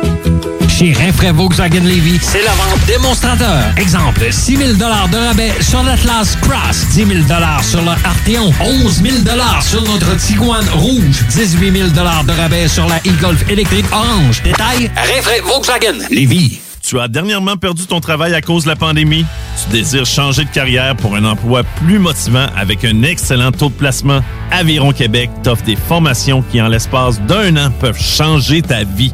Chez Rinfraie Volkswagen Levy, c'est la vente démonstrateur. Exemple, 6 000 de rabais sur l'Atlas Cross, 10 000 sur le Arteon, 11 000 sur notre Tiguan Rouge, 18 000 de rabais sur la e-Golf électrique orange. Détail, Rinfraie Volkswagen Levy. Tu as dernièrement perdu ton travail à cause de la pandémie? Tu désires changer de carrière pour un emploi plus motivant avec un excellent taux de placement? Aviron Québec t'offre des formations qui, en l'espace d'un an, peuvent changer ta vie.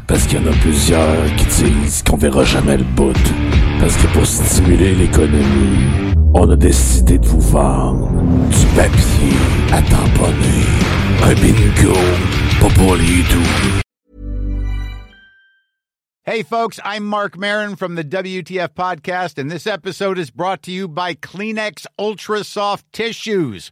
Parce qu'il y en a plusieurs qui disent qu'on verra jamais le bout. Parce que pour stimuler l'économie, on a décidé de vous vendre du papier à tamponner. Un bingo, pas pour les doux. Hey, folks, I'm Mark Marin from the WTF Podcast, and this episode is brought to you by Kleenex Ultra Soft Tissues,